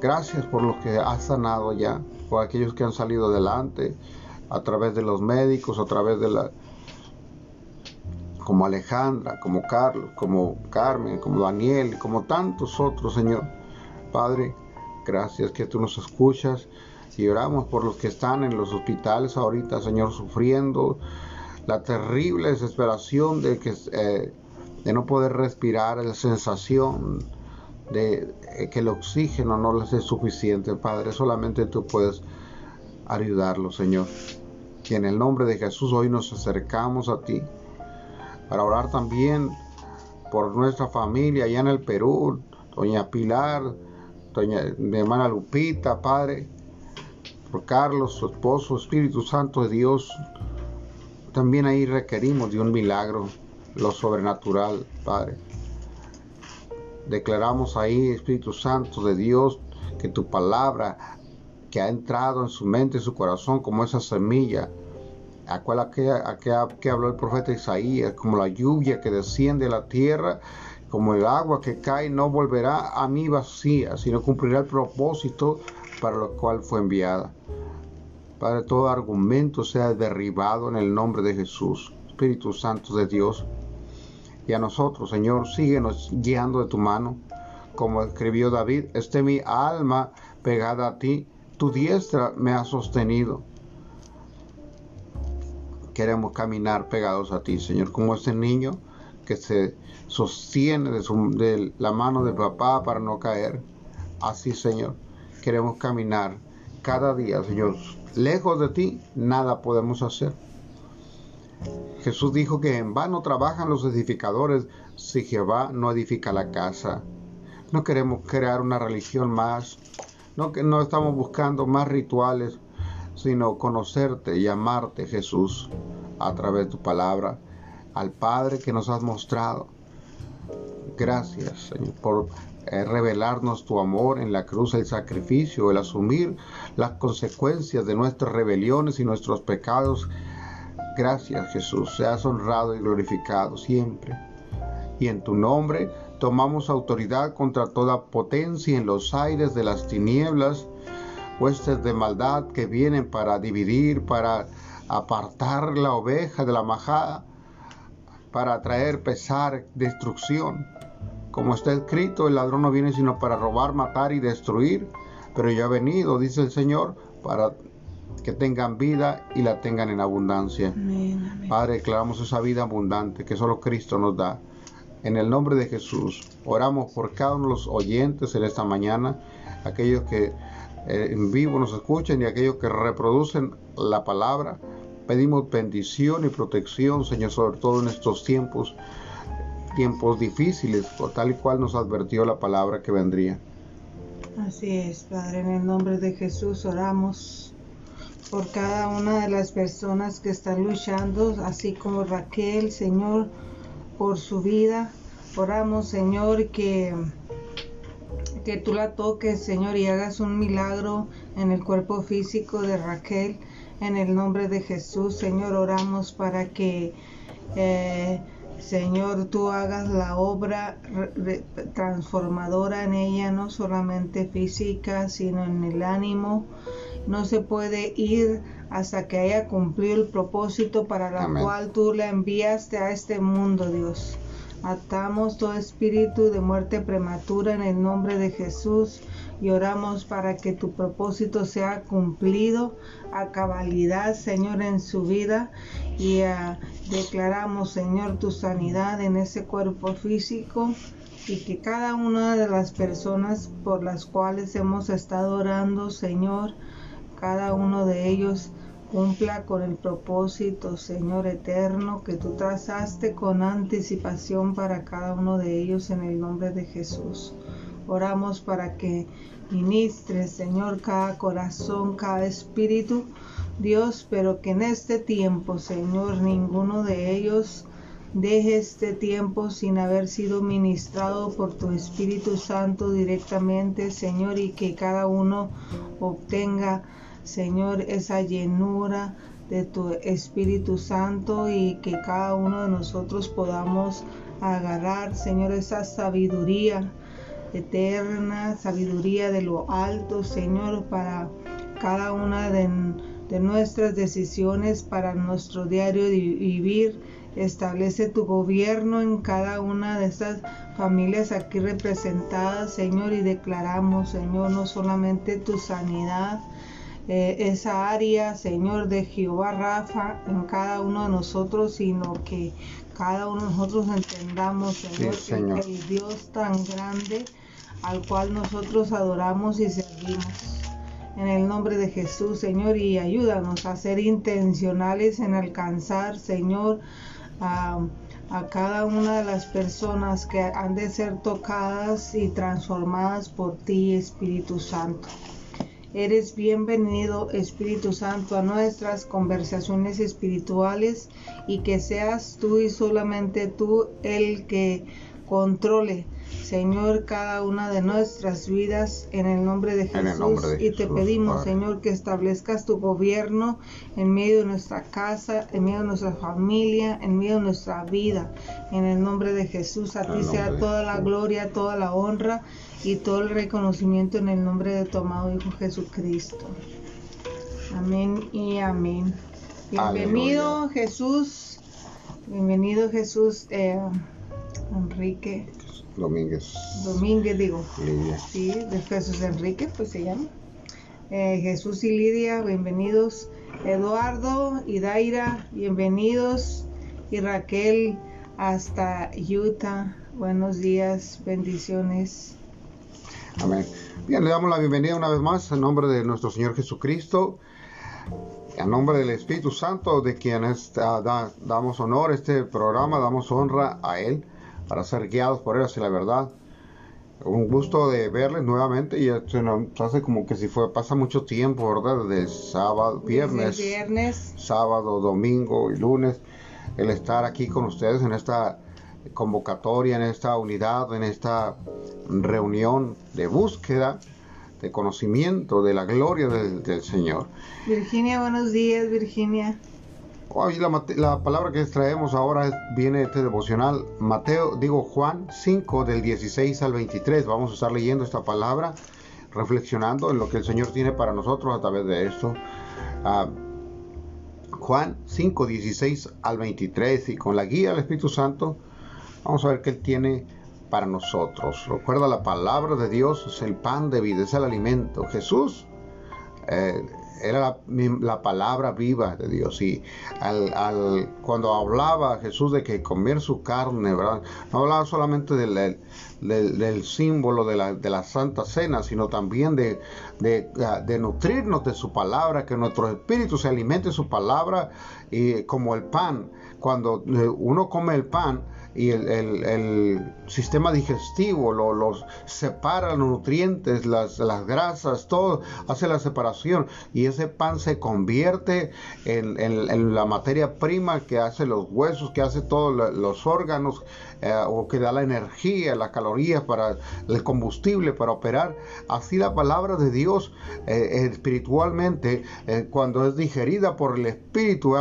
Gracias por los que has sanado ya, por aquellos que han salido adelante a través de los médicos, a través de la, como Alejandra, como Carlos, como Carmen, como Daniel, como tantos otros, Señor. Padre, gracias que tú nos escuchas y oramos por los que están en los hospitales ahorita, Señor, sufriendo la terrible desesperación de que eh, de no poder respirar, la sensación de eh, que el oxígeno no les es suficiente, Padre. Solamente tú puedes ayudarlos, Señor. Que en el nombre de Jesús hoy nos acercamos a ti para orar también por nuestra familia allá en el Perú, doña Pilar, doña mi hermana Lupita, Padre, por Carlos, su esposo, Espíritu Santo de Dios. También ahí requerimos de un milagro, lo sobrenatural, Padre. Declaramos ahí, Espíritu Santo de Dios, que tu palabra que ha entrado en su mente y su corazón como esa semilla, a que, habló el profeta Isaías, como la lluvia que desciende a la tierra, como el agua que cae, no volverá a mí vacía, sino cumplirá el propósito para lo cual fue enviada. Padre, todo argumento sea derribado en el nombre de Jesús, Espíritu Santo de Dios. Y a nosotros, Señor, síguenos guiando de tu mano, como escribió David, esté mi alma pegada a ti, tu diestra me ha sostenido. Queremos caminar pegados a ti, Señor, como ese niño que se sostiene de, de la mano de papá para no caer. Así, Señor, queremos caminar cada día, Señor. Lejos de ti, nada podemos hacer. Jesús dijo que en vano trabajan los edificadores si Jehová no edifica la casa. No queremos crear una religión más, no, que no estamos buscando más rituales, sino conocerte y amarte, Jesús, a través de tu palabra, al Padre que nos has mostrado. Gracias, Señor, por eh, revelarnos tu amor en la cruz, el sacrificio, el asumir las consecuencias de nuestras rebeliones y nuestros pecados. Gracias, Jesús, seas honrado y glorificado siempre. Y en tu nombre tomamos autoridad contra toda potencia en los aires de las tinieblas, huestes de maldad que vienen para dividir, para apartar la oveja de la majada, para traer pesar, destrucción. Como está escrito, el ladrón no viene sino para robar, matar y destruir, pero yo he venido, dice el Señor, para que tengan vida y la tengan en abundancia. Padre, declaramos esa vida abundante que solo Cristo nos da. En el nombre de Jesús, oramos por cada uno de los oyentes en esta mañana, aquellos que eh, en vivo nos escuchan y aquellos que reproducen la palabra. Pedimos bendición y protección, Señor, sobre todo en estos tiempos, tiempos difíciles, tal y cual nos advirtió la palabra que vendría. Así es, Padre, en el nombre de Jesús oramos por cada una de las personas que están luchando, así como Raquel, Señor por su vida. Oramos, Señor, que, que tú la toques, Señor, y hagas un milagro en el cuerpo físico de Raquel. En el nombre de Jesús, Señor, oramos para que, eh, Señor, tú hagas la obra transformadora en ella, no solamente física, sino en el ánimo. No se puede ir hasta que haya cumplido el propósito para la cual tú le enviaste a este mundo, Dios. Atamos todo espíritu de muerte prematura en el nombre de Jesús y oramos para que tu propósito sea cumplido a cabalidad, Señor, en su vida. Y ah, declaramos, Señor, tu sanidad en ese cuerpo físico y que cada una de las personas por las cuales hemos estado orando, Señor, cada uno de ellos cumpla con el propósito, Señor eterno, que tú trazaste con anticipación para cada uno de ellos en el nombre de Jesús. Oramos para que ministre, Señor, cada corazón, cada espíritu, Dios, pero que en este tiempo, Señor, ninguno de ellos deje este tiempo sin haber sido ministrado por tu Espíritu Santo directamente, Señor, y que cada uno obtenga Señor, esa llenura de tu Espíritu Santo y que cada uno de nosotros podamos agarrar, Señor, esa sabiduría eterna, sabiduría de lo alto, Señor, para cada una de, nuestras decisiones, para nuestro diario vivir. Establece tu gobierno en cada una de estas familias aquí representadas, Señor, y declaramos, Señor, no solamente tu sanidad, eh, esa área, Señor, de Jehová Rafa en cada uno de nosotros, sino que cada uno de nosotros entendamos, Señor, Que el Dios tan grande al cual nosotros adoramos y servimos. En el nombre de Jesús, Señor, y ayúdanos a ser intencionales en alcanzar, Señor, a, a cada una de las personas que han de ser tocadas y transformadas por ti, Espíritu Santo. Eres bienvenido, Espíritu Santo, a nuestras conversaciones espirituales y que seas tú y solamente tú el que controle, Señor, cada una de nuestras vidas en el nombre de Jesús. y te pedimos, Señor, que establezcas tu gobierno en medio de nuestra casa, en medio de nuestra familia, en medio de nuestra vida. En el nombre de Jesús, a ti sea toda la gloria, toda la honra y todo el reconocimiento en el nombre de tu amado Hijo Jesucristo. Amén y amén. Bienvenido Jesús, bienvenido Jesús, eh, Enrique. Domínguez. Domínguez, digo. Lidia. Sí, de Jesús Enrique, pues se llama. Eh, Jesús y Lidia, bienvenidos. Eduardo y Daira, bienvenidos. Y Raquel, hasta Utah. Buenos días, bendiciones. Amén. Bien, le damos la bienvenida una vez más en nombre de nuestro Señor Jesucristo, en nombre del Espíritu Santo, de quien damos honor a este programa, damos honra a Él para ser guiados por Él hacia la verdad. Un gusto de verles nuevamente y se nos hace como que si fue, pasa mucho tiempo, ¿verdad? De sábado, viernes, viernes. sábado, domingo y lunes, el estar aquí con ustedes en esta convocatoria, en esta unidad, en esta reunión de búsqueda, de conocimiento de la gloria del, Señor. Virginia, buenos días, Virginia. Hoy la, la, palabra que traemos ahora viene de este devocional, Mateo, digo Juan 5 del 16 al 23. Vamos a estar leyendo esta palabra, reflexionando en lo que el Señor tiene para nosotros a través de esto. Uh, Juan 5, 16 al 23 y con la guía del Espíritu Santo Vamos a ver qué Él tiene para nosotros. Recuerda, la palabra de Dios es el pan de vida, es el alimento. Jesús eh, era la, palabra viva de Dios. Y al, cuando hablaba Jesús de que comer su carne, ¿verdad? no hablaba solamente del, símbolo de la, Santa Cena, sino también de, nutrirnos de su palabra, que nuestro espíritu se alimente de su palabra, y como el pan. Cuando eh, uno come el pan, y el, sistema digestivo los separa los nutrientes, las, las, grasas, todo hace la separación. Y ese pan se convierte en, la materia prima que hace los huesos, que hace todos los órganos eh, o que da la energía, las calorías para el combustible para operar. Así la palabra de Dios eh, espiritualmente, eh, cuando es digerida por el espíritu,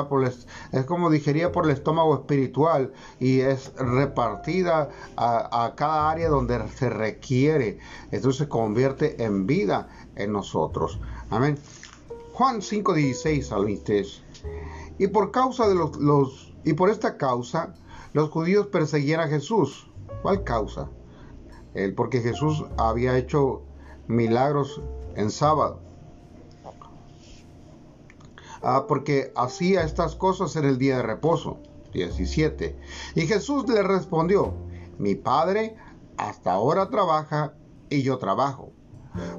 es como digerida por el estómago espiritual y es repartida a, cada área donde se requiere. Entonces se convierte en vida en nosotros. Amén. Juan 5:16 al 23. Y por causa de los, los y por esta causa los judíos perseguían a Jesús. ¿Cuál causa? El porque Jesús había hecho milagros en sábado. Ah, porque hacía estas cosas en el día de reposo. 17. Y Jesús le respondió, mi Padre hasta ahora trabaja y yo trabajo.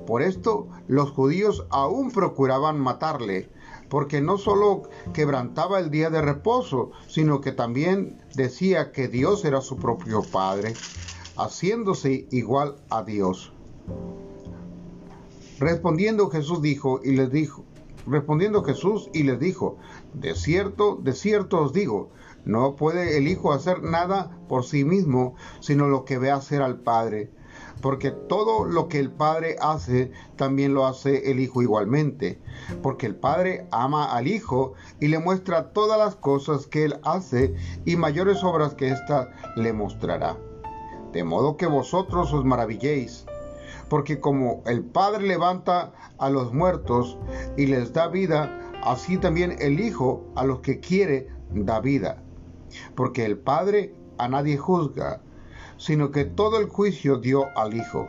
Por esto los judíos aún procuraban matarle, porque no solo quebrantaba el día de reposo, sino que también decía que Dios era su propio Padre, haciéndose igual a Dios. Respondiendo Jesús dijo y les dijo, respondiendo Jesús y les dijo, de cierto, de cierto os digo, no puede el Hijo hacer nada por sí mismo, sino lo que ve hacer al Padre porque todo lo que el Padre hace, también lo hace el Hijo igualmente, porque el Padre ama al Hijo y le muestra todas las cosas que él hace y mayores obras que ésta le mostrará. De modo que vosotros os maravilléis, porque como el Padre levanta a los muertos y les da vida, así también el Hijo a los que quiere da vida. Porque el Padre a nadie juzga, sino que todo el juicio dio al Hijo,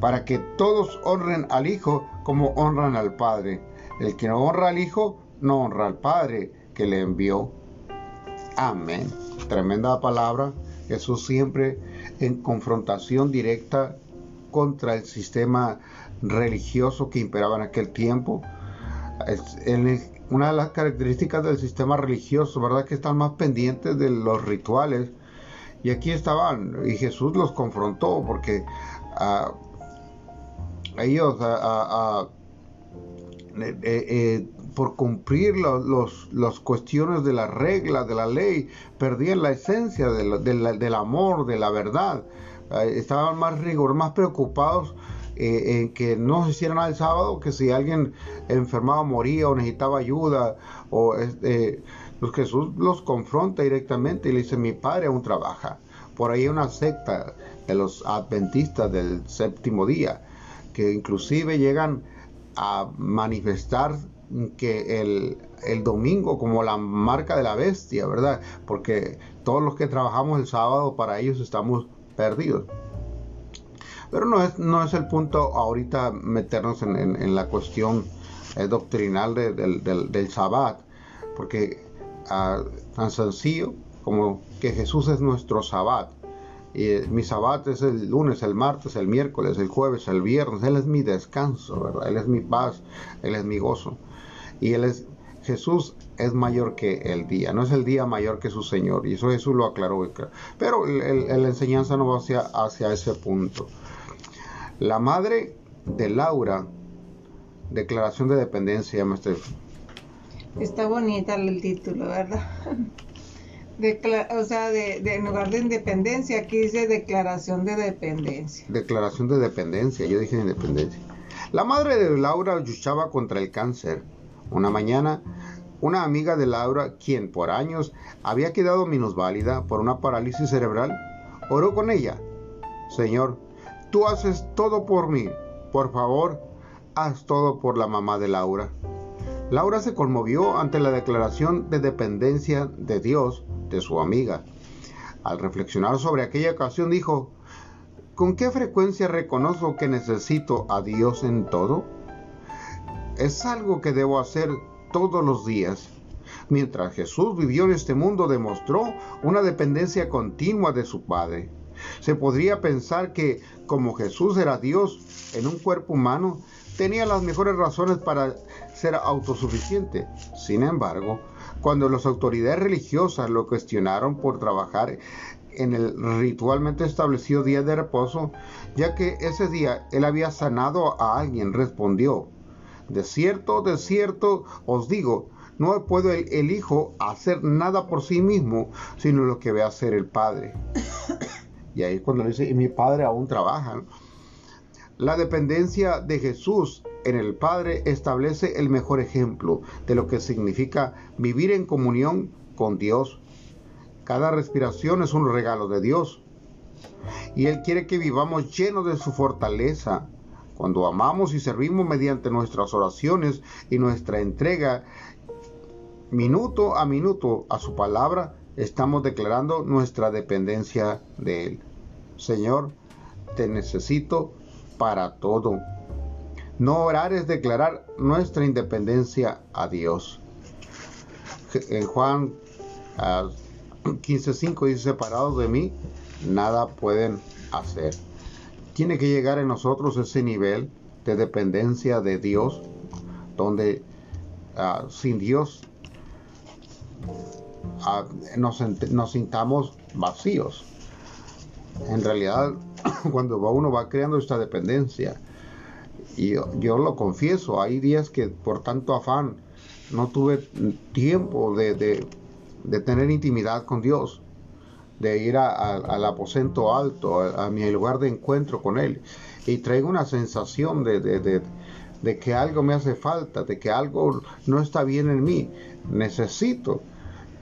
para que todos honren al Hijo como honran al Padre. El que no honra al Hijo, no honra al Padre que le envió. Amén. Tremenda palabra. Jesús siempre en confrontación directa contra el sistema religioso que imperaba en aquel tiempo. una de las características del sistema religioso, ¿verdad? Que están más pendientes de los rituales y aquí estaban, y Jesús los confrontó porque uh, ellos, uh, eh, eh, por cumplir los, las cuestiones de la regla, de la ley, perdían la esencia del amor, de la verdad. estaban más rigor, más preocupados eh, en que no se hicieran el sábado, que si alguien enfermaba, moría o necesitaba ayuda, o este pues Jesús los confronta directamente y le dice, mi padre aún trabaja. Por ahí hay una secta de los adventistas del séptimo día, que inclusive llegan a manifestar que el, el, domingo como la marca de la bestia, ¿verdad? Porque todos los que trabajamos el sábado para ellos estamos perdidos. Pero no es, no es el punto ahorita meternos en, la cuestión eh, doctrinal del, del, Sabbat, porque tan sencillo como que Jesús es nuestro Sabbat. Y eh, mi Sabbat es el lunes, el martes, el miércoles, el jueves, el viernes. Él es mi descanso, ¿verdad? Él es mi paz, Él es mi gozo. Y Él es, Jesús es mayor que el día, no es el día mayor que su Señor. Y eso Jesús lo aclaró. Pero la enseñanza no va hacia, ese punto. La madre de Laura, declaración de dependencia, maestro. Está bonita el título, ¿verdad? o sea, de, en lugar de independencia, aquí dice declaración de dependencia. Declaración de dependencia, yo dije independencia. La madre de Laura luchaba contra el cáncer. Una mañana, una amiga de Laura, quien por años había quedado minusválida por una parálisis cerebral, oró con ella. Señor, tú haces todo por mí. Por favor, haz todo por la mamá de Laura. Laura se conmovió ante la declaración de dependencia de Dios de su amiga. Al reflexionar sobre aquella ocasión dijo, ¿con qué frecuencia reconozco que necesito a Dios en todo? Es algo que debo hacer todos los días. Mientras Jesús vivió en este mundo demostró una dependencia continua de su Padre. Se podría pensar que, como Jesús era Dios en un cuerpo humano, tenía las mejores razones para ser autosuficiente. Sin embargo, cuando las autoridades religiosas lo cuestionaron por trabajar en el ritualmente establecido día de reposo, ya que ese día él había sanado a alguien, respondió, de cierto, de cierto os digo, no puedo el, Hijo hacer nada por sí mismo, sino lo que ve hacer el Padre. Y ahí cuando dice, y mi Padre aún trabaja. La dependencia de Jesús en el Padre establece el mejor ejemplo de lo que significa vivir en comunión con Dios. Cada respiración es un regalo de Dios. Y Él quiere que vivamos llenos de su fortaleza. Cuando amamos y servimos mediante nuestras oraciones y nuestra entrega minuto a minuto a su palabra, estamos declarando nuestra dependencia de Él. Señor, te necesito para todo. No orar es declarar nuestra independencia a Dios. En Juan 15.5 dice, separados de mí, nada pueden hacer. Tiene que llegar en nosotros ese nivel de dependencia de Dios, donde ah, sin Dios ah, nos sintamos vacíos. En realidad, cuando uno va creando esta dependencia, y yo, lo confieso, hay días que por tanto afán no tuve tiempo de, tener intimidad con Dios, de ir al aposento alto, a, mi lugar de encuentro con Él. Y traigo una sensación de, de, que algo me hace falta, de que algo no está bien en mí. Necesito.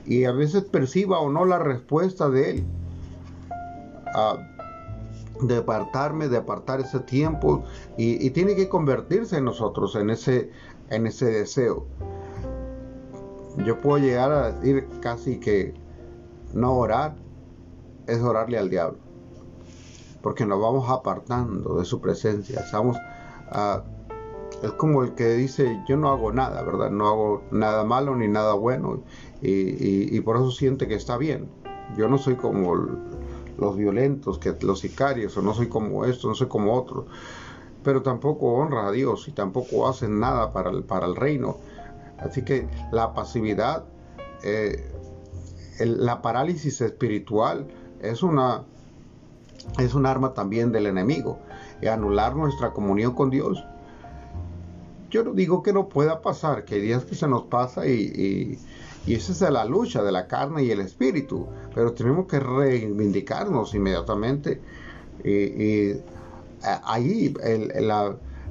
Y a veces perciba o no la respuesta de Él. Ah, de apartarme, de apartar ese tiempo y, tiene que convertirse en nosotros, en ese, en ese deseo. Yo puedo llegar a decir casi que no orar es orarle al diablo, porque nos vamos apartando de su presencia. Estamos, es como el que dice, yo no hago nada, ¿verdad? No hago nada malo ni nada bueno y, y por eso siente que está bien. Yo no soy como los violentos, que los sicarios, o no soy como esto, no soy como otro. Pero tampoco honra a Dios y tampoco hacen nada para el, para el reino. Así que la pasividad, eh, la parálisis espiritual es una es un arma también del enemigo y anular nuestra comunión con Dios. Yo no digo que no pueda pasar, que hay días que se nos pasa y y esa es la lucha de la carne y el espíritu. Pero tenemos que reivindicarnos inmediatamente. Y, ahí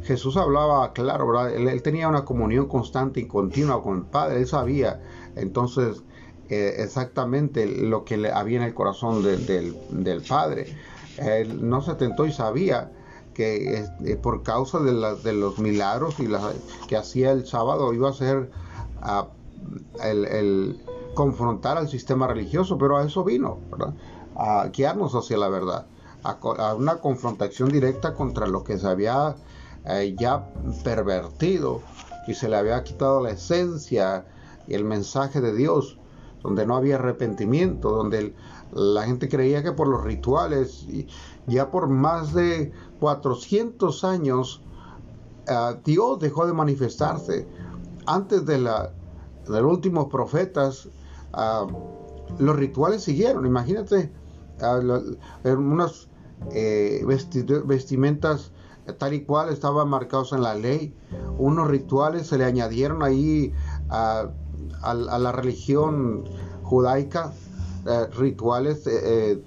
Jesús hablaba claro, Él, tenía una comunión constante y continua con el Padre. Él sabía entonces eh, exactamente lo que le había en el corazón del, Padre. Él no se tentó y sabía que eh, por causa de, los milagros y que hacía el sábado iba a ser el, confrontar al sistema religioso, pero a eso vino, a guiarnos hacia la verdad, a, una confrontación directa contra lo que se había eh, ya pervertido y se le había quitado la esencia y el mensaje de Dios, donde no había arrepentimiento, donde la gente creía que por los rituales, ya por más de 400 años, eh, Dios dejó de manifestarse. Antes de, la, de los últimos profetas, ah, los rituales siguieron. Imagínate, uh, unas eh, vestimentas tal y cual estaban marcados en la ley. Unos rituales se le añadieron ahí a, la religión judaica, eh, rituales eh,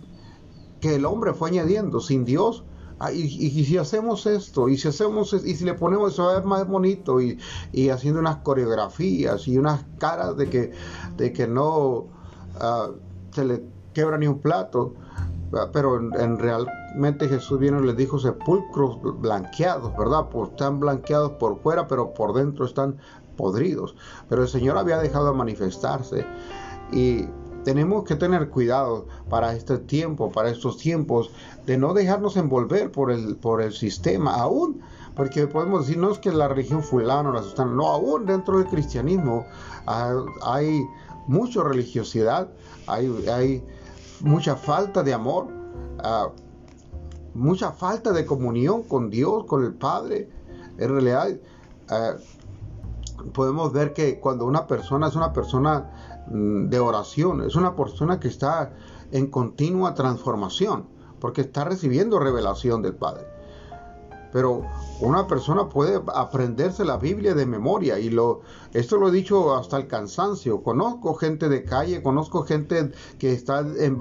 que el hombre fue añadiendo sin Dios. Ah, y, si hacemos esto, y si hacemos y si le ponemos eso a más bonito y, haciendo unas coreografías y unas caras de que, de que no ah, se le quebra ni un plato, ah, pero en, realmente Jesús vino y les dijo sepulcros blanqueados, ¿verdad? Pues están blanqueados por fuera, pero por dentro están podridos. Pero el Señor había dejado de manifestarse y tenemos que tener cuidado para este tiempo, para estos tiempos, de no dejarnos envolver por el, por el sistema, aún, porque podemos decir, no es que la religión fulana o la sustana, no, aún dentro del cristianismo hay mucha religiosidad, hay, hay mucha falta de amor, ah, mucha falta de comunión con Dios, con el Padre. En realidad, ah, podemos ver que cuando una persona es una persona de oración, es una persona que está en continua transformación, porque está recibiendo revelación del Padre. Pero una persona puede aprenderse la Biblia de memoria y lo esto lo he dicho hasta el cansancio. Conozco gente de calle, conozco gente que está en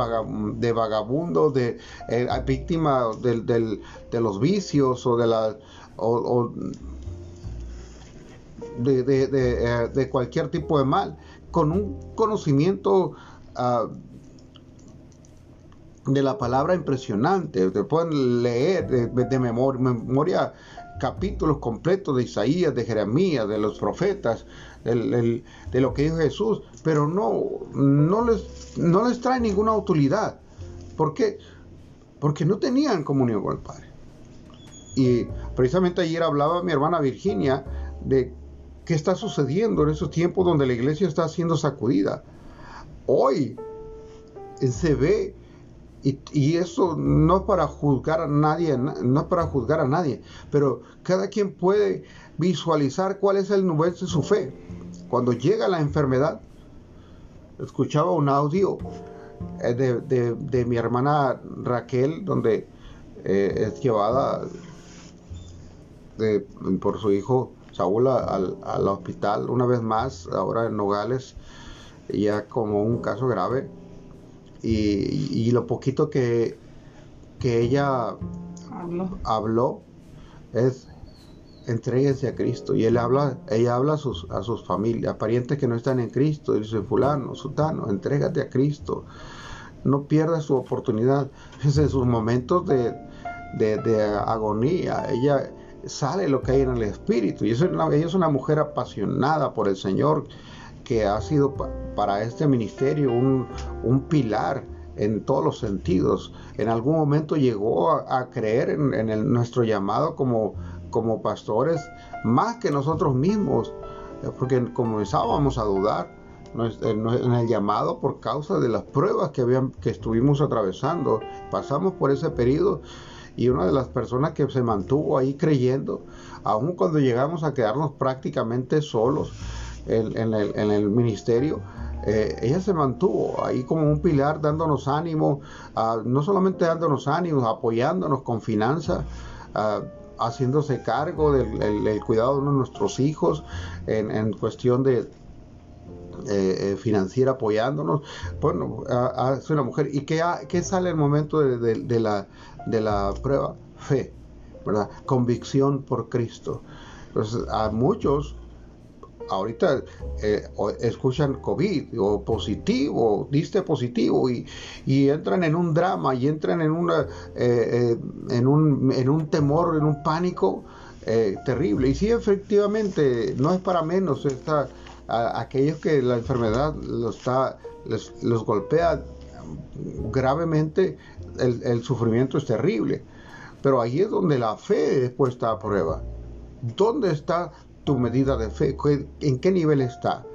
de vagabundo, de eh, víctima de los vicios o de la eh, de, cualquier tipo de mal, con un conocimiento ah, de la palabra impresionante. Te pueden leer de, memoria, capítulos completos de Isaías, de Jeremías, de los profetas, de lo que dijo Jesús, pero no, no, les, no les trae ninguna utilidad. ¿Por qué? Porque no tenían comunión con el Padre. Y precisamente ayer hablaba mi hermana Virginia de qué está sucediendo en esos tiempos donde la iglesia está siendo sacudida. Hoy se ve y, eso no es para juzgar a nadie, no es para juzgar a nadie, pero cada quien puede visualizar cuál es el nivel de su fe. Cuando llega la enfermedad, escuchaba un audio eh, de, mi hermana Raquel, donde eh, es llevada por su hijo Saúl al, al hospital una vez más, ahora en Nogales, ya como un caso grave y, lo poquito que, que ella habló, es entreguense a Cristo. Y él habla, ella habla a sus, a sus familias, parientes que no están en Cristo. Dice, fulano, sutano, entrégate a Cristo. No pierdas su oportunidad. En sus momentos de, de, agonía, ella sale lo que hay en el Espíritu. Y eso, ella es una mujer apasionada por el Señor que ha sido para este ministerio un, pilar en todos los sentidos. En algún momento llegó a, creer en, nuestro llamado como, como pastores más que nosotros mismos, porque comenzábamos a dudar en el llamado por causa de las pruebas que, habían, que estuvimos atravesando. Pasamos por ese periodo y una de las personas que se mantuvo ahí creyendo, aun cuando llegamos a quedarnos prácticamente solos, en, el, ministerio, eh, ella se mantuvo ahí como un pilar dándonos ánimo, ah, no solamente dándonos ánimos, apoyándonos con finanzas, ah, haciéndose cargo del cuidado de nuestros hijos en, cuestión de, eh, eh, financiera apoyándonos. Bueno, es una mujer. ¿Y qué, qué sale el momento de, la, de la prueba? Fe, ¿verdad? Convicción por Cristo. Entonces, a muchos ahorita eh, escuchan COVID o positivo, diste positivo y, entran en un drama y entran en, una, eh, eh, en, un, en un temor, en un pánico terrible. Y sí, efectivamente, no es para menos esta, aquellos que la enfermedad los, está, los golpea gravemente el, sufrimiento es terrible. Pero ahí es donde la fe es puesta a prueba. ¿Dónde está tu medida de fe? ¿En qué nivel está?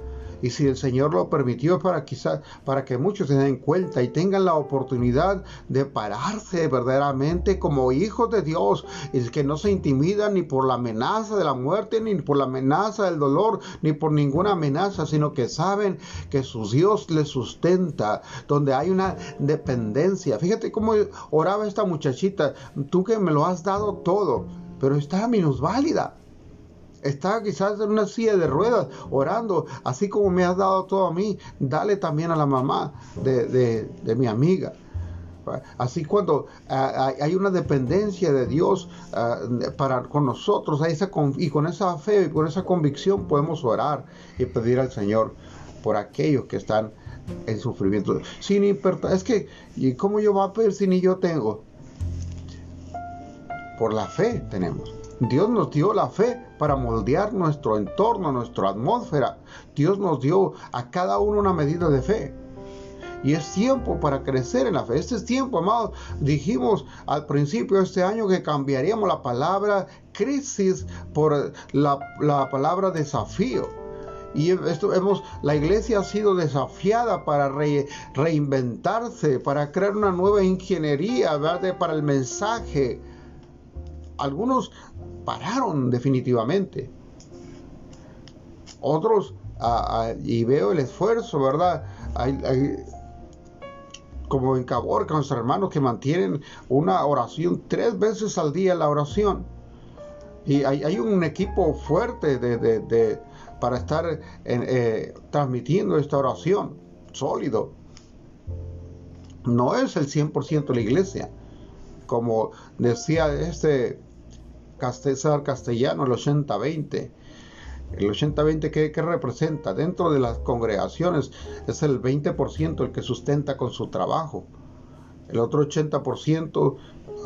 Y si el Señor lo permitió para quizás para que muchos se den cuenta y tengan la oportunidad de pararse verdaderamente como hijos de Dios y que no se intimidan ni por la amenaza de la muerte ni por la amenaza del dolor ni por ninguna amenaza sino que saben que su Dios les sustenta donde hay una dependencia. Fíjate cómo oraba esta muchachita tú que me lo has dado todo pero está minusválida está quizás en una silla de ruedas orando, así como me has dado todo a mí, dale también a la mamá de, mi amiga. Así cuando ah, hay una dependencia de Dios ah, para con nosotros, esa, y con esa fe y con esa convicción podemos orar y pedir al Señor por aquellos que están en sufrimiento. Sin importar, es que, ¿y cómo yo voy a pedir si ni yo tengo? Por la fe tenemos. Dios nos dio la fe para moldear nuestro entorno, nuestra atmósfera. Dios nos dio a cada uno una medida de fe. Y es tiempo para crecer en la fe. Este es tiempo, amados. Dijimos al principio de este año que cambiaríamos la palabra crisis por la, palabra desafío. Y esto hemos, la iglesia ha sido desafiada para reinventarse, para crear una nueva ingeniería, ¿verdad? para el mensaje. Algunos pararon definitivamente. Otros, y veo el esfuerzo, ¿verdad? Hay, como en Caborca, nuestros hermanos que mantienen una oración tres veces al día la oración. Y hay, un equipo fuerte de, para estar eh, transmitiendo esta oración, sólido. No es el 100% de la iglesia. Como decía este César Castellano, el 80-20. El 80-20, ¿qué, representa? Dentro de las congregaciones es el 20% el que sustenta con su trabajo. El otro 80%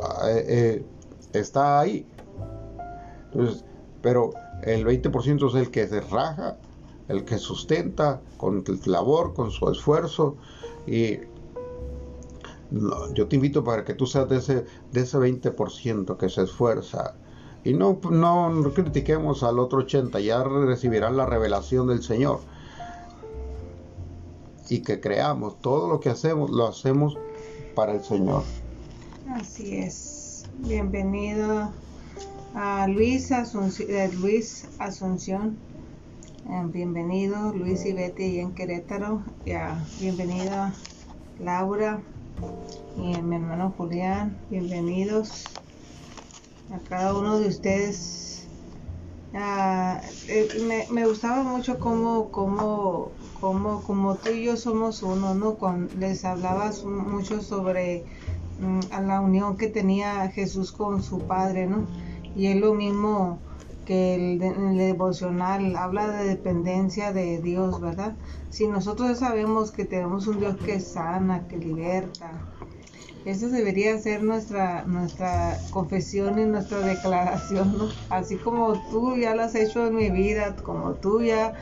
ah, eh, eh, está ahí. pero el 20% es el que se raja, el que sustenta con labor, con su esfuerzo. Y yo te invito para que tú seas ese, de ese 20% que se esfuerza y no, no critiquemos al otro 80, ya recibirán la revelación del Señor. Y que creamos, todo lo que hacemos, lo hacemos para el Señor. Así es. Bienvenido a Luis Asunción. Eh, Luis Asunción. Eh, bienvenido Luis y Betty en Querétaro. Ya, bienvenida Laura y mi hermano Julián. Bienvenidos a cada uno de ustedes. Ah, eh, me, gustaba mucho como, como, como, como tú y yo somos uno, ¿no? Cuando les hablabas mucho sobre mm, la unión que tenía Jesús con su Padre, ¿no? Y es lo mismo que el, el, devocional habla de dependencia de Dios, ¿verdad? Si nosotros sabemos que tenemos un Dios que sana, que liberta, esa debería ser nuestra, nuestra confesión y nuestra declaración, ¿no? Así como tú ya lo has hecho en mi vida, como tú ya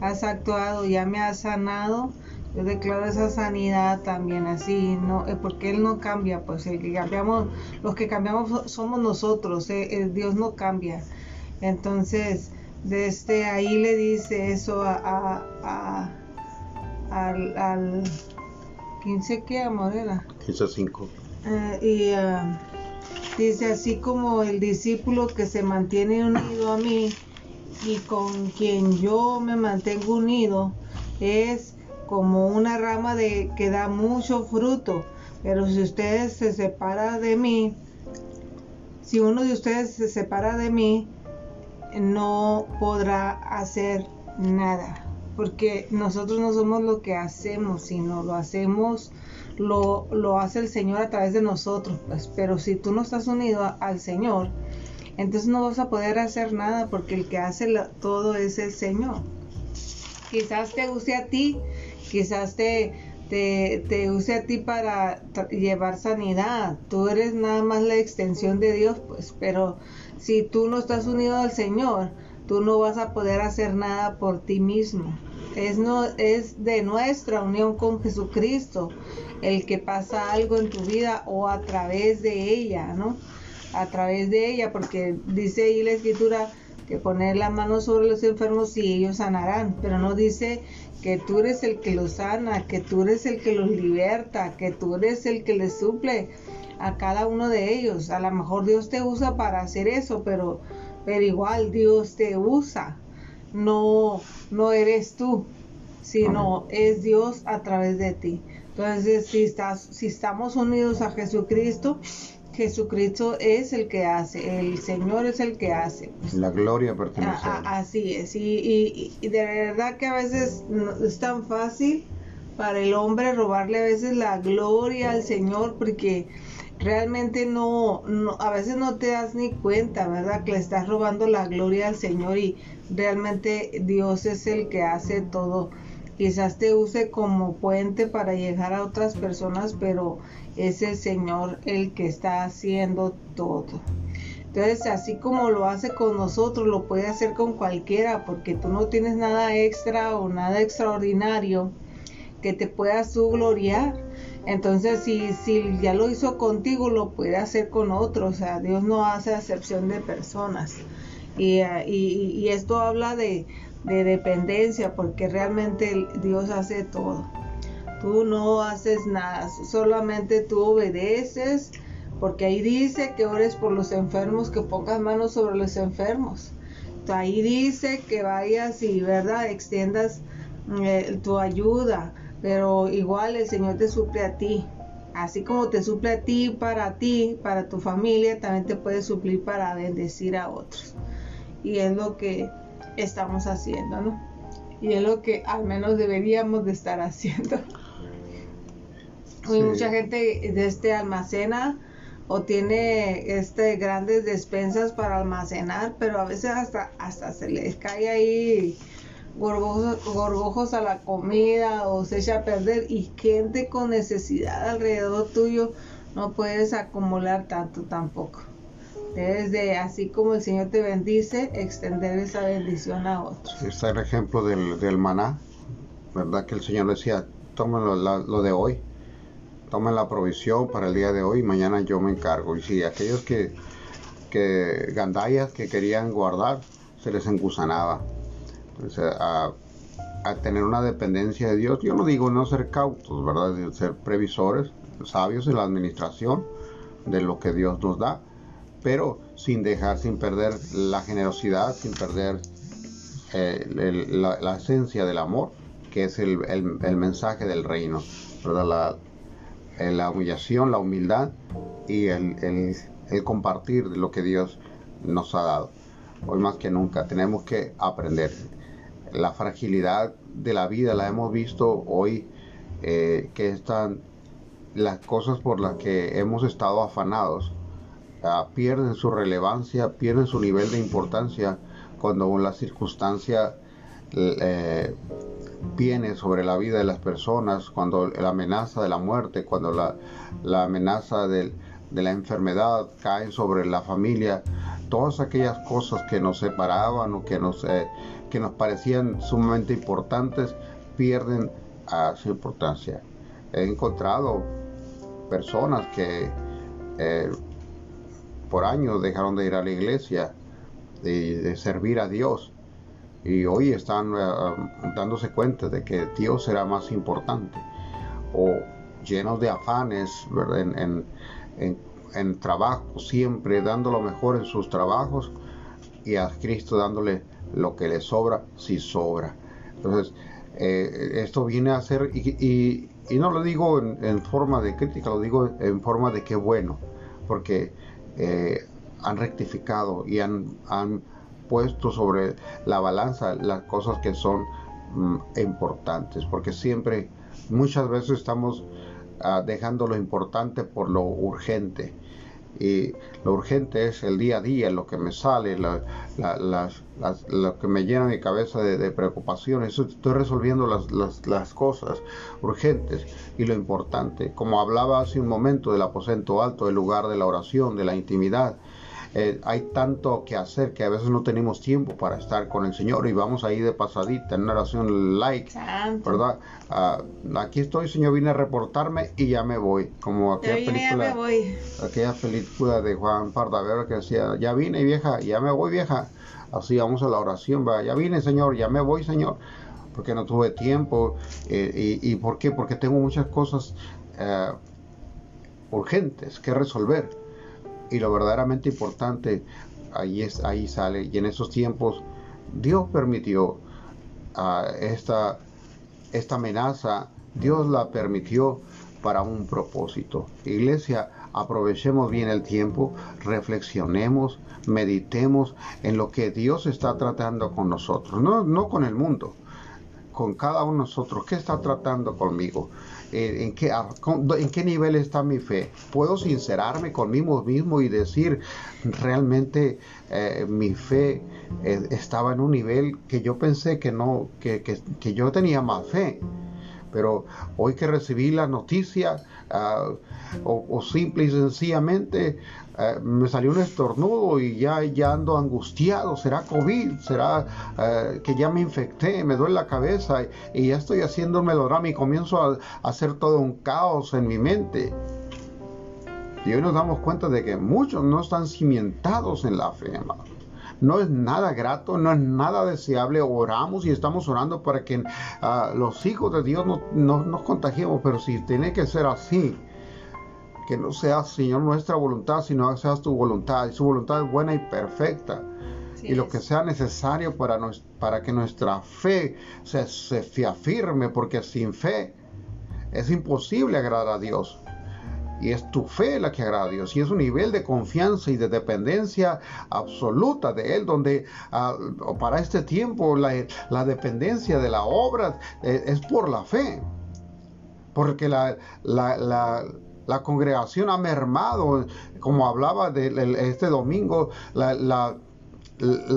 has actuado, ya me has sanado, yo declaro esa sanidad también así, ¿no? Eh, porque Él no cambia, pues el que cambiamos, los que cambiamos somos nosotros, eh, el Dios no cambia. Entonces, desde ahí le dice eso a, a, al 15 qué, amor, era? 15.5. Uh, y uh, dice así como el discípulo que se mantiene unido a mí y con quien yo me mantengo unido es como una rama de que da mucho fruto. Pero si ustedes se separa de mí, si uno de ustedes se separa de mí, no podrá hacer nada porque nosotros no somos lo que hacemos, sino lo hacemos, lo, lo hace el Señor a través de nosotros. Pues. Pero si tú no estás unido al Señor, entonces no vas a poder hacer nada porque el que hace todo es el Señor. Quizás te use a ti, quizás te, te, te, use a ti para llevar sanidad. Tú eres nada más la extensión de Dios, pues, pero si tú no estás unido al Señor, tú no vas a poder hacer nada por ti mismo. Es, no, es de nuestra unión con Jesucristo el que pasa algo en tu vida o a través de ella, ¿no? A través de ella, porque dice ahí la escritura que poner la mano sobre los enfermos y ellos sanarán, pero no dice que tú eres el que los sana, que tú eres el que los liberta, que tú eres el que les suple a cada uno de ellos. A lo mejor Dios te usa para hacer eso, pero, pero igual Dios te usa. No, no eres tú, sino es Dios a través de ti. Entonces, si estás, si estamos unidos a Jesucristo, Jesucristo es el que hace, el Señor es el que hace. La gloria pertenece a, Él. Así es, y, y, de verdad que a veces no, es tan fácil para el hombre robarle a veces la gloria al Señor porque realmente no, no, a veces no te das ni cuenta, ¿verdad? Que le estás robando la gloria al Señor y realmente Dios es el que hace todo. Quizás te use como puente para llegar a otras personas, pero es el Señor el que está haciendo todo. Entonces, así como lo hace con nosotros, lo puede hacer con cualquiera, porque tú no tienes nada extra o nada extraordinario que te puedas tú gloriar. Entonces, si, si ya lo hizo contigo, lo puede hacer con otros. O sea, Dios no hace excepción de personas. Y, y, esto habla de, de dependencia, porque realmente Dios hace todo. Tú no haces nada, solamente tú obedeces, porque ahí dice que ores por los enfermos, que pongas manos sobre los enfermos. Ahí dice que vayas y, ¿verdad?, extiendas eh, tu ayuda, pero igual el Señor te suple a ti. Así como te suple a ti para ti, para tu familia, también te puede suplir para bendecir a otros. Y es lo que estamos haciendo, ¿no? Y es lo que al menos deberíamos de estar haciendo. Hay mucha gente de este almacena o tiene este grandes despensas para almacenar, pero a veces hasta hasta se les cae ahí gorgojos, gorgojos a la comida o se echa a perder y gente con necesidad alrededor tuyo no puedes acumular tanto tampoco. Debes de, así como el Señor te bendice, extender esa bendición a otros. Está el ejemplo del, del maná, ¿verdad? Que el Señor decía, tómalo lo de hoy tomen la provisión para el día de hoy, mañana yo me encargo. Y si aquellos que, que que querían guardar, se les engusanaba. A, tener una dependencia de Dios, yo no digo no ser cautos, ¿verdad? Ser previsores, sabios en la administración de lo que Dios nos da, pero sin dejar, sin perder la generosidad, sin perder eh, la, esencia del amor, que es el, el, mensaje del reino. La, la humillación, la humildad y el, compartir de lo que Dios nos ha dado. Hoy más que nunca tenemos que aprender. La fragilidad de la vida la hemos visto hoy, eh, que están las cosas por las que hemos estado afanados ah, pierden su relevancia, pierden su nivel de importancia cuando la circunstancia eh, viene sobre la vida de las personas, cuando la amenaza de la muerte, cuando la, amenaza de, la enfermedad cae sobre la familia, todas aquellas cosas que nos separaban o que nos, eh, que nos parecían sumamente importantes pierden su importancia. He encontrado personas que eh, por años dejaron de ir a la iglesia, de servir a Dios, y hoy están eh, dándose cuenta de que Dios será más importante o llenos de afanes en, en, trabajo, siempre dando lo mejor en sus trabajos y a Cristo dándole lo que le sobra, si sobra. Entonces, eh, esto viene a ser, y, no lo digo en, forma de crítica, lo digo en forma de que bueno, porque eh, han rectificado y han, han puesto sobre la balanza las cosas que son mm, importantes, porque siempre, muchas veces estamos ah, dejando lo importante por lo urgente. Y lo urgente es el día a día, lo que me sale, lo que me llena mi cabeza de, preocupaciones. Estoy resolviendo las, las cosas urgentes y lo importante. Como hablaba hace un momento del aposento alto, el lugar de la oración, de la intimidad eh, hay tanto que hacer que a veces no tenemos tiempo para estar con el Señor y vamos ahí de pasadita en una oración like, ¿verdad? Ah, aquí estoy, Señor, vine a reportarme y ya me voy, como aquella película, aquella película de Juan Pardaver que decía, ya vine vieja, ya me voy vieja, así vamos a la oración, ¿verdad? ya vine Señor, ya me voy Señor porque no tuve tiempo. Eh, y, por qué? Porque tengo muchas cosas eh, urgentes que resolver. Y lo verdaderamente importante ahí, es, ahí sale. Y en esos tiempos Dios permitió ah, esta, esta amenaza, Dios la permitió para un propósito. Iglesia, aprovechemos bien el tiempo, reflexionemos, meditemos en lo que Dios está tratando con nosotros, no, no con el mundo con cada uno de nosotros. ¿Qué está tratando conmigo? Eh, ¿En qué, ¿En qué nivel está mi fe? ¿Puedo sincerarme conmigo mismo y decir realmente eh, mi fe eh, estaba en un nivel que yo pensé que no, que, que, yo tenía más fe? Pero hoy que recibí la noticia, ah, o, simple y sencillamente eh, me salió un estornudo y ya, ya ando angustiado, será COVID, será eh, que ya me infecté, me duele la cabeza y, ya estoy haciendo un melodrama y comienzo a, hacer todo un caos en mi mente. Y hoy nos damos cuenta de que muchos no están cimentados en la fe, No es nada grato, no es nada deseable. Oramos y estamos orando para que ah, los hijos de Dios no, no, nos contagiemos, pero si tiene que ser así, que no sea, Señor, nuestra voluntad, sino que seas tu voluntad. Y su voluntad es buena y perfecta. y lo que sea necesario para, para que nuestra fe se, se afirme, porque sin fe es imposible agradar a Dios. Y es tu fe la que agrada a Dios. Y es un nivel de confianza y de dependencia absoluta de Él, donde ah, para este tiempo la, la, dependencia de la obra eh, es por la fe. Porque la, la, la congregación ha mermado, como hablaba de, este domingo, la,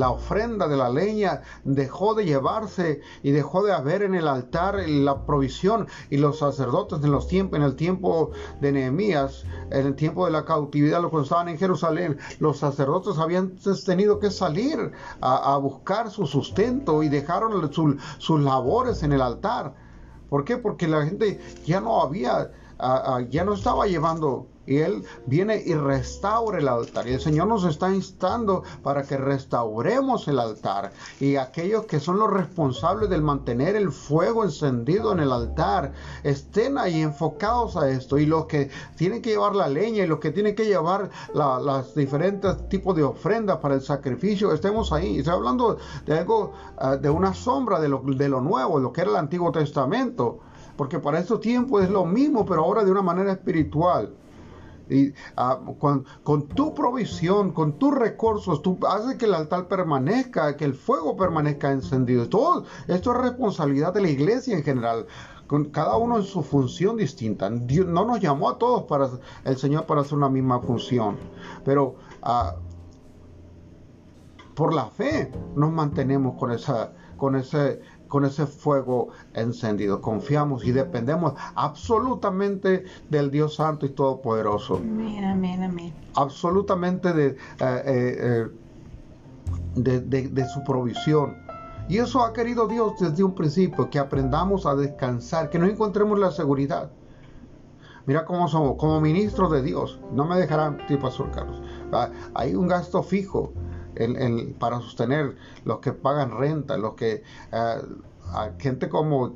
ofrenda de la leña dejó de llevarse y dejó de haber en el altar la provisión y los sacerdotes en los tiempos en el tiempo de Nehemías en el tiempo de la cautividad los que estaban en Jerusalén los sacerdotes habían tenido que salir a, buscar su sustento y dejaron sus labores en el altar ¿por qué? porque la gente ya no había ya no estaba llevando y Él viene y restaura el altar. Y el Señor nos está instando para que restauremos el altar. Y aquellos que son los responsables del mantener el fuego encendido en el altar estén ahí enfocados a esto. Y los que tienen que llevar la leña y los que tienen que llevar los diferentes tipos de ofrendas para el sacrificio, estemos ahí. Estoy hablando de algo, ah, de una sombra de lo, de lo nuevo, lo que era el Antiguo Testamento porque para estos tiempos es lo mismo, pero ahora de una manera espiritual. Y ah, con, tu provisión, con tus recursos, tú haces que el altar permanezca, que el fuego permanezca encendido. Todo esto es responsabilidad de la iglesia en general, con cada uno en su función distinta. Dios no nos llamó a todos para el Señor para hacer una misma función, pero ah, por la fe nos mantenemos con esa, con ese con ese fuego encendido. Confiamos y dependemos absolutamente del Dios Santo y Todopoderoso. Amén, amén, amén. Absolutamente de, eh, eh, de, su provisión. Y eso ha querido Dios desde un principio, que aprendamos a descansar, que no encontremos la seguridad. Mira cómo somos, como ministros de Dios. No me dejarán, tipo Pastor Carlos. Ah, hay un gasto fijo para sostener los que pagan renta, los que eh, a gente como,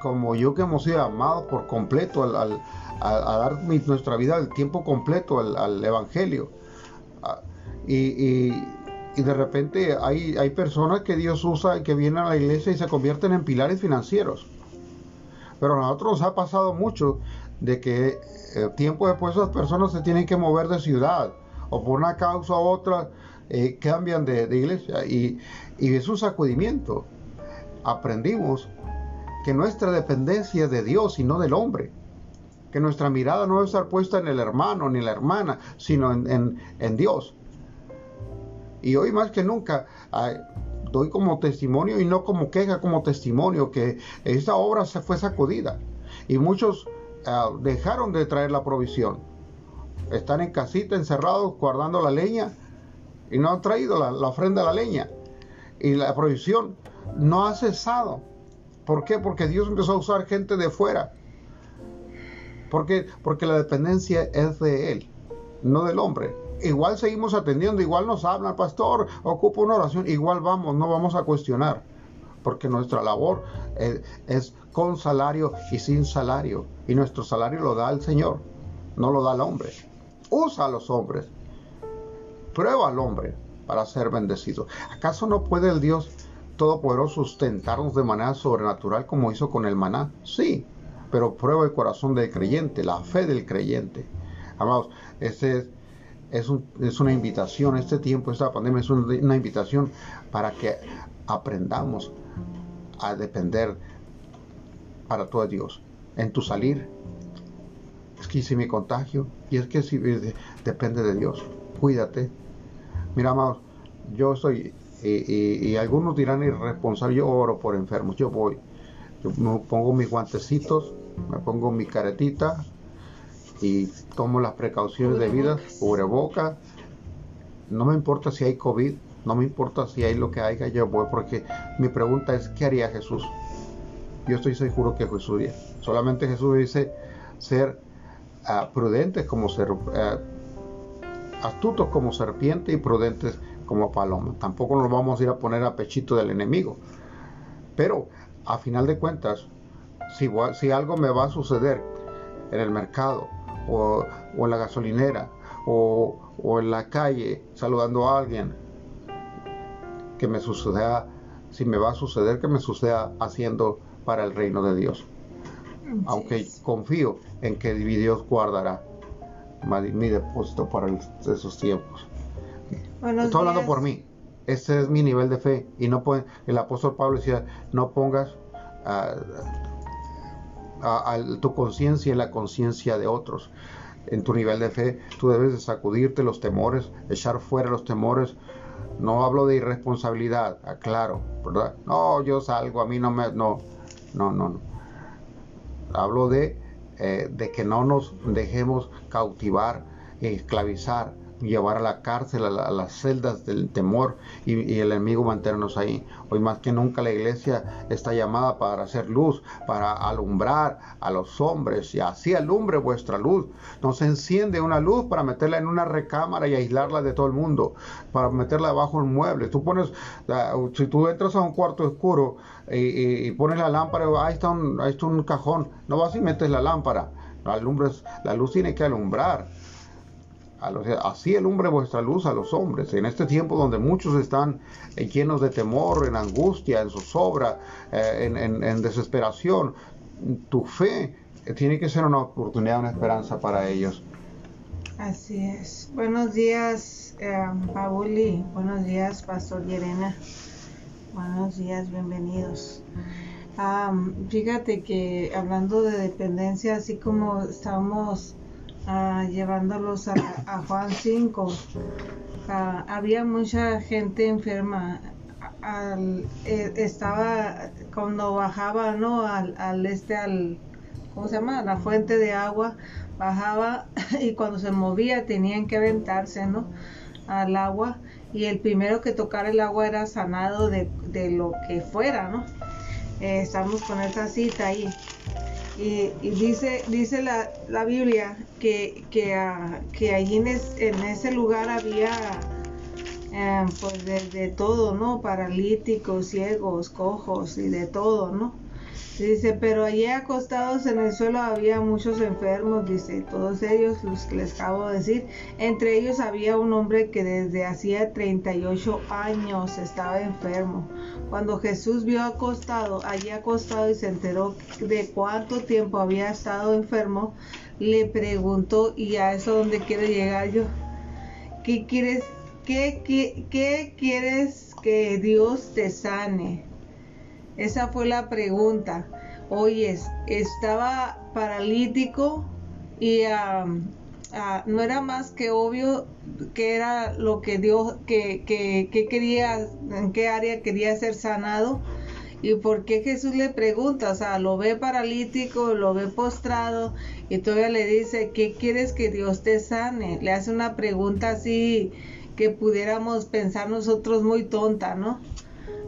como yo que hemos sido amados por completo al, a, dar nuestra vida el tiempo completo al, Evangelio. Ah, y, y, de repente hay, hay personas que Dios usa y que vienen a la iglesia y se convierten en pilares financieros. Pero a nosotros nos ha pasado mucho de que eh, tiempo después esas personas se tienen que mover de ciudad o por una causa u otra eh, cambian de, iglesia y, y, es un sacudimiento. Aprendimos que nuestra dependencia es de Dios y no del hombre. Que nuestra mirada no debe estar puesta en el hermano ni la hermana, sino en, en, Dios. Y hoy más que nunca doy como testimonio y no como queja, como testimonio que esta obra se fue sacudida. Y muchos ah, dejaron de traer la provisión. Están en casita, encerrados, guardando la leña y no han traído la, la ofrenda a la leña. Y la provisión no ha cesado. ¿Por qué? Porque Dios empezó a usar gente de fuera. Porque, porque la dependencia es de Él, no del hombre. Igual seguimos atendiendo, igual nos habla pastor, ocupa una oración, igual vamos, no vamos a cuestionar. Porque nuestra labor es, es con salario y sin salario. Y nuestro salario lo da el Señor, no lo da el hombre. Usa a los hombres. Prueba al hombre para ser bendecido. ¿Acaso no puede el Dios Todopoderoso sustentarnos de manera sobrenatural como hizo con el maná? Sí, pero prueba el corazón del creyente, la fe del creyente. Amados, este es, es, una invitación, este tiempo, esta pandemia es una, invitación para que aprendamos a depender para todo Dios. En tu salir, es que hice mi contagio, y es que si, depende de Dios. Cuídate. Mira, amados, yo soy y, algunos dirán irresponsable, yo oro por enfermos, yo voy, yo me pongo mis guantecitos, me pongo mi caretita y tomo las precauciones debidas, boca no me importa si hay COVID, no me importa si hay lo que haya, yo voy, porque mi pregunta es, ¿qué haría Jesús? Yo estoy seguro que Jesús. Solamente Jesús dice ser uh, prudentes como ser, uh, astutos como serpiente y prudentes como paloma. Tampoco nos vamos a ir a poner a pechito del enemigo. Pero a final de cuentas, si, si algo me va a suceder en el mercado o, en la gasolinera o, o, en la calle saludando a alguien, que me suceda, si me va a suceder, que me suceda haciendo para el reino de Dios. Aunque confío en que Dios guardará mi depósito para esos tiempos. Estoy hablando por mí. Ese es mi nivel de fe. Y no puede, el apóstol Pablo decía, no pongas a, tu conciencia en la conciencia de otros. En tu nivel de fe, tú debes de sacudirte los temores, echar fuera los temores. No hablo de irresponsabilidad, aclaro, ¿verdad? No, yo salgo, a mí no me... No, no, no. no. Hablo de, eh, de que no nos dejemos cautivar, esclavizar llevar a la cárcel, a, las celdas del temor y, el enemigo mantenernos ahí. Hoy más que nunca la iglesia está llamada para hacer luz, para alumbrar a los hombres y así alumbre vuestra luz. No se enciende una luz para meterla en una recámara y aislarla de todo el mundo, para meterla debajo de un mueble. Tú pones, si tú entras a un cuarto oscuro y, pones la lámpara, ahí está, un, ahí está un cajón, no vas y metes la lámpara. La, la luz tiene que alumbrar así alumbre vuestra luz a los hombres. En este tiempo donde muchos están eh, llenos de temor, en angustia, en zozobra, eh, en, desesperación, tu fe eh, tiene que ser una oportunidad, una esperanza para ellos. Así es. Buenos días, Pauli. Buenos días, Pastor Yerena. Buenos días, bienvenidos. fíjate que hablando de dependencia, así como estamos llevándolos a, Juan 5. había mucha gente enferma. Eh, estaba cuando bajaba no al, este al ¿cómo se llama? la fuente de agua bajaba y cuando se movía tenían que aventarse no al agua y el primero que tocara el agua era sanado de, lo que fuera no eh, estamos con esa cita ahí y, dice, dice la, la Biblia que, que, uh, que allí en, en, ese lugar había eh, pues de, todo, ¿no? Paralíticos, ciegos, cojos y de todo, ¿no? Dice, pero allí acostados en el suelo había muchos enfermos, dice, todos ellos los que les acabo de decir. Entre ellos había un hombre que desde hacía 38 años estaba enfermo. Cuando Jesús vio acostado, allí acostado y se enteró de cuánto tiempo había estado enfermo, le preguntó, y a eso donde quiere llegar yo, ¿qué quieres, qué, qué, qué quieres que Dios te sane? Esa fue la pregunta. Oye, estaba paralítico y no era más que obvio que era lo que Dios, que, que, quería, en qué área quería ser sanado. ¿Y por qué Jesús le pregunta? O sea, lo ve paralítico, lo ve postrado y todavía le dice, ¿qué quieres que Dios te sane? Le hace una pregunta así que pudiéramos pensar nosotros muy tonta, ¿no?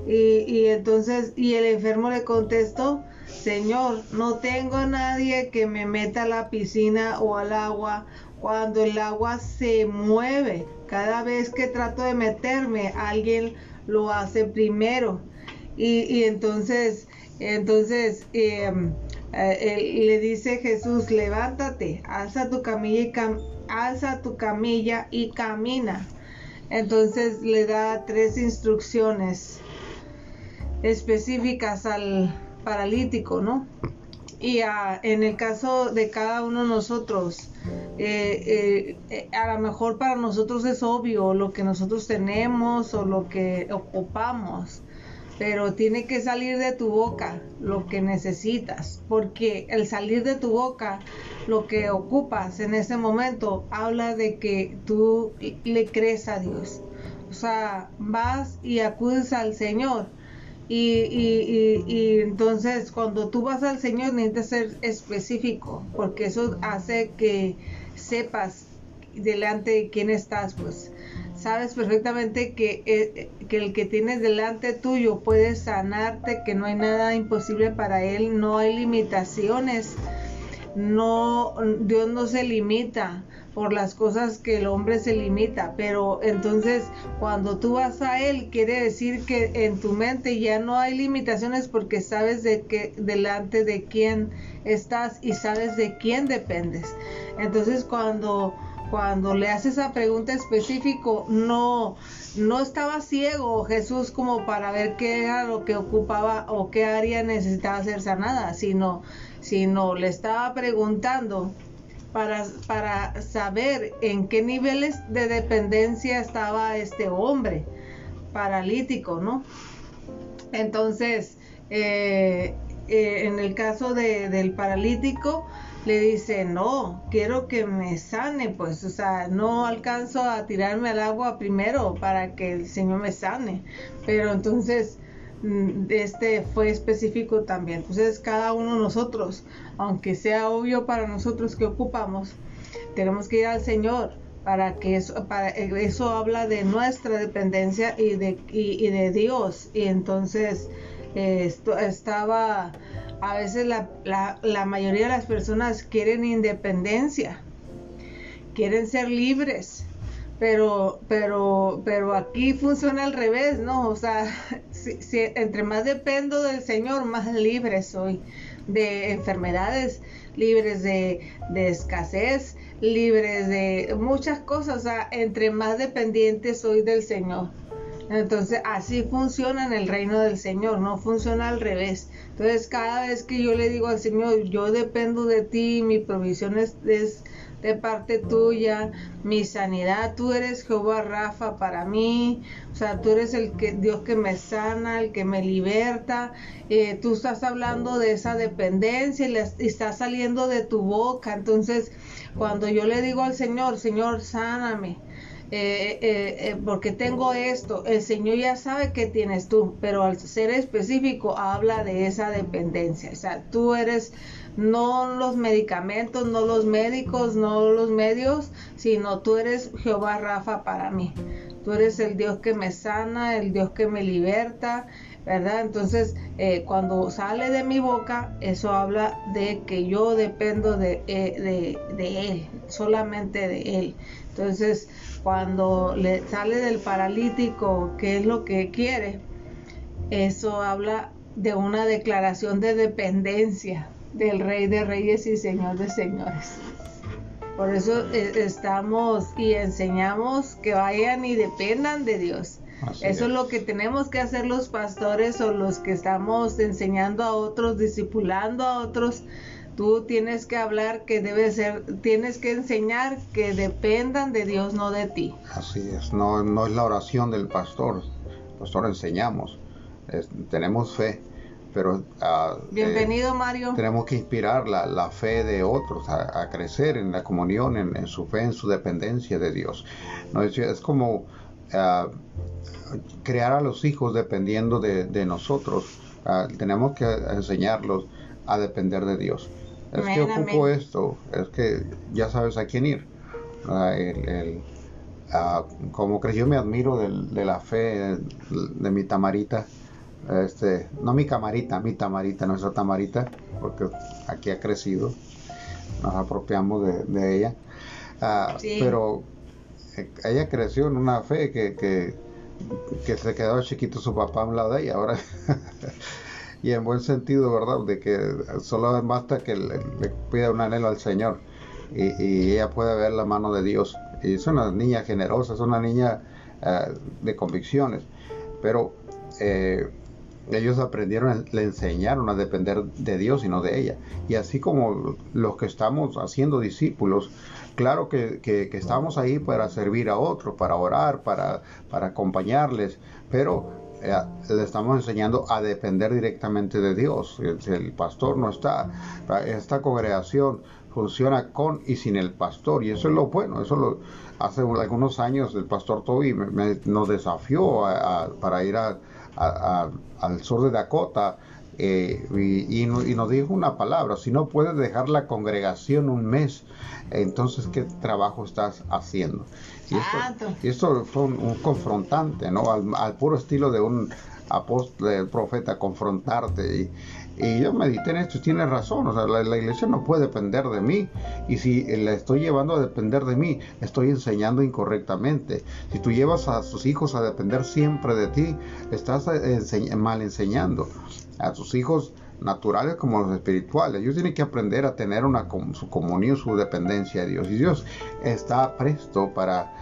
Y, entonces, y el enfermo le contestó, Señor, no tengo a nadie que me meta a la piscina o al agua cuando el agua se mueve. Cada vez que trato de meterme, alguien lo hace primero. Y, entonces, entonces em, eh, le dice Jesús, levántate, alza tu camilla y alza tu camilla y camina. Entonces le da tres instrucciones específicas al paralítico, ¿no? Y en el caso de cada uno de nosotros, eh, eh, a lo mejor para nosotros es obvio lo que nosotros tenemos o lo que ocupamos, pero tiene que salir de tu boca lo que necesitas, porque el salir de tu boca lo que ocupas en ese momento habla de que tú le crees a Dios. O sea, vas y acudes al Señor y, y, y, entonces cuando tú vas al Señor necesitas ser específico, porque eso hace que sepas delante de quién estás, pues. Sabes perfectamente que, eh, que, el que tienes delante tuyo puede sanarte, que no hay nada imposible para él, no hay limitaciones, no, Dios no se limita por las cosas que el hombre se limita, pero entonces cuando tú vas a él quiere decir que en tu mente ya no hay limitaciones porque sabes de que delante de quién estás y sabes de quién dependes. Entonces cuando cuando le haces esa pregunta específico, no, no estaba ciego Jesús como para ver qué era lo que ocupaba o qué área necesitaba ser sanada, sino, sino le estaba preguntando para, saber en qué niveles de dependencia estaba este hombre paralítico, ¿no? Entonces, eh, eh, en el caso del paralítico, le dice, no, quiero que me sane, pues, o sea, no alcanzo a tirarme al agua primero para que el Señor me sane. Pero entonces Mm, este fue específico también. Entonces cada uno de nosotros, aunque sea obvio para nosotros que ocupamos, tenemos que ir al Señor para que eso, para, eso habla de nuestra dependencia y de, y, de Dios. Y entonces esto estaba, a veces la, mayoría de las personas quieren independencia, quieren ser libres pero pero aquí funciona al revés no o sea entre más dependo del señor más libre soy de enfermedades libres de, de escasez libres de muchas cosas o sea entre más dependiente soy del señor entonces así funciona en el reino del Señor, no funciona al revés. Entonces cada vez que yo le digo al Señor, yo dependo de ti, mi provisión es, es de parte tuya, mi sanidad, tú eres Jehová Rafa para mí, o sea, tú eres el que, Dios que me sana, el que me liberta, eh, tú estás hablando de esa dependencia y, está saliendo de tu boca, entonces cuando yo le digo al Señor, Señor, sáname, eh, eh, porque tengo esto, el Señor ya sabe que tienes tú, pero al ser específico habla de esa dependencia, o sea, tú eres no los medicamentos, no los médicos, no los medios, sino tú eres Jehová Rafa para mí. Tú eres el Dios que me sana, el Dios que me liberta, ¿verdad? Entonces, eh, cuando sale de mi boca, eso habla de que yo dependo de, eh, de, Él, solamente de Él. Entonces, cuando le sale del paralítico, ¿qué es lo que quiere? Eso habla de una declaración de dependencia, del Rey de Reyes y Señor de Señores. Por eso eh, estamos y enseñamos que vayan y dependan de Dios. eso es. lo que tenemos que hacer los pastores o los que estamos enseñando a otros, discipulando a otros. Tú tienes que hablar que debe ser, tienes que enseñar que dependan de Dios, no de ti. Así es, no, no es la oración del pastor. pastor enseñamos, tenemos fe pero ah, bienvenido eh, Mario. tenemos que inspirar la, fe de otros a, crecer en la comunión en, su fe en su dependencia de Dios. No es, como ah, crear a los hijos dependiendo de, nosotros. Ah, tenemos que enseñarlos a depender de Dios. Es que ocupo esto es que ya sabes a quién ir el, ah, como creció me admiro de, la fe de, mi tamarita. Este, no mi camarita, mi tamarita, nuestra tamarita, porque aquí ha crecido, nos apropiamos de, ella. Ah, pero eh, ella creció en una fe que, que, que se quedó chiquito su papá a un lado de ella. Ahora y en buen sentido, ¿verdad? De que solo basta que le, pida un anhelo al Señor y, ella puede ver la mano de Dios. Y es una niña generosa, es una niña eh, de convicciones, pero eh, ellos aprendieron, le enseñaron a depender de Dios y no de ella. Y así como los que estamos haciendo discípulos, claro que, que, estamos ahí para servir a otros, para orar, para, para acompañarles, pero eh, le estamos enseñando a depender directamente de Dios. El, pastor no está, esta congregación funciona con y sin el pastor y eso es lo bueno. Eso lo hace algunos años el pastor Toby nos desafió para ir al sur de Dakota eh, y, nos dijo una palabra, si no puedes dejar la congregación un mes, entonces ¿qué trabajo estás haciendo? Y esto, fue un, confrontante, ¿no? Al, puro estilo de un apóstol, profeta, confrontarte. Y, yo medité en esto tiene razón, o sea, la, iglesia no puede depender de mí. Y si la estoy llevando a depender de mí, estoy enseñando incorrectamente. Si tú llevas a tus hijos a depender siempre de ti, estás mal enseñando. A tus hijos naturales como los espirituales. Ellos tienen que aprender a tener una, su comunión, su dependencia de Dios. Y Dios está presto para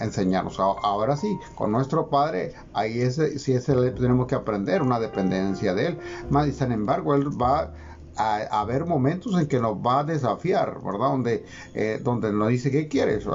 enseñarnos. Ahora sí, con nuestro Padre, ahí es, sí es el, tenemos que aprender una dependencia de Él. Más, sin embargo, Él va a, haber momentos en que nos va a desafiar, ¿verdad? Donde, eh, donde nos dice, ¿qué quieres?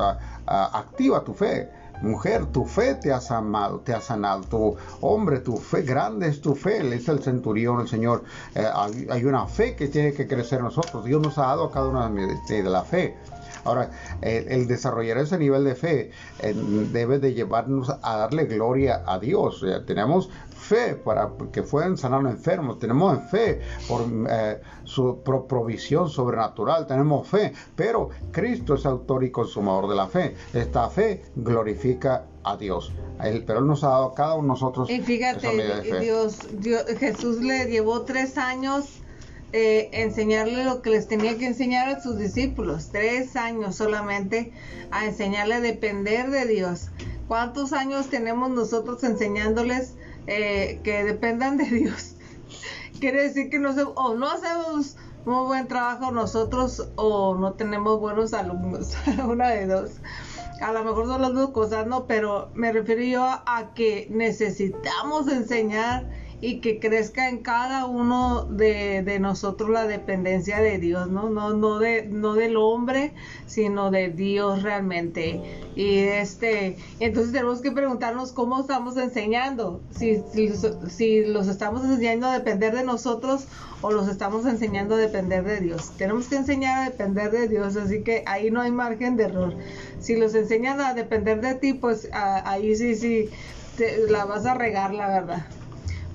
activa tu fe Mujer, tu fe te ha sanado, te ha sanado. Tu hombre, tu fe, grande es tu fe. Le dice el centurión, el Señor. Eh, hay, una fe que tiene que crecer en nosotros. Dios nos ha dado a cada uno de, la fe. Ahora, el, desarrollar ese nivel de fe eh, debe de llevarnos a darle gloria a Dios. tenemos fe para que puedan sanar enfermos, tenemos fe por eh, su provisión sobrenatural, tenemos fe, pero Cristo es autor y consumador de la fe. Esta fe glorifica a Dios. pero Él nos ha dado a cada uno de nosotros. Y fíjate, Dios, Jesús le llevó tres años eh, enseñarle lo que les tenía que enseñar a sus discípulos. Tres años solamente a enseñarle a depender de Dios. ¿Cuántos años tenemos nosotros enseñándoles eh, que dependan de Dios. Quiere decir que no, o no hacemos un buen trabajo nosotros o no tenemos buenos alumnos, una de dos. A lo mejor son las dos cosas, no, pero me refiero yo a que necesitamos enseñar y que crezca en cada uno de, nosotros la dependencia de Dios, ¿no? No, no, de, no del hombre, sino de Dios realmente. Y este, entonces tenemos que preguntarnos cómo estamos enseñando, si, si, los estamos enseñando a depender de nosotros o los estamos enseñando a depender de Dios. Tenemos que enseñar a depender de Dios, así que ahí no hay margen de error. Si los enseñan a depender de ti, pues ahí sí, sí, la vas a regar, la verdad.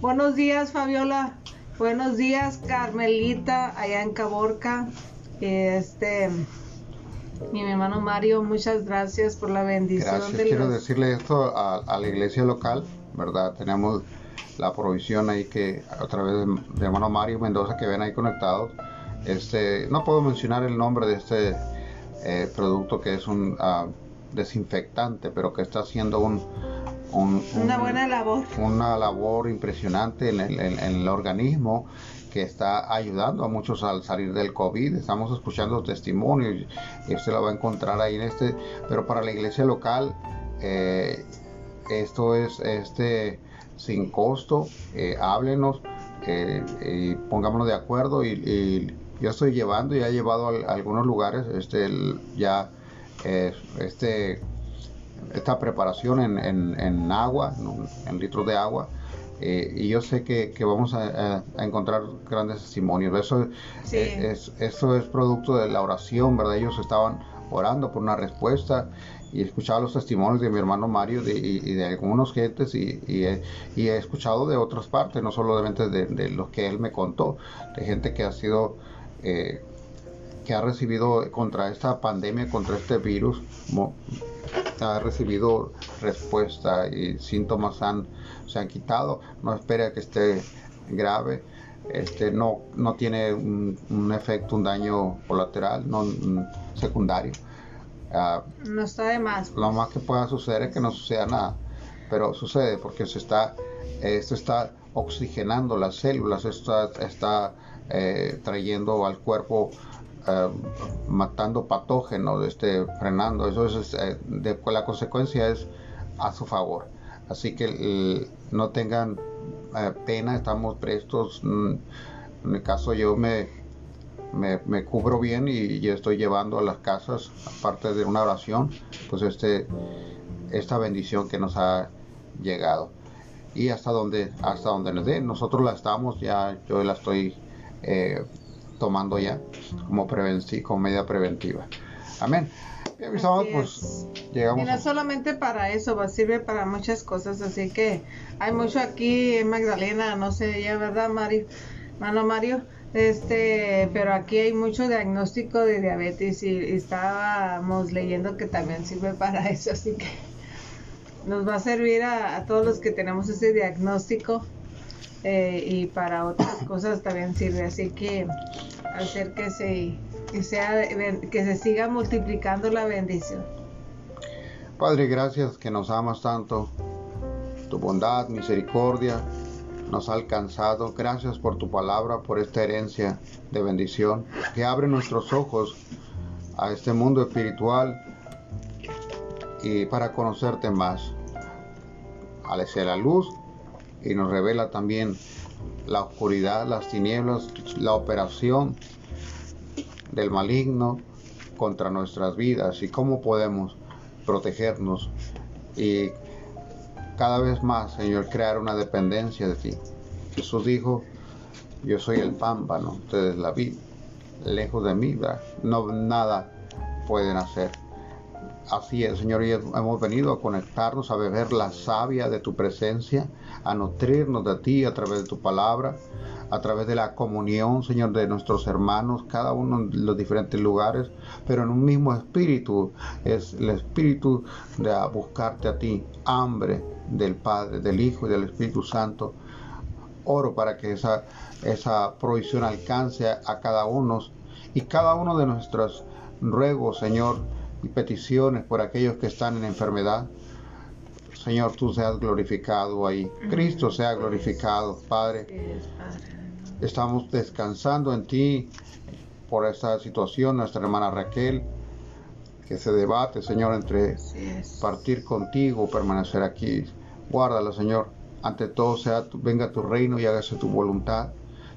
Buenos días, Fabiola. Buenos días, Carmelita, allá en Caborca. Este, mi hermano Mario, muchas gracias por la bendición. Gracias. Quiero decirle esto a, la iglesia local, ¿verdad? Tenemos la provisión ahí que a través de, hermano Mario Mendoza que ven ahí conectados. Este, no puedo mencionar el nombre de este eh, producto que es un ah, desinfectante, pero que está haciendo un una buena labor. Una labor impresionante en el, organismo que está ayudando a muchos al salir del COVID. Estamos escuchando testimonios y usted lo va a encontrar ahí en este. Pero para la iglesia local, eh, esto es este sin costo. Eh, háblenos eh, y pongámonos de acuerdo. Y, yo estoy llevando, ya he llevado a, algunos lugares este ya este esta preparación en, agua, en litros de agua. Eh, y yo sé que, vamos a, encontrar grandes testimonios. Eso, eh, es, eso es producto de la oración, ¿verdad? Ellos estaban orando por una respuesta y he escuchado los testimonios de mi hermano Mario y, de algunos gentes y, he escuchado de otras partes, no solamente de, de lo que él me contó, de gente que ha sido... Eh, que ha recibido contra esta pandemia, contra este virus, ha recibido respuesta y síntomas han, se han quitado. No espera que esté grave. Este, no, no tiene un, efecto, un daño colateral, no secundario. Ah, no está de más. Lo más que pueda suceder es que no suceda nada, pero sucede porque se está, esto está oxigenando las células, está, está eh, trayendo al cuerpo eh, matando patógenos, este, frenando, eso es, eh, la consecuencia es a su favor. Así que no tengan eh, pena, estamos prestos. Mm, en mi caso yo me, me, cubro bien y, estoy llevando a las casas, aparte de una oración, pues este, esta bendición que nos ha llegado. Y hasta donde, hasta donde nos dé, nosotros la estamos, ya yo la estoy tomando ya como, como medida preventiva. Amén. pues llegamos. Y no solamente para eso, va, sirve para muchas cosas, así que hay mucho aquí en Magdalena, no sé ya, ¿verdad, Mario? Mano Mario, este, pero aquí hay mucho diagnóstico de diabetes y, estábamos leyendo que también sirve para eso, así que nos va a servir a, a todos los que tenemos ese diagnóstico eh, y para otras cosas también sirve. Así que hacer que se, que, sea, que se siga multiplicando la bendición. Padre, gracias que nos amas tanto. Tu bondad, misericordia nos ha alcanzado. Gracias por tu palabra, por esta herencia de bendición que abre nuestros ojos a este mundo espiritual y para conocerte más. Al ser la luz y nos revela también la oscuridad, las tinieblas, la operación del maligno contra nuestras vidas y cómo podemos protegernos y cada vez más, Señor, crear una dependencia de ti. Jesús dijo, yo soy el pámpano, ustedes la vida, lejos de mí, no nada pueden hacer. Así es, Señor, y hemos venido a conectarnos, a beber la savia de tu presencia, a nutrirnos de ti a través de tu palabra, a través de la comunión, Señor, de nuestros hermanos, cada uno en los diferentes lugares, pero en un mismo espíritu, es el espíritu de buscarte a ti, hambre del Padre, del Hijo y del Espíritu Santo. Oro para que esa, esa provisión alcance a cada uno y cada uno de nuestros ruegos, Señor, y peticiones por aquellos que están en enfermedad, Señor, tú seas glorificado ahí. Cristo sea glorificado, Padre. Estamos descansando en ti por esta situación, nuestra hermana Raquel, que se debate, Señor, entre partir contigo o permanecer aquí. Guárdala, Señor. Ante todo, sea venga tu reino y hágase tu voluntad.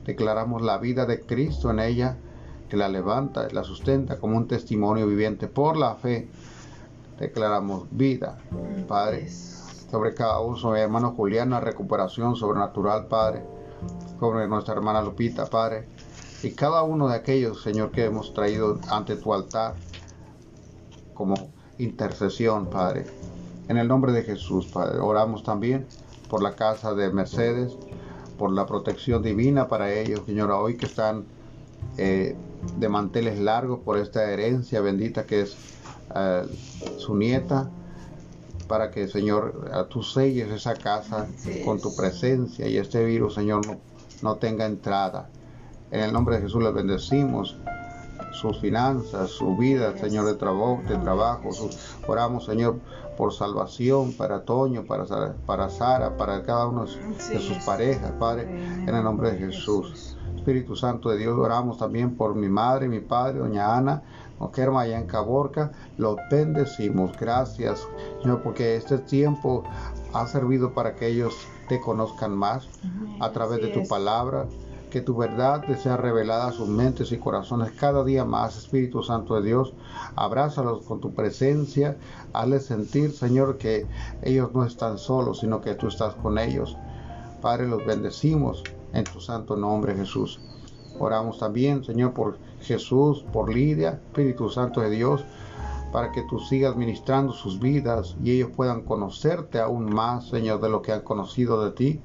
Declaramos la vida de Cristo en ella, que la levanta, la sustenta como un testimonio viviente por la fe. Declaramos vida, Padre sobre cada uno, sobre hermano Juliana, recuperación sobrenatural, Padre, sobre nuestra hermana Lupita, Padre, y cada uno de aquellos, Señor, que hemos traído ante tu altar como intercesión, Padre. En el nombre de Jesús, Padre, oramos también por la casa de Mercedes, por la protección divina para ellos, Señora, hoy que están eh, de manteles largos por esta herencia bendita que es eh, su nieta, para que, Señor, tú selles esa casa con tu presencia y este virus, Señor, no, tenga entrada. En el nombre de Jesús les bendecimos sus finanzas, su vida, Señor, de, trabajo, de trabajo. oramos, Señor, por salvación para Toño, para, para Sara, para cada uno de sus parejas, Padre, en el nombre de Jesús. Espíritu Santo de Dios, oramos también por mi madre, mi padre, doña Ana, Okerma allá en Caborca, lo bendecimos. Gracias, Señor, porque este tiempo ha servido para que ellos te conozcan más a través de tu palabra, que tu verdad te sea revelada a sus mentes y corazones cada día más, Espíritu Santo de Dios. Abrázalos con tu presencia, hazles sentir, Señor, que ellos no están solos, sino que tú estás con ellos. Padre, los bendecimos en tu santo nombre, Jesús. Oramos también, Señor, por Jesús, por Lidia, Espíritu Santo de Dios, para que tú sigas ministrando sus vidas y ellos puedan conocerte aún más, Señor, de lo que han conocido de ti.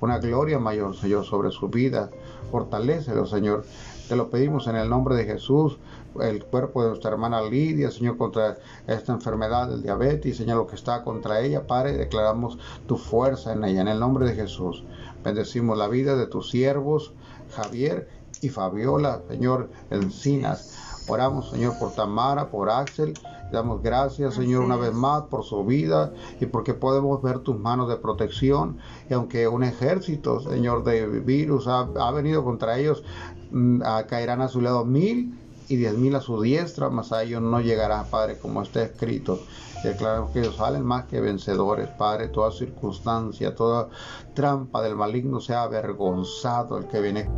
Una gloria mayor, Señor, sobre su vida. Fortalécelo, Señor, Te lo pedimos en el nombre de Jesús, el cuerpo de nuestra hermana Lidia, Señor, contra esta enfermedad del diabetes, Señor, lo que está contra ella, Padre, declaramos tu fuerza en ella, en el nombre de Jesús. Bendecimos la vida de tus siervos, Javier y Fabiola, Señor, Encinas. Oramos, Señor, por Tamara, por Axel. Damos gracias, Señor, una vez más por su vida y porque podemos ver tus manos de protección. Y aunque un ejército, Señor, de virus ha, venido contra ellos, mm, caerán a su lado mil y diez mil a su diestra, mas a ellos no llegará, Padre, como está escrito. Declaramos que ellos salen más que vencedores, Padre. Toda circunstancia, toda trampa del maligno sea avergonzado el que viene